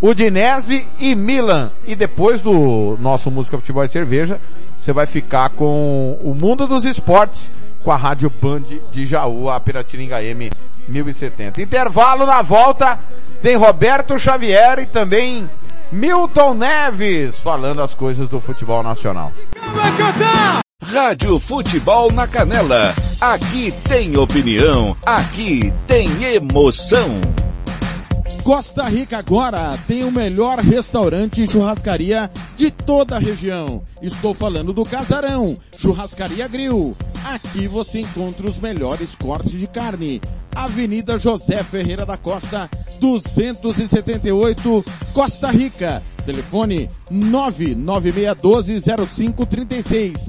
Udinese e Milan. E depois do nosso Música Futebol e Cerveja, você vai ficar com o Mundo dos Esportes, com a Rádio Band de Jaú, a Piratininga M 1070. Intervalo na volta, tem Roberto Xavier e também Milton Neves falando as coisas do futebol nacional. Rádio Futebol na Canela. Aqui tem opinião. Aqui tem emoção. Costa Rica agora tem o melhor restaurante e churrascaria de toda a região. Estou falando do Casarão, Churrascaria Grill. Aqui você encontra os melhores cortes de carne. Avenida José Ferreira da Costa, 278, Costa Rica. Telefone 996120536.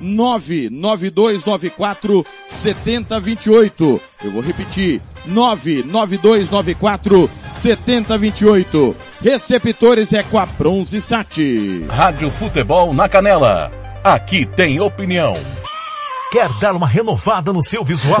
99294 7028. Eu vou repetir. 99294 7028. Receptores é com a Bronze Sat. Rádio Futebol na Canela. Aqui tem opinião. Quer dar uma renovada no seu visual?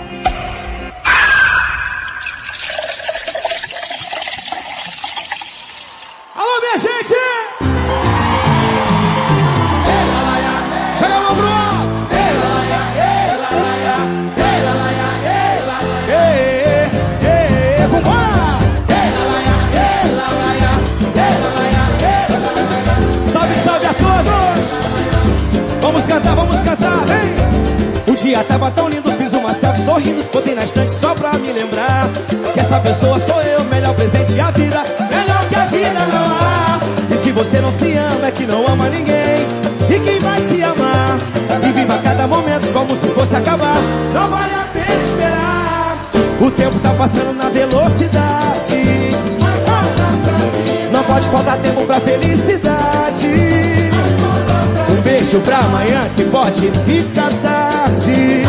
Me lembrar que essa pessoa sou eu, melhor presente a vida, melhor que a vida não há. E se você não se ama, é que não ama ninguém. E quem vai te amar? E viva cada momento como se fosse acabar. Não vale a pena esperar. O tempo tá passando na velocidade. Não pode faltar tempo pra felicidade. Um beijo pra amanhã que pode ficar tarde.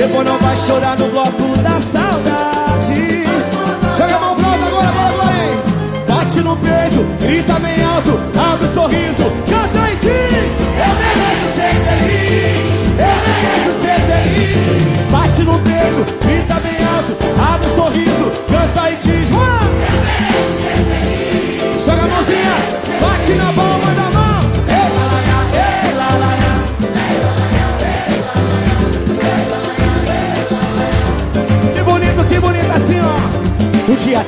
Depois não vai chorar no bloco da saudade. Joga a mão pro alto agora, bora, bora, hein? Bate no peito, grita bem alto, abre o sorriso, canta e diz: Eu mereço ser feliz, eu mereço ser feliz. Bate no peito, grita bem alto, abre o sorriso,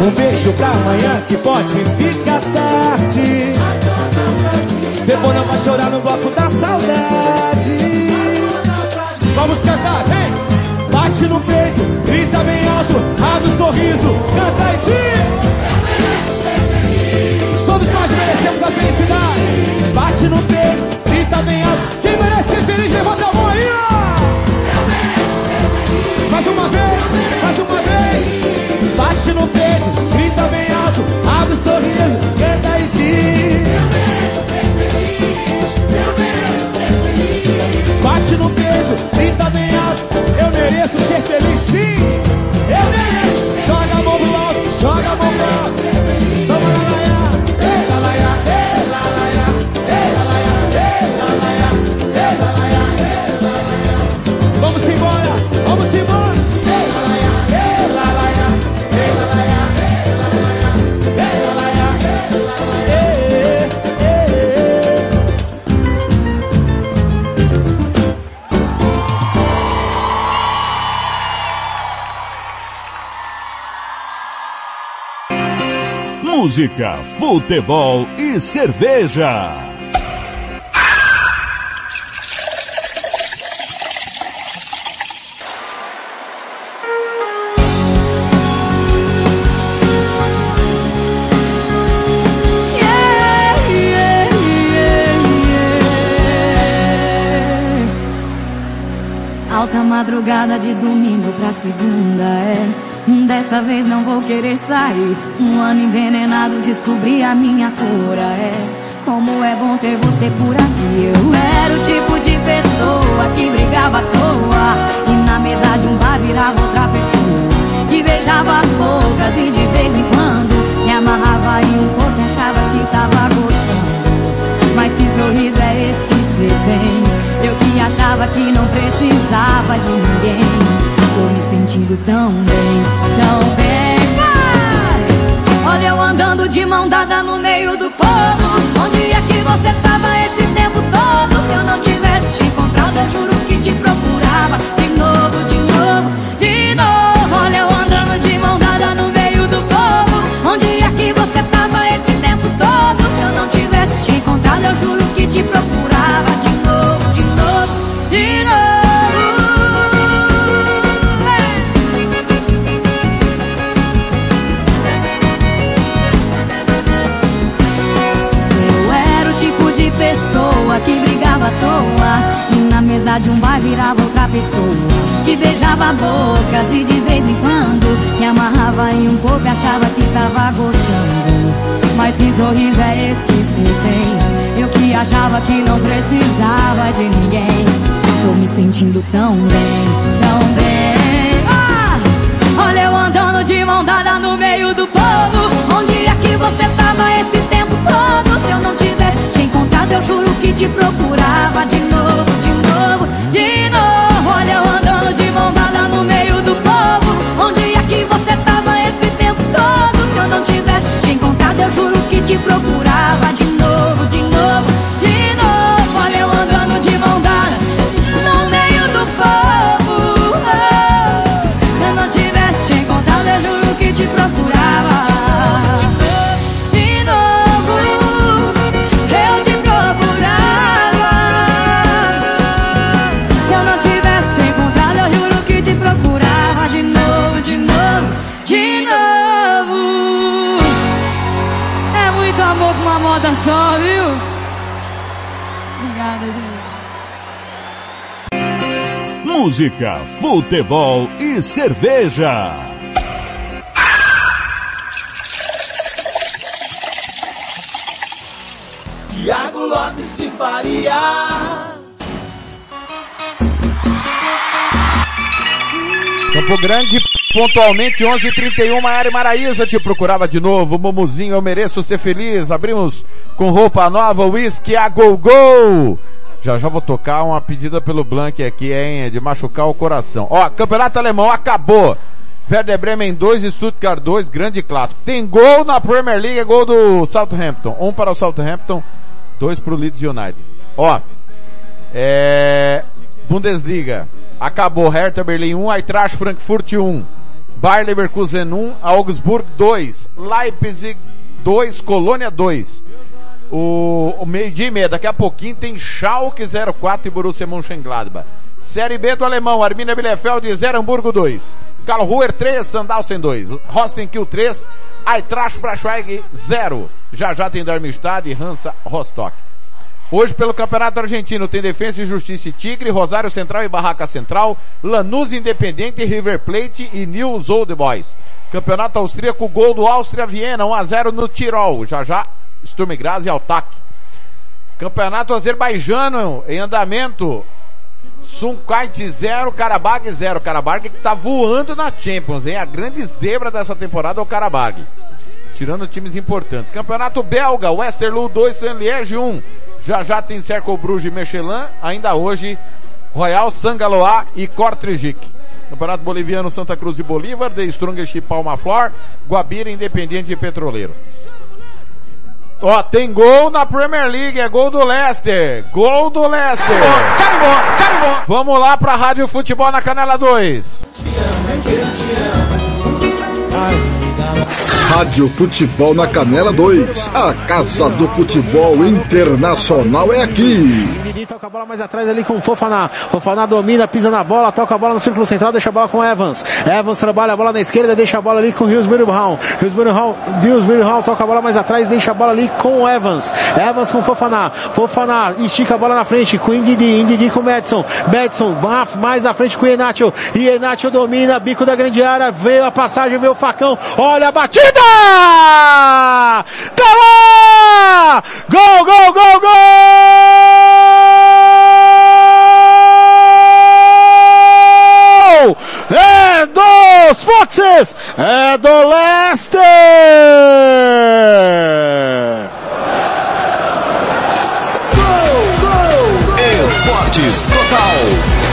Um beijo pra amanhã que pode ficar tarde. Depois não vai chorar no bloco da saudade. Vamos cantar, vem! Bate no peito, grita bem alto, abre o sorriso, canta e diz. Todos nós merecemos a felicidade. Bate no peito, Música, futebol e cerveja. Alta madrugada de domingo pra segunda é. Dessa vez não vou querer sair. Um ano envenenado, descobri a minha cura é. Como é bom ter você por aqui. Eu era o tipo de pessoa que brigava à toa. E na mesa de um bar virava outra pessoa. Que beijava poucas e de vez em quando me amarrava em um corpo e achava que tava gostando. Mas que sorriso é esse que você tem? Eu que achava que não precisava de ninguém. Tô me sentindo tão bem, tão bem. Vai! Olha eu andando de mão dada no meio do povo. Onde é que você tava esse tempo todo? Se eu não tivesse te encontrado, eu juro que te procurava. De novo, de novo, de novo. Olha eu andando de mão dada no meio do povo. Onde é que você tava esse tempo todo? Se eu não tivesse te encontrado, eu juro que te procurava. De novo, de novo, de novo. Mesa de um bar virava outra pessoa que beijava bocas e de vez em quando me amarrava em um corpo e achava que tava gostando. Mas que sorriso é esse que você tem? Eu que achava que não precisava de ninguém. Tô me sentindo tão bem, tão bem. Ah! Olha eu andando de mão dada no meio do povo. Onde é que você tava esse tempo todo? Se eu não tivesse te encontrado, eu juro que te procurava de novo, de novo. Olha eu andando de mão no meio do povo. Onde é que você tava esse tempo todo? Se eu não tivesse te encontrado, eu juro que te procurava de Música, futebol e cerveja. Tiago Lopes de Faria. Campo Grande, pontualmente 11h31, Maiara e Maraísa te procurava de novo. Mumuzinho, eu mereço ser feliz. Abrimos com roupa nova, whisky a go go. Já já vou tocar uma pedida pelo Blank aqui, hein, de machucar o coração. Ó, Campeonato Alemão acabou. Werder Bremen 2, Stuttgart 2, grande clássico. Tem gol na Premier League, é gol do Southampton. Um para o Southampton, dois para o Leeds United. Ó, é... Bundesliga. Acabou Hertha Berlim 1, Eintracht Frankfurt 1. Bayer Leverkusen 1, Augsburg 2. Leipzig 2, Colônia 2. O, o meio-dia meia, daqui a pouquinho tem Schalke 04 e Borussia Mönchengladbach. Série B do alemão, Arminia Bielefeld 0, Hamburgo 2. Karlsruher 3, Sandhausen 2. Rostenkiel 3, Eintracht Braunschweig 0. Já já tem Darmstadt e Hansa Rostock. Hoje pelo Campeonato Argentino tem Defesa e Justiça e Tigre, Rosário Central e Barraca Central, Lanús Independente, River Plate e News Old Boys. Campeonato Austríaco, gol do Áustria Viena, 1 a 0 no Tirol. Já já, Sturm Graz e Altac. Campeonato Azerbaijano em andamento. Sunkait 0, Karabag 0. Karabag que tá voando na Champions, hein? A grande zebra dessa temporada é o Karabag. Tirando times importantes. Campeonato Belga, Westerlo 2, Saint-Liège 1. Já já tem Cercle Bruges e Michelin. Ainda hoje, Royal Sangaloa e Kortrijk. Campeonato Boliviano, Santa Cruz e Bolívar, The Strongest e Palma Flor, Guabira, Independiente e Petroleiro. Ó, tem gol na Premier League, é gol do Leicester. Gol do Leicester. Carimbó, carimbó, Vamos lá pra Rádio Futebol na Canela 2. Rádio Futebol na Canela 2. A Casa do Futebol Internacional é aqui. Toca a bola mais atrás ali com o Fofaná. Fofaná domina, pisa na bola, toca a bola no círculo central, deixa a bola com Evans. Evans trabalha a bola na esquerda, deixa a bola ali com Brown. Hillsbury Brown, Hillsbury Brown toca a bola mais atrás, deixa a bola ali com o Evans. Evans com Fofaná. Fofaná estica a bola na frente com Indidi. Indidi com Madison. Madison mais à frente com o Inácio. E Inácio domina, bico da grande área, veio a passagem, veio o facão. Olha a batida! Tá lá! Gol, gol, gol, gol! É dos Foxes! É do Leicester! Esportes Total.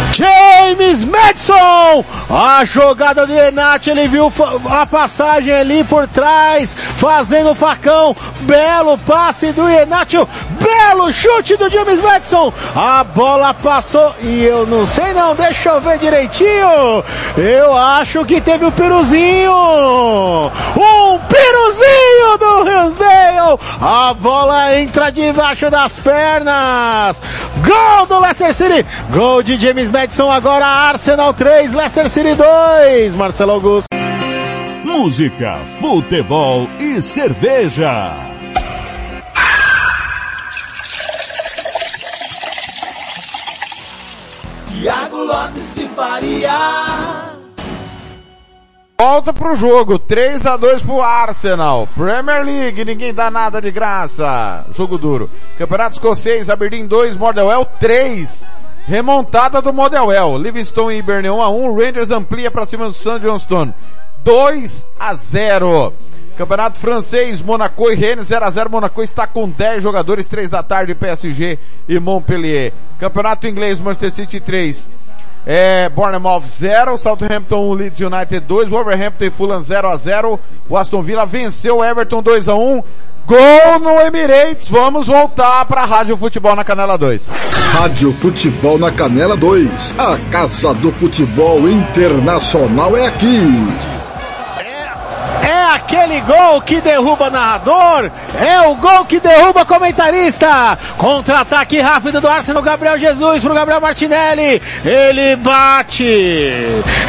James Madison! A jogada de Renate, ele viu a passagem ali por trás, fazendo o facão. Belo passe do Renato, belo chute do James Madison. A bola passou e eu não sei não, deixa eu ver direitinho. Eu acho que teve o um piruzinho. Um piruzinho do Hinsdale. A bola entra debaixo das pernas. Gol do Leicester City. Gol de James Madison agora Arsenal 3, Leicester City 2. Marcelo Augusto. Música, futebol e cerveja. Tiago Lopes de Faria. Volta pro jogo, 3 a 2 pro Arsenal. Premier League, ninguém dá nada de graça. Jogo duro. Campeonato Escocês, Aberdeen 2, Motherwell 3. Remontada do Motherwell. Livingston e Burnley 1 a 1. Rangers amplia para cima do St. Johnston. 2 a 0. Campeonato Francês, Monaco e Rennes 0 a 0. Monaco está com 10 jogadores, 3 da tarde, PSG e Montpellier. Campeonato Inglês, Manchester City 3. É, Bournemouth 0, Southampton 1, Leeds United 2, Wolverhampton e Fulham 0 a 0. O Aston Villa venceu o Everton 2 a 1. Gol no Emirates. Vamos voltar para Rádio Futebol na Canela 2. Rádio Futebol na Canela 2. A Casa do Futebol Internacional é aqui. Aquele gol que derruba narrador, é o gol que derruba comentarista. Contra-ataque rápido do Arsenal, Gabriel Jesus pro Gabriel Martinelli. Ele bate.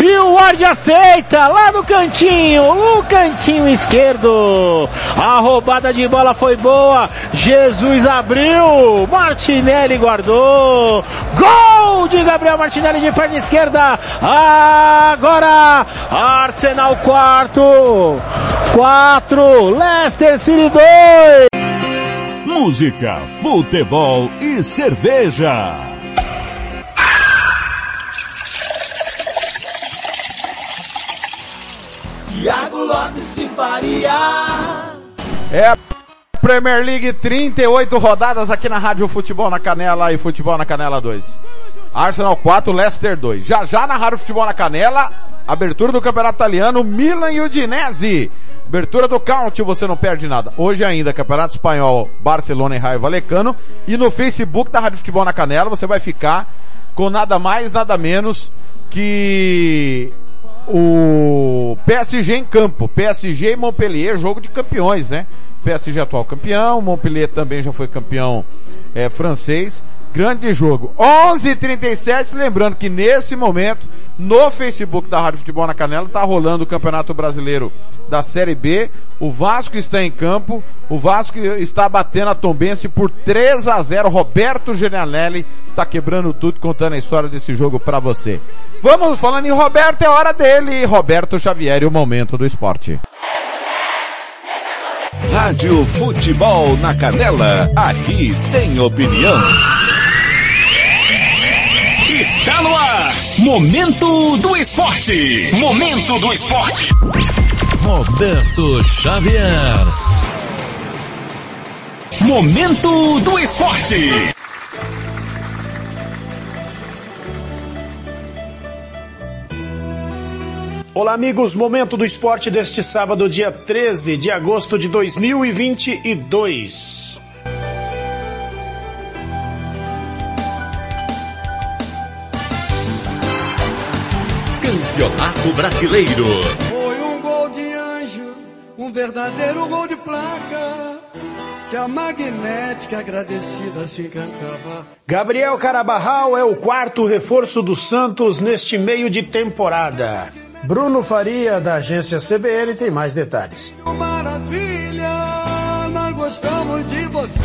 E o Ward aceita lá no cantinho, no cantinho esquerdo. A roubada de bola foi boa. Jesus abriu. Martinelli guardou. Gol de Gabriel Martinelli de perna esquerda. Agora Arsenal quarto. 4, Leicester City 2. Música, futebol e cerveja. Tiago Lopes de Faria. É a Premier League 38 rodadas aqui na Rádio Futebol na Canela e Futebol na Canela 2. Arsenal 4, Leicester 2. Já já na Rádio Futebol na Canela, abertura do Campeonato Italiano, Milan e Udinese. Abertura do Count, você não perde nada. Hoje ainda, Campeonato Espanhol, Barcelona e Raio Valecano. E no Facebook da Rádio Futebol na Canela, você vai ficar com nada mais, nada menos que o PSG em campo. PSG e Montpellier, jogo de campeões, né? PSG atual campeão, Montpellier também já foi campeão é, francês. Grande jogo. 11:37, lembrando que nesse momento no Facebook da Rádio Futebol na Canela tá rolando o Campeonato Brasileiro da Série B. O Vasco está em campo. O Vasco está batendo a Tombense por 3 a 0. Roberto Genianelli tá quebrando tudo contando a história desse jogo para você. Vamos falando em Roberto, é hora dele. Roberto Xavier, o momento do esporte. Rádio Futebol na Canela, aqui tem opinião. Está no ar. Momento do esporte. Momento do esporte. Roberto Xavier. Momento do esporte. Olá, amigos. Momento do esporte deste sábado, dia 13 de agosto de 2022. Campeonato Brasileiro. Foi um gol de anjo, um verdadeiro gol de placa. Que a magnética agradecida se encantava. Gabriel Carabarral é o quarto reforço do Santos neste meio de temporada. Bruno Faria, da agência CBN, tem mais detalhes. Maravilha, nós gostamos de você.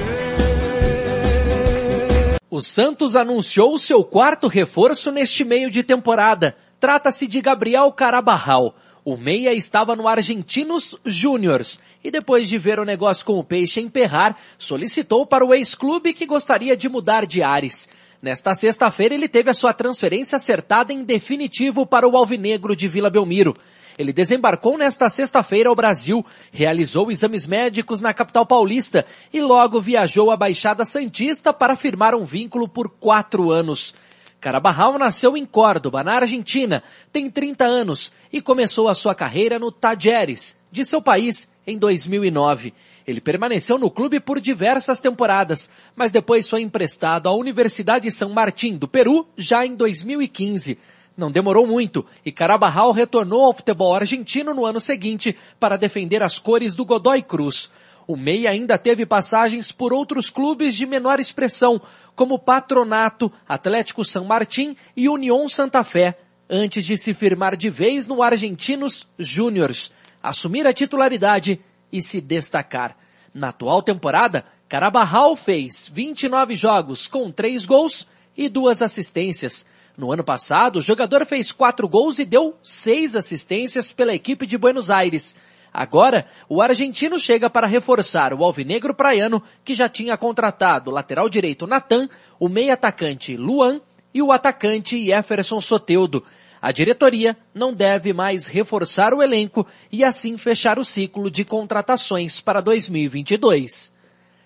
O Santos anunciou seu quarto reforço neste meio de temporada. Trata-se de Gabriel Carabarral. O meia estava no Argentinos Júniors e depois de ver o negócio com o Peixe emperrar, solicitou para o ex-clube que gostaria de mudar de ares. Nesta sexta-feira ele teve a sua transferência acertada em definitivo para o Alvinegro de Vila Belmiro. Ele desembarcou nesta sexta-feira ao Brasil, realizou exames médicos na capital paulista e logo viajou à Baixada Santista para firmar um vínculo por quatro anos. Carabarral nasceu em Córdoba, na Argentina, tem 30 anos e começou a sua carreira no Tajeres, de seu país, em 2009. Ele permaneceu no clube por diversas temporadas, mas depois foi emprestado à Universidade São Martim do Peru já em 2015. Não demorou muito e Carabarral retornou ao futebol argentino no ano seguinte para defender as cores do Godoy Cruz. O Meia ainda teve passagens por outros clubes de menor expressão, como Patronato, Atlético São Martim e União Santa Fé, antes de se firmar de vez no Argentinos Júniors, assumir a titularidade e se destacar. Na atual temporada, Carabarral fez 29 jogos com 3 gols e duas assistências. No ano passado, o jogador fez quatro gols e deu seis assistências pela equipe de Buenos Aires. Agora, o argentino chega para reforçar o alvinegro praiano, que já tinha contratado o lateral direito Natan, o meio atacante Luan e o atacante Jefferson Soteudo. A diretoria não deve mais reforçar o elenco e assim fechar o ciclo de contratações para 2022.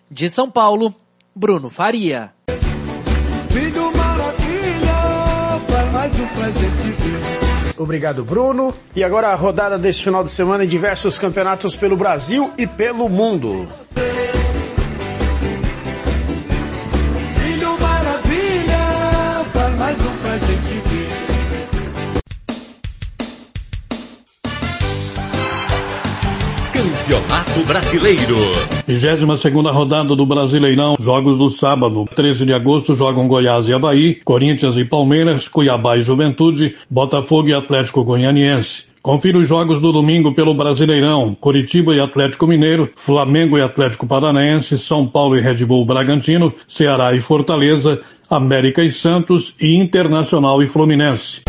De São Paulo, Bruno Faria. Um Obrigado, Bruno. E agora a rodada deste final de semana em diversos campeonatos pelo Brasil e pelo mundo. Campeonato Brasileiro. 22 segunda rodada do Brasileirão, jogos do sábado, 13 de agosto jogam Goiás e Havaí, Corinthians e Palmeiras, Cuiabá e Juventude, Botafogo e Atlético Goianiense. Confira os jogos do domingo pelo Brasileirão, Curitiba e Atlético Mineiro, Flamengo e Atlético Paranaense, São Paulo e Red Bull Bragantino, Ceará e Fortaleza, América e Santos e Internacional e Fluminense.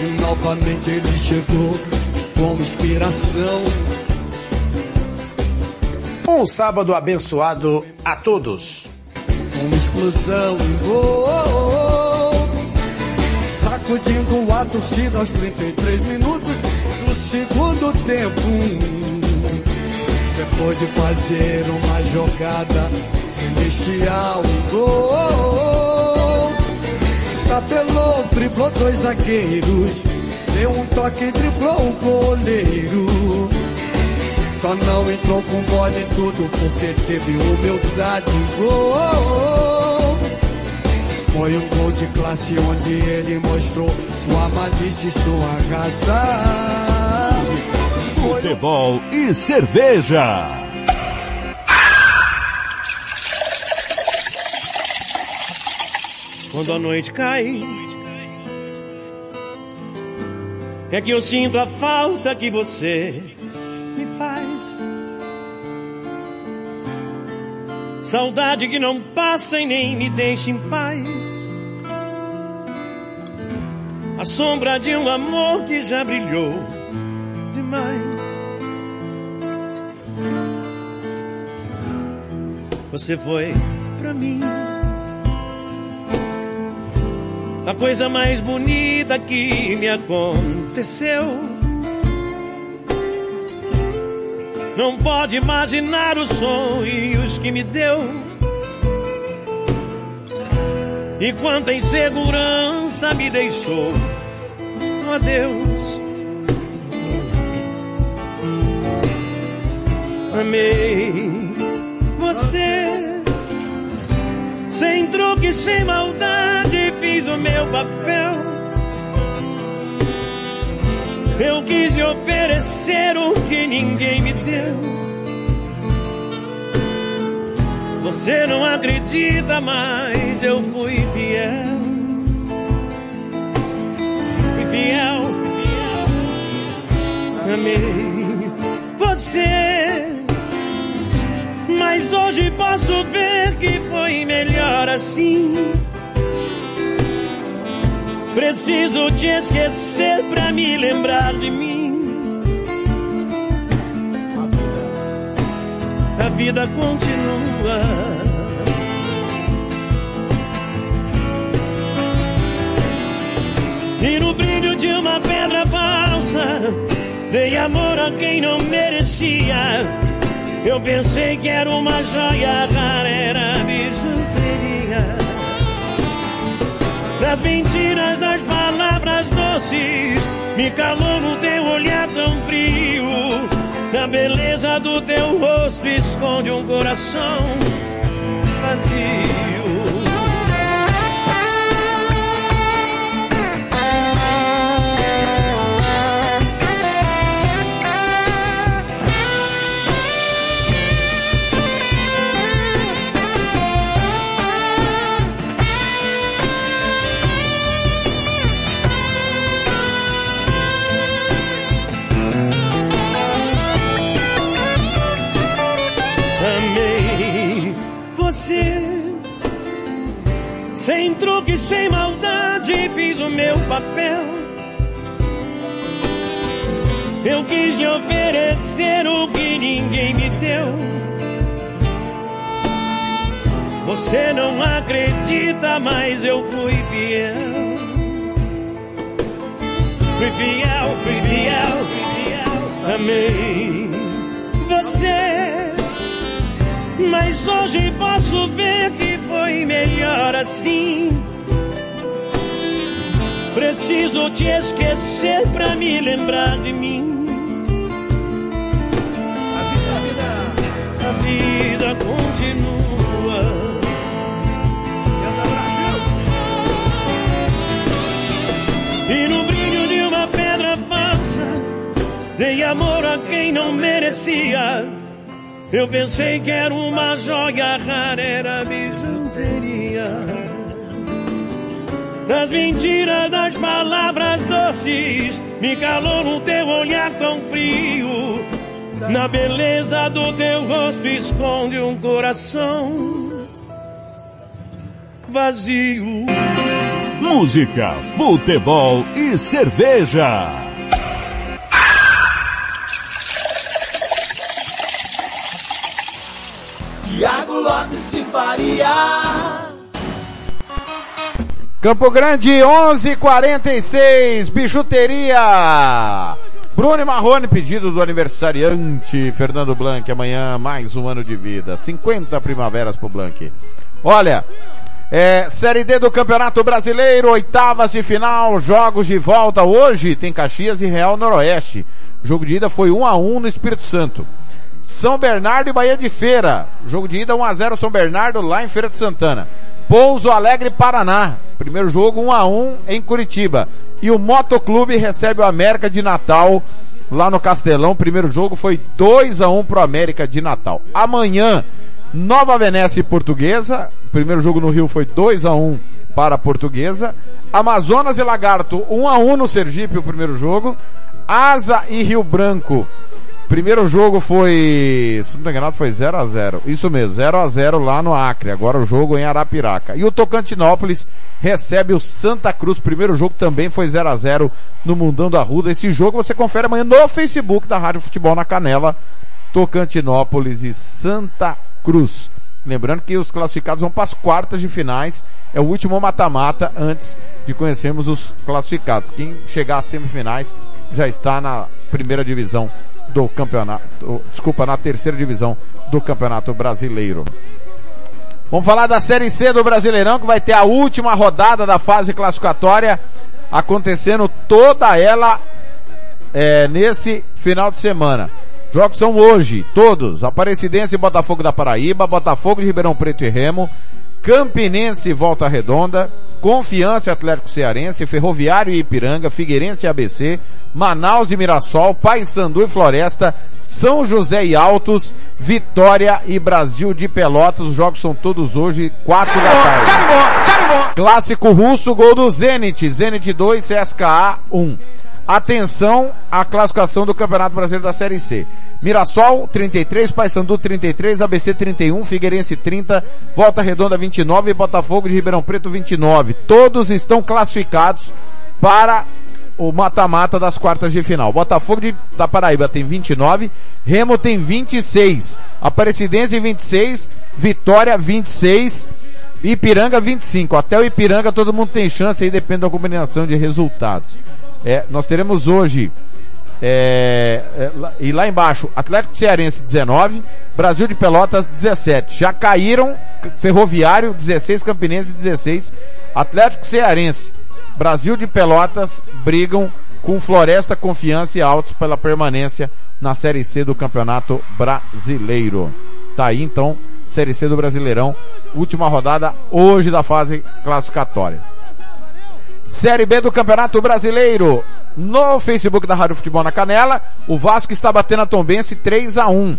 E novamente ele chegou como inspiração. Um sábado abençoado a todos. Uma explosão, oh, oh. sacudindo a torcida aos 33 minutos do segundo tempo. Depois de fazer uma jogada celestial, oh, oh. tapelou, driblou dois zagueiros, deu um toque e driblou o goleiro. Só não entrou com bola em tudo porque teve humildade. Oh. Foi um gol de classe onde ele mostrou sua malícia e sua razão. Futebol e cerveja. Quando a noite cai, é que eu sinto a falta que você me faz. Saudade que não passa e nem me deixa em paz. A sombra de um amor que já brilhou demais. Você foi pra mim a coisa mais bonita que me aconteceu. Não pode imaginar os sonhos que me deu. E quanta insegurança me deixou. Oh, adeus. Amei você. Sem truque, sem maldade, fiz o meu papel. Eu quis lhe oferecer o que ninguém me deu. Você não acredita, mas eu fui fiel. Fui fiel. Amei você. Mas hoje posso ver que foi melhor assim. Preciso te esquecer pra me lembrar de mim. A vida continua. E no brilho de uma pedra falsa, dei amor a quem não merecia. Eu pensei que era uma joia rara, era bijuteria. Das mentiras, das palavras doces, me calou o teu olhar tão frio. Na beleza do teu rosto esconde um coração vazio. Fiz o meu papel. Eu quis lhe oferecer o que ninguém me deu. Você não acredita, mas eu fui fiel. Fui fiel, fui fiel, fui fiel. Amei você. Mas hoje posso ver que foi melhor assim. Preciso te esquecer pra me lembrar de mim. A vida continua. E no brilho de uma pedra falsa, dei amor a quem não merecia. Eu pensei que era uma joia rara, era bijuteria. Das mentiras, das palavras doces, me calou no teu olhar tão frio. Na beleza do teu rosto esconde um coração vazio. Música, futebol e cerveja. Tiago Lopes de Faria. Campo Grande 11:46 bijuteria. Bruno Marrone, pedido do aniversariante Fernando Blanc, amanhã mais um ano de vida. 50 primaveras pro Blanc. Olha, é, Série D do Campeonato Brasileiro, oitavas de final, jogos de volta hoje, tem Caxias e Real Noroeste. Jogo de ida foi 1 a 1 no Espírito Santo. São Bernardo e Bahia de Feira. Jogo de ida 1 a 0 São Bernardo lá em Feira de Santana. Pouso Alegre, Paraná. Primeiro jogo 1 a 1 em Curitiba. E o Motoclube recebe o América de Natal lá no Castelão. Primeiro jogo foi 2 a 1 pro América de Natal. Amanhã, Nova Venécia e Portuguesa. Primeiro jogo no Rio foi 2 a 1 para a Portuguesa. Amazonas e Lagarto 1 a 1 no Sergipe o primeiro jogo. Asa e Rio Branco Primeiro jogo foi, se não me engano, foi 0 a 0 Isso mesmo, 0 a 0 lá no Acre. Agora o jogo em Arapiraca. E o Tocantinópolis recebe o Santa Cruz. Primeiro jogo também foi 0 a 0 no Mundão da Ruda. Esse jogo você confere amanhã no Facebook da Rádio Futebol na Canela. Tocantinópolis e Santa Cruz. Lembrando que os classificados vão para as quartas de finais. É o último mata-mata antes de conhecermos os classificados. Quem chegar às semifinais já está na primeira divisão do campeonato, desculpa, na terceira divisão do Campeonato Brasileiro. Vamos falar da Série C do Brasileirão, que vai ter a última rodada da fase classificatória acontecendo toda ela é, nesse final de semana. Jogos são hoje, todos. Aparecidense e Botafogo da Paraíba, Botafogo de Ribeirão Preto e Remo, Campinense Volta Redonda, Confiança Atlético Cearense, Ferroviário e Ipiranga, Figueirense e ABC, Manaus e Mirassol, Paysandu e Floresta, São José e Altos, Vitória e Brasil de Pelotas. Os jogos são todos hoje, quatro da tarde. Clássico russo, gol do Zenit, Zenit 2, CSKA 1. Atenção à classificação do Campeonato Brasileiro da Série C. Mirassol 33, Paysandu 33, ABC 31, Figueirense 30, Volta Redonda 29 e Botafogo de Ribeirão Preto 29. Todos estão classificados para o mata-mata das quartas de final. Botafogo de, da Paraíba tem 29, Remo tem 26, Aparecidense 26, Vitória 26, Ipiranga 25. Até o Ipiranga todo mundo tem chance aí, depende da combinação de resultados. É, nós teremos hoje é, é, e lá embaixo, Atlético Cearense 19, Brasil de Pelotas 17. Já caíram Ferroviário 16, Campinense 16, Atlético Cearense, Brasil de Pelotas brigam com Floresta, Confiança e Altos pela permanência na Série C do Campeonato Brasileiro. Tá aí então, Série C do Brasileirão, última rodada hoje da fase classificatória. Série B do Campeonato Brasileiro. No Facebook da Rádio Futebol na Canela, o Vasco está batendo a Tombense 3 a 1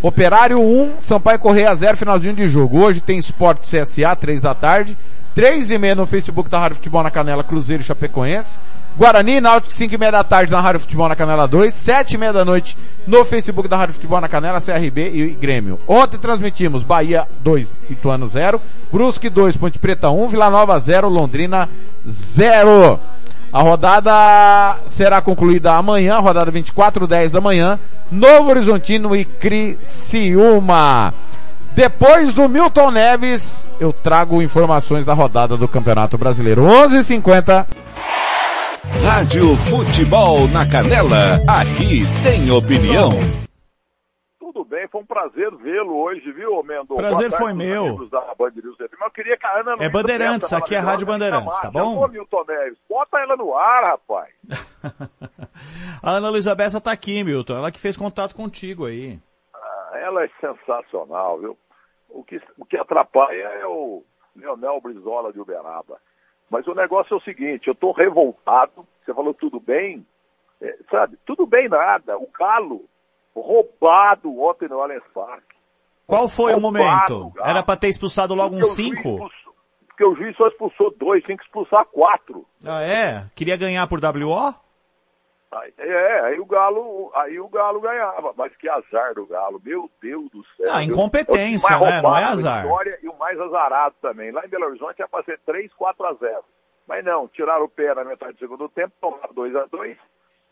Operário 1, Sampaio Correia 0, finalzinho de jogo. Hoje tem Sport CSA, 3 da tarde. 3 e meia no Facebook da Rádio Futebol na Canela, Cruzeiro Chapecoense. Guarani, Náutico, 5 e meia da tarde na Rádio Futebol na Canela 2, 7 e meia da noite no Facebook da Rádio Futebol na Canela, CRB e Grêmio. Ontem transmitimos Bahia 2, Ituano 0, Brusque 2, Ponte Preta 1, Vila Nova 0, Londrina 0. A rodada será concluída amanhã, rodada 24, 10 da manhã, Novo Horizontino e Criciúma. Depois do Milton Neves, eu trago informações da rodada do Campeonato Brasileiro. 11:50. Rádio Futebol na Canela, aqui tem opinião. Tudo bem, foi um prazer vê-lo hoje, viu, Mendo? Prazer tarde foi meu. Da Band News FM. Mas eu queria que a Ana É Bandeirantes, aqui é a Rádio Bandeirantes, tá bom? Ô, Milton Neves, bota ela no ar, rapaz. (laughs) A Ana Luísa Bessa tá aqui, Milton. Ela que fez contato contigo aí. Ah, Ela é sensacional, viu? O que, o que atrapalha é o Leonel Brizola de Uberaba. Mas o negócio é o seguinte, eu tô revoltado, você falou tudo bem, é, sabe, tudo bem nada, o Galo roubado ontem no Allianz Parque. Qual foi o Roubado, momento? Galo. Era pra ter expulsado logo uns o juiz cinco? Porque o juiz só expulsou dois, tem que expulsar quatro. Ah, é? Queria ganhar por WO? Aí, é, aí o Galo, aí o Galo ganhava, mas que azar do Galo, meu Deus do céu. Ah, incompetência, time mais né? Não é azar. História, e o mais azarado também. Lá em Belo Horizonte ia pra ser 3, 4 a 0. Mas não, tiraram o pé na metade do segundo tempo, tomaram 2 a 2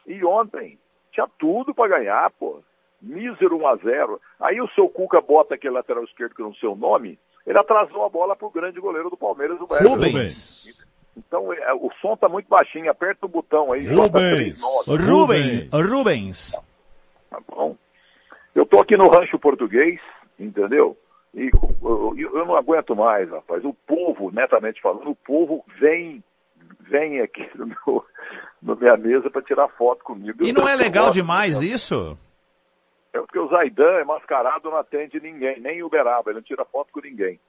E ontem, tinha tudo pra ganhar, pô. Mísero 1 a 0 Aí o seu Cuca bota aquele lateral esquerdo que não sei o nome, ele atrasou a bola pro grande goleiro do Palmeiras, o Wesley. Rubens. Então, é, o som tá muito baixinho, aperta o botão aí. Rubens. J39. Rubens. Rubens. Tá bom. Eu tô aqui no Rancho Português, entendeu? E eu, eu- eu não aguento mais, rapaz. O povo, netamente falando, o povo vem, vem aqui no meu, na minha mesa para tirar foto comigo. E não é Eu legal demais isso? É porque o Zaidan é mascarado, não atende ninguém, nem o Uberaba, ele não tira foto com ninguém.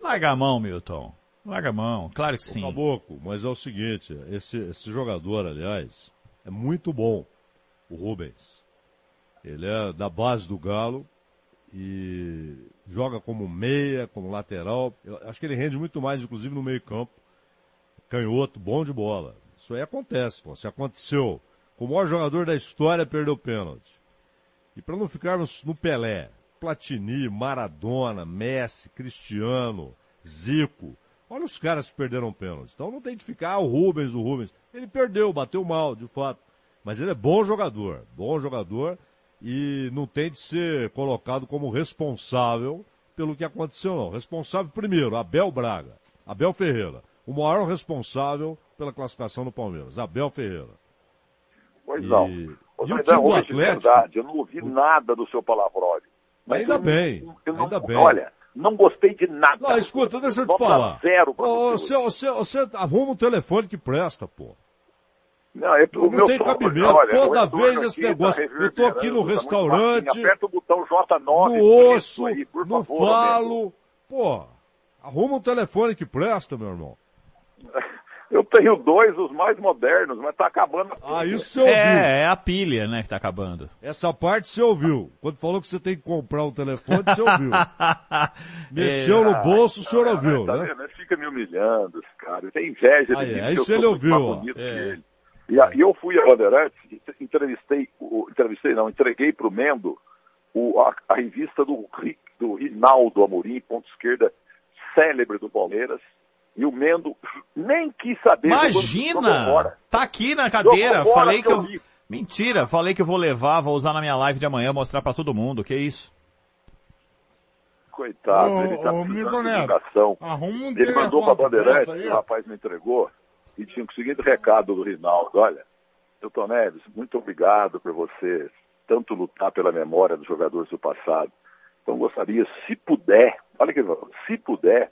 Larga a mão, Milton. Larga a mão, claro que sim. Caboclo, mas é o seguinte, esse, esse jogador, aliás, é muito bom, o Rubens. Ele é da base do Galo e joga como meia, como lateral. Eu acho que ele rende muito mais, inclusive, no meio campo. Canhoto, bom de bola. Isso aí acontece, pô. Se aconteceu, com o maior jogador da história perdeu o pênalti. E para não ficarmos no Pelé, Platini, Maradona, Messi, Cristiano, Zico, olha os caras que perderam pênalti. Então não tem de ficar, ah, o Rubens, o Rubens. Ele perdeu, bateu mal, de fato. Mas ele é bom jogador, bom jogador e não tem de ser colocado como responsável pelo que aconteceu, não. Responsável primeiro, Abel Braga, Abel Ferreira. O maior responsável pela classificação do Palmeiras, Abel Ferreira. Pois E- não. e Ô, o time do Atlético? verdade, eu não ouvi nada do seu palavrólio. Mas Ainda eu- bem, eu não- ainda bem. Olha, não gostei de nada. Não, escuta, deixa eu te Nota falar. Zero Ô, você. Você, você, arruma um telefone que presta, pô. Não, é, o Não meu tem cabimento. olha, Toda vez esse negócio. tá eu tô aqui no tá restaurante. Aperta o botão J9. no osso, aí, não favor, falo. Pô, arruma um telefone que presta, meu irmão. (laughs) Eu tenho dois, os mais modernos, mas tá acabando. Ah, isso você ouviu. É, é a pilha, né, que tá acabando. Essa parte você ouviu. Quando falou que você tem que comprar um telefone, você ouviu. (laughs) Mexeu no bolso, o senhor Ah, ouviu, tá né? vendo? Ele fica me humilhando, esse cara. Ele tem inveja de Aí, mim. aí eu isso ele ouviu, mais que É. ele. E, a- e eu fui a Bandeirantes, entrevistei, entrevistei não, entreguei pro Mendo o, a, a revista do, do Rinaldo Amorim, ponto esquerda, célebre do Palmeiras. E o Mendo nem quis saber. Imagina! fora. Tá aqui na cadeira, falei que eu... Mentira, falei que eu vou levar, vou usar na minha live de amanhã, mostrar pra todo mundo, que isso? Coitado, Ô, ele tá ô, precisando de arruma um Ele mandou pra Bandeirantes, o rapaz me entregou, e tinha o seguinte recado do Rinaldo, olha, Milton Neves, muito obrigado por você tanto lutar pela memória dos jogadores do passado. Então gostaria, se puder, olha que se puder,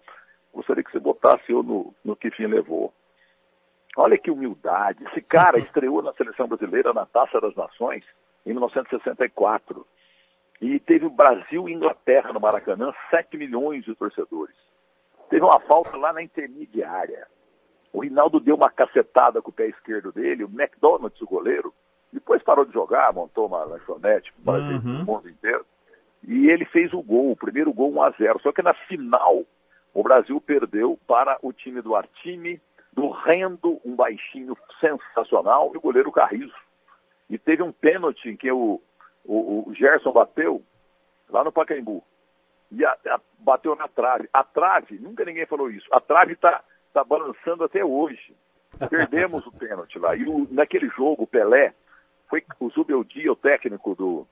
gostaria que você botasse eu no, no que fim levou. Olha que humildade. Esse cara (laughs) estreou na seleção brasileira na Taça das Nações em 1964. E teve o Brasil e Inglaterra no Maracanã, 7 milhões de torcedores. Teve uma falta lá na intermediária. O Rinaldo deu uma cacetada com o pé esquerdo dele, o McDonald's, o goleiro, depois parou de jogar, montou uma lanchonete Brasil, Uhum. pro mundo inteiro. E ele fez o gol, o primeiro gol 1 a 0 Só que na final, o Brasil perdeu para o time do Artime, do Rendo, um baixinho sensacional, e o goleiro Carrizo. E teve um pênalti que o, o, o Gerson bateu lá no Pacaembu. E a, a, bateu na trave. A trave, nunca ninguém falou isso, a trave está tá balançando até hoje. Perdemos o pênalti lá. E o, naquele jogo, o Pelé, foi o Zubeldia, o técnico do,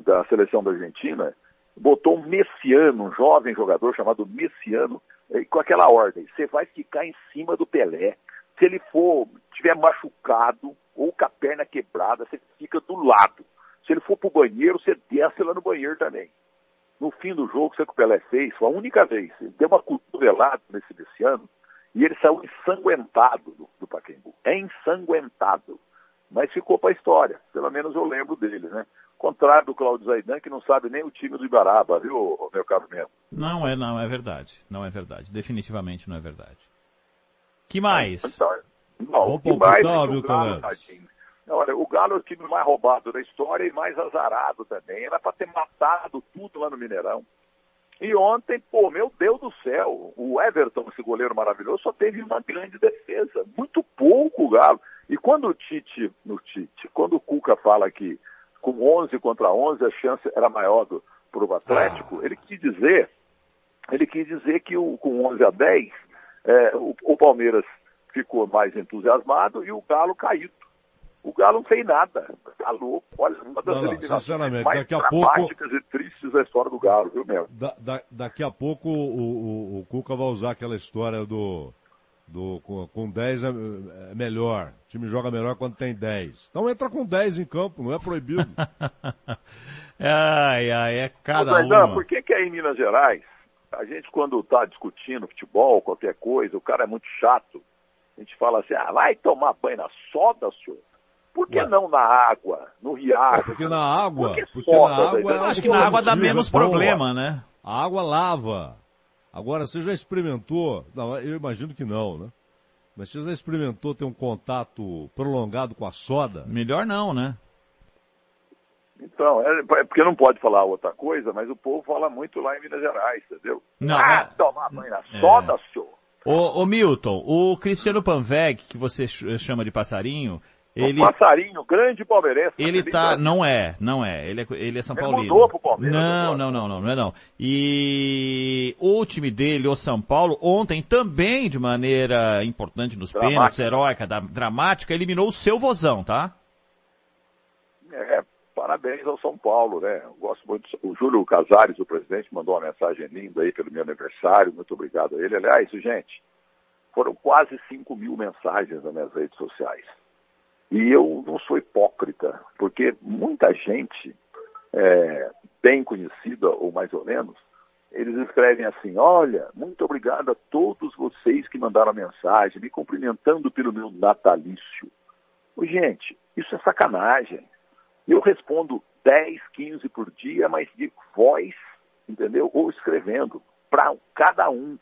da seleção da Argentina, botou um Messiano, um jovem jogador chamado Messiano, eh, com aquela ordem. Você vai ficar em cima do Pelé. Se ele for, tiver machucado ou com a perna quebrada, você fica do lado. Se ele for pro banheiro, você desce lá no banheiro também. No fim do jogo, você que o Pelé fez, foi a única vez. Ele deu uma cotovelada nesse Messiano e ele saiu ensanguentado do, do Pacaembu. É ensanguentado. Mas ficou para a história. Pelo menos eu lembro dele, né? Contrário do Claudio Zaidan, que não sabe nem o time do Ibaraba, viu, meu caro mesmo? Não é, não é verdade. Não é verdade. Definitivamente não é verdade. Que mais? Então, não, o que mais é que o Galo, tadinho. Olha, o Galo é o time mais roubado da história e mais azarado também. Era para ter matado tudo lá no Mineirão. E ontem, pô, meu Deus do céu, o Everton, esse goleiro maravilhoso, só teve uma grande defesa. Muito pouco o Galo. E quando o Tite, no Tite, quando o Cuca fala que com 11 contra 11 a chance era maior do pro Atlético, ah. ele quis dizer, ele quis dizer que o, com 11 a 10, é, o, o Palmeiras ficou mais entusiasmado e o Galo caído. O Galo não fez nada. Tá louco. Olha, uma das não, não, eliminações mais daqui a pouco... e tristes da história do Galo, viu, meu? Da, da, daqui a pouco o, o, o, Cuca vai usar aquela história do. Do com, com 10 é, é melhor. O time joga melhor quando tem 10. Então entra com 10 em campo, não é proibido. (laughs) ai, ai, é cada uma. por que que é em Minas Gerais? A gente quando tá discutindo futebol, qualquer coisa, o cara é muito chato. A gente fala assim, ah, vai tomar banho na soda, senhor. Por que Ué. não na água, no riacho? Porque na água, Por porque na água Eu acho que na água dá menos problema, né? A água lava. Agora, você já experimentou? Não, eu imagino que não, né? Mas você já experimentou ter um contato prolongado com a soda? Melhor não, né? Então, é, é porque não pode falar outra coisa, mas o povo fala muito lá em Minas Gerais, entendeu? Não, ah, é- tomar banho na soda, senhor. Ô, ô Milton, o Cristiano Panveg, que você ch- chama de passarinho, ele, Um passarinho, grande palmeirense. ele tá, não é, não é, ele é, ele é São Ele Paulino. mudou pro Palmeiras Não, não, não, não, não é não. E o time dele, o São Paulo, ontem também de maneira importante nos Dramática. pênaltis, heróica, da- dramática, eliminou o seu vozão, tá? É, parabéns ao São Paulo, né? Eu gosto muito. O Júlio Casares, o presidente, mandou uma mensagem linda aí pelo meu aniversário. Muito obrigado a ele. Aliás, gente, foram quase 5 mil mensagens nas minhas redes sociais. E eu não sou hipócrita, porque muita gente, é, bem conhecida ou mais ou menos, eles escrevem assim: Olha, muito obrigado a todos vocês que mandaram a mensagem, me cumprimentando pelo meu natalício. Gente, isso é sacanagem. Eu respondo 10, 15 por dia, mas de voz, entendeu? Ou escrevendo, para cada um.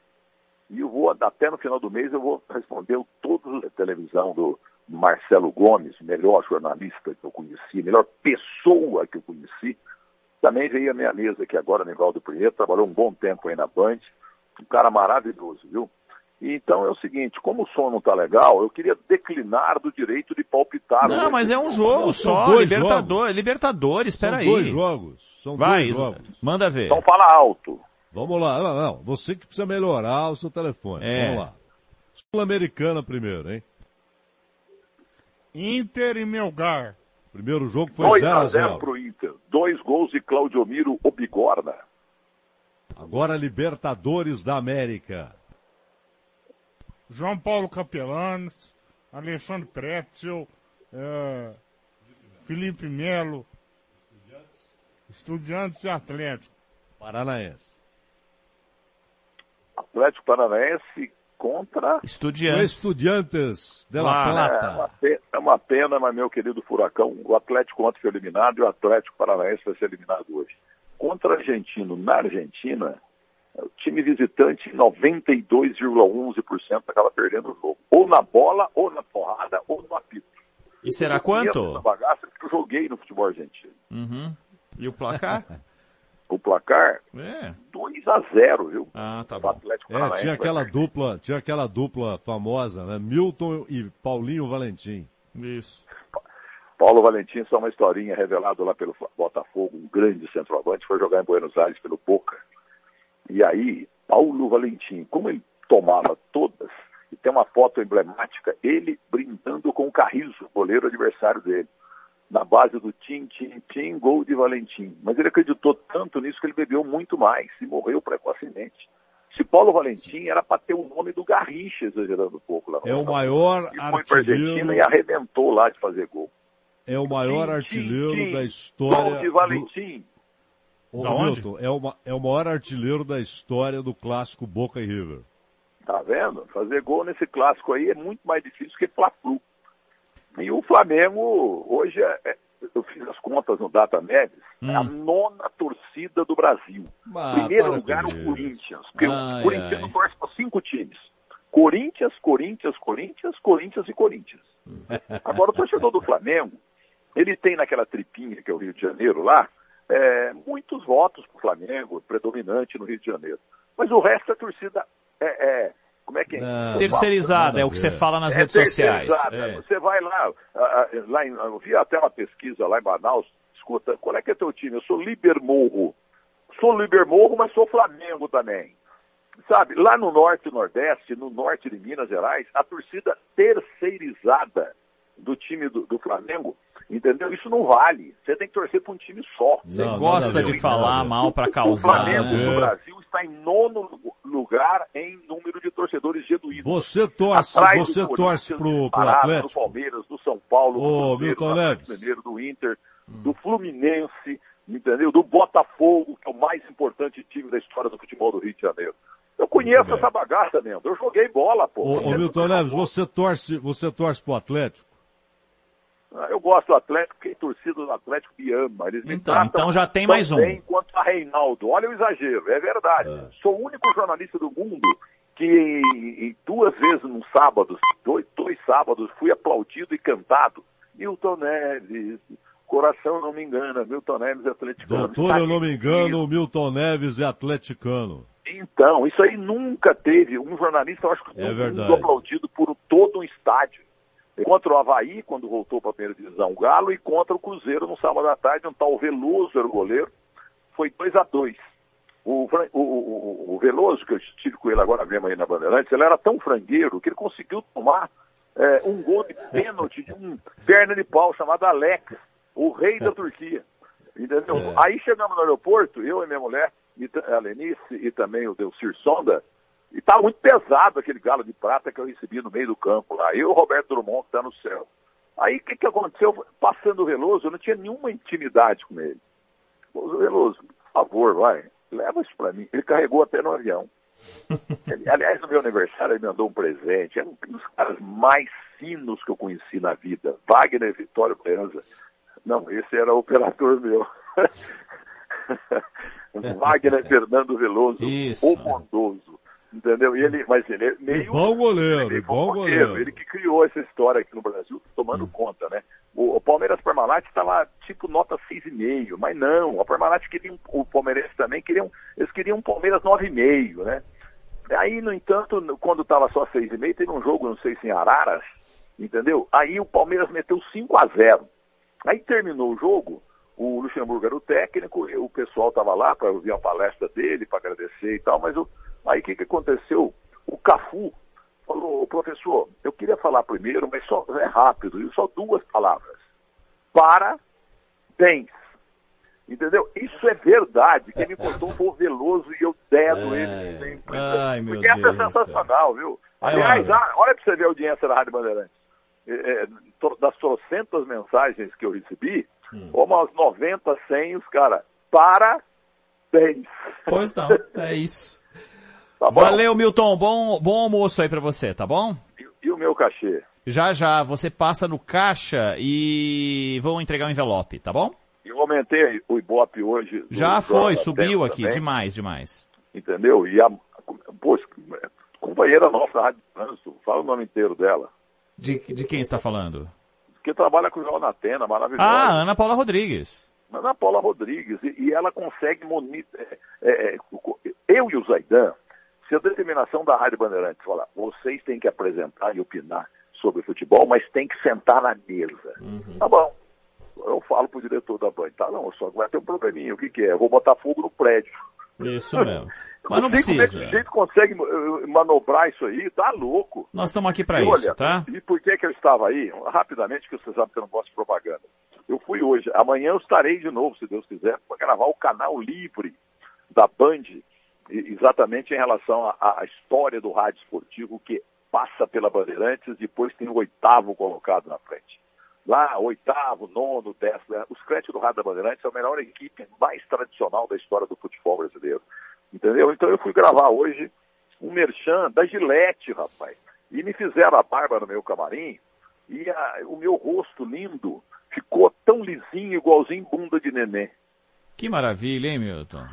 E eu vou, até no final do mês, eu vou responder todos da televisão do Marcelo Gomes, melhor jornalista que eu conheci, melhor pessoa que eu conheci. Também veio a minha mesa aqui agora, Nivaldo Prieto, trabalhou um bom tempo aí na Band. Um cara maravilhoso, viu? E Então é o seguinte, como o som não tá legal, eu queria declinar do direito de palpitar. Não, mas é um jogo Não, só, dois Libertadores, Libertadores, espera aí. dois jogos. São Vai, dois jogos. manda ver. Então fala alto. Vamos lá. Não, não. Você que precisa melhorar o seu telefone. É. Vamos lá. Sul-Americana primeiro, hein? Inter e Melgar. Primeiro jogo foi 2 0 a a 0 0 pro Inter. Dois gols de Claudiomiro Obigorna. Agora Libertadores da América. João Paulo Capelanes, Alexandre Pretzel, eh, Felipe Melo, Estudiantes e Atlético. Paranaense. Atlético Paranaense contra... Estudiantes. Estudiantes de La Lá, É uma, Plata. pena, é uma pena, mas meu querido Furacão, o Atlético ontem foi eliminado e o Atlético Paranaense vai ser eliminado hoje. Contra o Argentino, na Argentina, o time visitante, 92,11% acaba perdendo o jogo. Ou na bola, ou na porrada, ou no apito. E será Eu quanto? Bagaça porque eu joguei no futebol argentino. Uhum. E o placar? (laughs) o placar, É. 2 a 0 viu? Ah, tá O Atlético É, tinha aquela dupla, tinha aquela dupla famosa, né? Milton e Paulinho Valentim. Isso. Paulo Valentim, só uma historinha revelado lá pelo Botafogo, um grande centroavante, foi jogar em Buenos Aires pelo Boca. E aí, Paulo Valentim, como ele tomava todas, e tem uma foto emblemática, ele brindando com o Carrizo, goleiro adversário dele, na base do tim, tim, tim, gol de Valentim. Mas ele acreditou tanto nisso que ele bebeu muito mais e morreu precocemente. Se Paulo Valentim era para ter o nome do Garrincha, exagerando um pouco lá. no É o maior E foi para Argentina artilheiro, e arrebentou lá de fazer gol. é o maior Tim, artilheiro tim, da Gol história. de do- Valentim. Ô, Da onde? Milton, é, uma, é o maior artilheiro da história do clássico Boca e River. Tá vendo? Fazer gol nesse clássico aí é muito mais difícil que Fla-Flu. E o Flamengo, hoje, é- é- eu fiz as contas no Data Neves, é a nona torcida do Brasil. Ah, Primeiro lugar, o. Corinthians. Porque Ai, o Corinthians ai. torce para cinco times. Corinthians, Corinthians, Corinthians, Corinthians e Corinthians. (laughs) Agora, o torcedor do Flamengo, ele tem naquela tripinha que é o Rio de Janeiro lá, é, muitos votos para o Flamengo, predominante no Rio de Janeiro. Mas o resto é torcida, é, é, como é que é? Terceirizada, é o que você fala nas redes sociais. terceirizada. É. Você vai lá, lá em, eu vi até uma pesquisa lá em Manaus, escuta, qual é que é teu time? Eu sou Libermorro. Sou Libermorro, mas sou Flamengo também. Sabe, lá no norte e nordeste, no norte de Minas Gerais, a torcida terceirizada do time do, do Flamengo, entendeu? Isso não vale. Você tem que torcer para um time só. Você gosta de falar mal pra O causar, Flamengo né? no Brasil está em nono lugar em número de torcedores genuínos. Você torce, Atrás do você torce pro, pro Atlético? Do Palmeiras, do São Paulo, Ô, do Cruzeiro, Milton do. Mineiro, do Inter, do Fluminense, entendeu? Do Botafogo, que é o mais importante time da história do futebol do Rio de Janeiro. Eu conheço essa bagaça mesmo. Eu joguei bola, pô. Ô, ô, Milton Neves, você torce, você torce pro Atlético? Eu gosto do Atlético, porque a torcida do Atlético me ama. Eles me Então, então já tem mais um. bem quanto a Reinaldo. Olha o exagero, é verdade. Sou o único jornalista do mundo que em, em duas vezes num sábado, dois, dois sábados, fui aplaudido e cantado. Milton Neves, coração não me engana, Milton Neves é atleticano. Doutor, eu não me engano, o Milton Neves é atleticano. Então, isso aí nunca teve um jornalista, eu acho que É aplaudido por todo um estádio. Contra o Havaí, quando voltou para a primeira divisão, o Galo, e contra o Cruzeiro no sábado à tarde, um tal Veloso era o goleiro, foi 2 a 2 o, o, o, Veloso, que eu estive com ele agora mesmo aí na Bandeirantes, ele era tão frangueiro que ele conseguiu tomar é, um gol de pênalti de um perna de pau chamado Alex, o rei da Turquia. Entendeu? Aí chegamos no aeroporto, eu e minha mulher, e a Lenice e também o Delcir Sonda, e tá muito pesado aquele galo de prata que eu recebi no meio do campo lá. Eu e o Roberto Drummond que tá no céu. Aí o que, que aconteceu? Passando o Veloso, eu não tinha nenhuma intimidade com ele. Veloso, por favor, vai, leva isso pra mim. Ele carregou até no avião. (laughs) Ele- aliás, no meu aniversário, ele me mandou um presente. É um dos caras mais finos que eu conheci na vida. Wagner Vitório Benza. Não, esse era o operador meu. (laughs) (laughs) Wagner Fernando Veloso, o bondoso. Entendeu? E ele, mas ele é meio. Bom goleiro, ele bom goleiro. Ele que criou essa história aqui no Brasil, tomando conta, né? O, o Palmeiras Parmalat está lá, tipo, nota 6,5, mas não, a Parmalat queria, um- o Palmeirense também queriam, eles queriam um Palmeiras 9,5, né? Aí, no entanto, quando estava só 6,5, teve um jogo, não sei se em Araras, entendeu? Aí o Palmeiras meteu 5 a 0 Aí terminou o jogo, o Luxemburgo era o técnico, o pessoal estava lá para ouvir a palestra dele, para agradecer e tal, mas o- aí o que, que aconteceu? O Cafu falou, "Ô, professor, eu queria falar primeiro, mas só é rápido, e só duas palavras. Parabéns. Entendeu? Isso é verdade. Quem me contou foi o Veloso e eu dedo ele sempre. Ai, meu Porque essa Deus é sensacional, viu? É, Aliás, olha. ah, olha pra você ver a audiência da Rádio Bandeirantes. É, é, das trocentas mensagens que eu recebi, Hum. umas 90, 100, os caras, parabéns. Pois não, (laughs) é isso. Tá? Valeu, Milton. Bom, bom almoço aí pra você, tá bom? E o meu cachê? Já já, você passa no caixa e vão entregar o envelope, tá bom? Eu aumentei o Ibope hoje. Já foi, subiu aqui, também, demais, demais. Entendeu? E a, pô, companheira nossa da Rádio Trânsito, fala o nome inteiro dela. De, de quem está falando? Que trabalha com o João Natena, maravilhosa. Ah, Ana Paula Rodrigues. Ana Paula Rodrigues, e, e ela consegue monitorar. É, é, eu e o Zaidan, se a determinação da Rádio Bandeirantes falar, vocês têm que apresentar e opinar sobre futebol, mas tem que sentar na mesa. Uhum. Tá bom. Eu falo pro diretor da Band, tá não, só que vai ter um probleminha. O que, que é? Eu vou botar fogo no prédio. Isso (laughs) mesmo. Mas não sei como é que precisa. o jeito consegue eh, manobrar isso aí, tá louco. Nós estamos aqui para isso, olha, tá? E por que que eu estava aí? Rapidamente, que você sabe que eu não gosto de propaganda. Eu fui hoje, amanhã eu estarei de novo, se Deus quiser, para gravar o canal livre da Band, exatamente em relação à história do rádio esportivo que passa pela Bandeirantes, depois tem o oitavo colocado na frente. Lá, oitavo, nono, décimo, né? os créditos do Rádio da Bandeirantes é a melhor equipe mais tradicional da história do futebol brasileiro. Entendeu? Então eu fui gravar hoje um merchan da Gillette, rapaz. E me fizeram a barba no meu camarim e a- o meu rosto lindo ficou tão lisinho, igualzinho bunda de neném. Que maravilha, hein, Milton?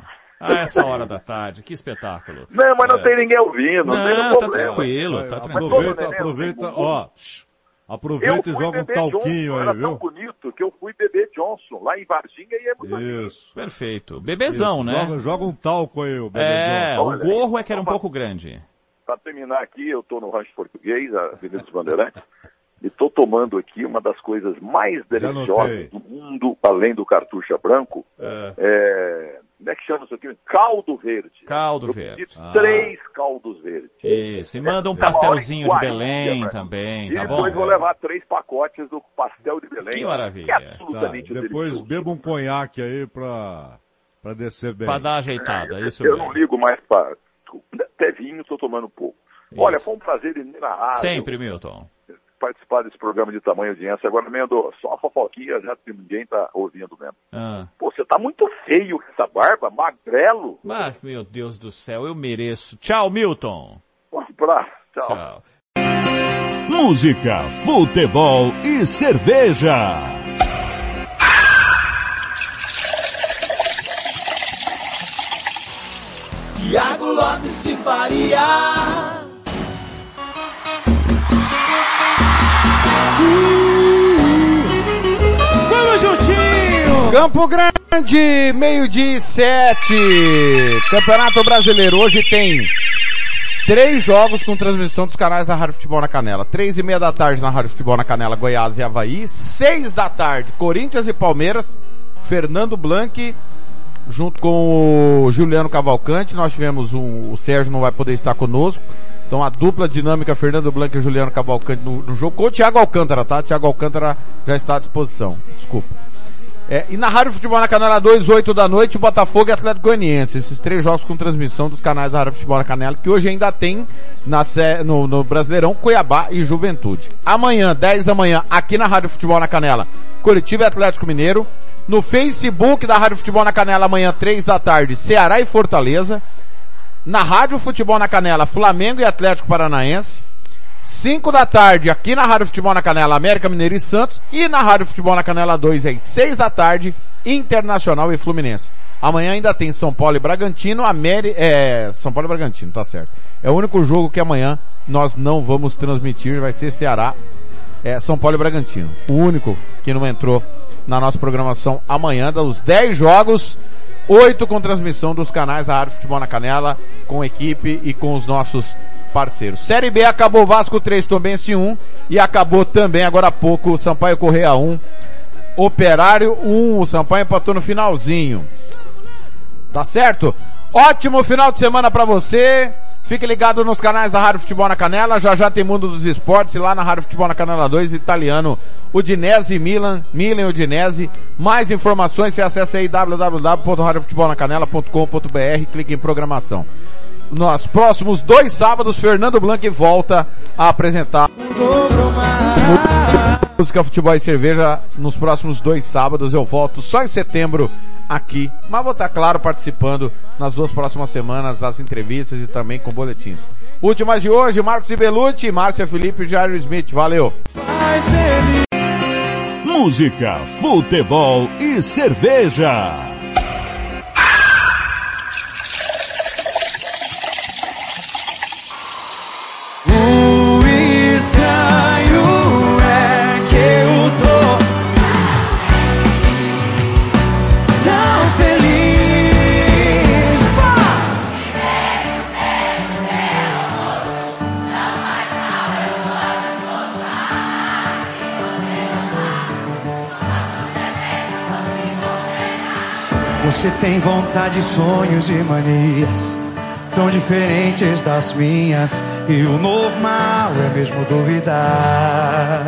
Ah, essa hora da tarde, que espetáculo. Não, mas não É. tem ninguém ouvindo, não, tem Não, nenhum tá problema. tranquilo, tá tranquilo. Aproveita, neném aproveita, tem ó. Aproveita e joga um talquinho Johnson, aí, era tão viu? bonito que eu fui beber Johnson, lá em Varginha e é muito Isso. Perfeito. Bebezão, Isso, né? Joga, joga um talco aí, o É, Bebezão. o gorro é que era um pouco grande. Para terminar aqui, eu estou no Rancho Português, a Avenida dos Bandeirantes, estou tomando aqui uma das coisas mais deliciosas do mundo, além do cartucha branco. É. É, como é que chama isso aqui? Caldo verde. Caldo eu verde. Ah. três caldos verdes. Isso, e manda um É pastelzinho de Belém mano. também, E tá bom? depois vou levar três pacotes do pastel de Belém. Que maravilha. Que é Tá, absolutamente depois delicioso. beba um conhaque aí pra, pra descer bem. Pra dar uma ajeitada, isso Eu mesmo. não ligo mais para... Até vinho estou tomando pouco. Olha, foi um prazer ir na rádio. Sempre, Milton. Participar desse programa de tamanho audiência. Agora, Mendo, só uma fofoquinha, já que ninguém tá ouvindo mesmo. Ah. Pô, você tá muito feio com essa barba, magrelo. Mas, meu Deus do céu, eu mereço. Tchau, Milton. Um abraço, tchau. Tchau. Música, futebol e cerveja. Tiago Lopes de Faria. Campo Grande, meio-dia e sete. Campeonato Brasileiro. Hoje tem três jogos com transmissão dos canais da Rádio Futebol na Canela. Três e meia da tarde na Rádio Futebol na Canela, Goiás e Havaí. Seis da tarde, Corinthians e Palmeiras. Fernando Blanc, junto com o Juliano Cavalcante. Nós tivemos um, o Sérgio não vai poder estar conosco. Então a dupla dinâmica Fernando Blanc e Juliano Cavalcante no, no jogo com o Thiago Alcântara, tá? Thiago Alcântara já está à disposição. Desculpa. É, e na Rádio Futebol na Canela 2, 8 da noite, Botafogo e Atlético Goianiense. Esses três jogos com transmissão dos canais da Rádio Futebol na Canela, que hoje ainda tem na, no, no Brasileirão, Cuiabá e Juventude. Amanhã, 10 da manhã, aqui na Rádio Futebol na Canela, Curitiba e Atlético Mineiro. No Facebook da Rádio Futebol na Canela, amanhã, 3 da tarde, Ceará e Fortaleza. Na Rádio Futebol na Canela, Flamengo e Atlético Paranaense. 5 da tarde, aqui na Rádio Futebol na Canela, América Mineiro e Santos. E na Rádio Futebol na Canela 2, às 6 da tarde, Internacional e Fluminense. Amanhã ainda tem São Paulo e Bragantino, Ameri é, São Paulo e Bragantino, tá certo. É o único jogo que amanhã nós não vamos transmitir, vai ser Ceará, é, São Paulo e Bragantino. O único que não entrou na nossa programação amanhã, dos 10 jogos, 8 com transmissão dos canais da Rádio Futebol na Canela, com equipe e com os nossos parceiros. Série B acabou Vasco 3, Tombense 1 e acabou também agora há pouco o Sampaio Correia 1, Operário 1, o Sampaio empatou no finalzinho. Tá certo? Ótimo final de semana pra você. Fique ligado nos canais da Rádio Futebol na Canela. Já já tem Mundo dos Esportes lá na Rádio Futebol na Canela 2, italiano, Udinese Milan, Milan Udinese. Mais informações, você acessa aí www.radiofutebolnacanela.com.br, clique em programação. Nos próximos dois sábados, Fernando Blanc volta a apresentar música, futebol e cerveja. Nos próximos dois sábados eu volto só em setembro aqui, mas vou estar claro participando nas duas próximas semanas das entrevistas e também com boletins. Últimas de hoje, Marcos Ibelucci, Márcia Felipe e Jairo Smith. Valeu! Música, futebol e cerveja. Você tem vontade, sonhos e manias tão diferentes das minhas e o normal é mesmo duvidar.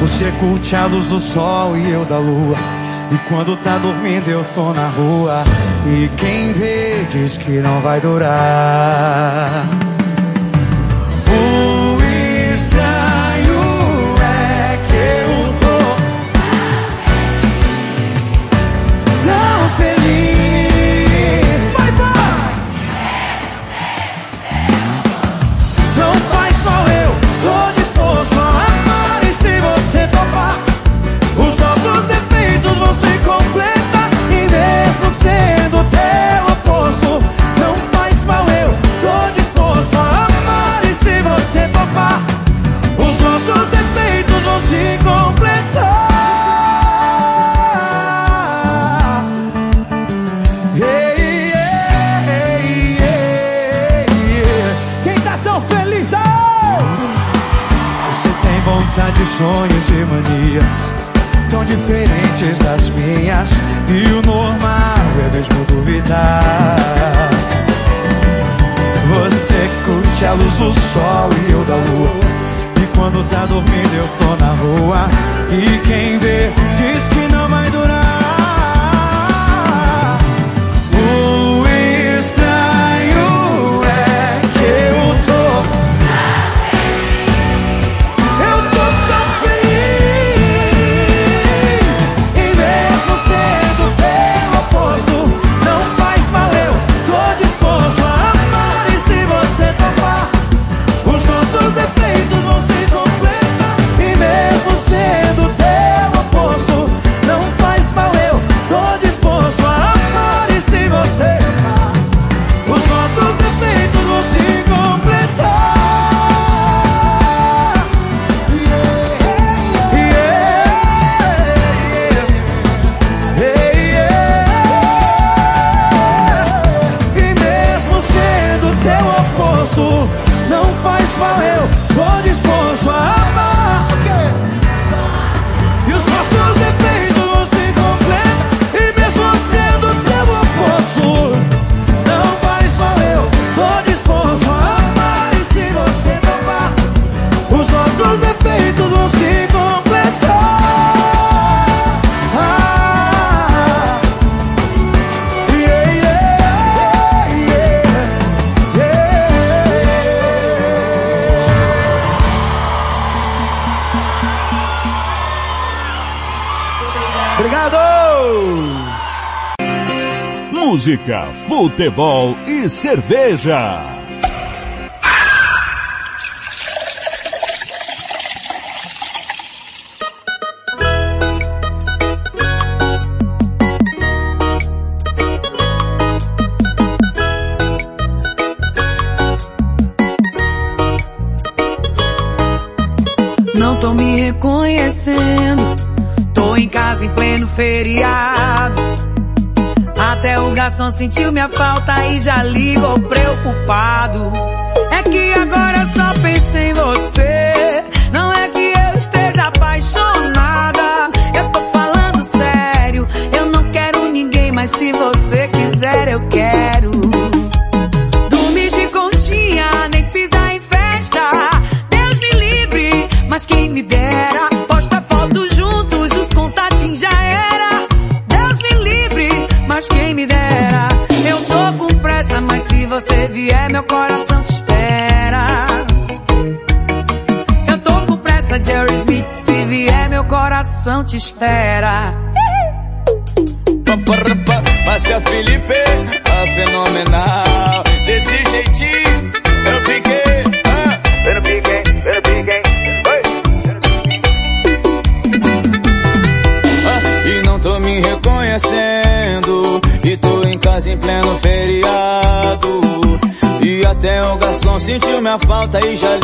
Você curte a luz do sol e eu da lua. E quando tá dormindo eu tô na rua. E quem vê diz que não vai durar. O sendo teu oposto, não faz mal, eu tô disposto a amar. E se você topar, os nossos defeitos vão se completar. Ei, ei, ei. Quem tá tão feliz? oh! Você tem vontade, sonhos e manias tão diferentes das minhas e o normal é mesmo duvidar. Você curte a luz do sol e eu da lua. E quando tá dormindo eu tô na rua. E quem vê diz que Música, futebol e cerveja. Não tô me reconhecendo. Tô em casa em pleno feriado. Até o garçom sentiu minha falta e já ligou preocupado. É que agora só penso em você. Não é que eu esteja apaixonada. Eu tô falando sério. Eu não quero ninguém, mas se você te espera. Márcia Felipe, a fenomenal. Desse jeitinho, eu fiquei. Ah, eu fiquei, eu fiquei. Ah, e não tô me reconhecendo. E tô em casa em pleno feriado. E até o garçom sentiu minha falta e já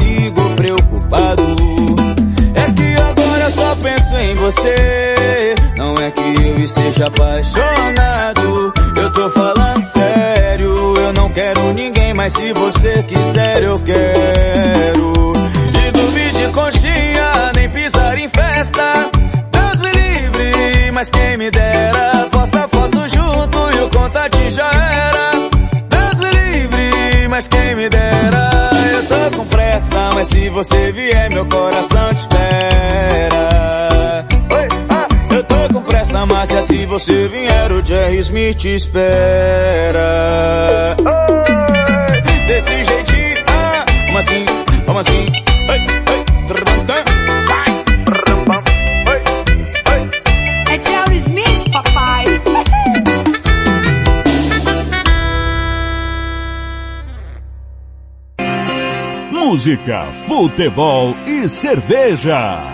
Me te espera. Oi, desse jeitinho, ah, vamos assim, vamos assim. Ei, ei, é papai. música, futebol e cerveja.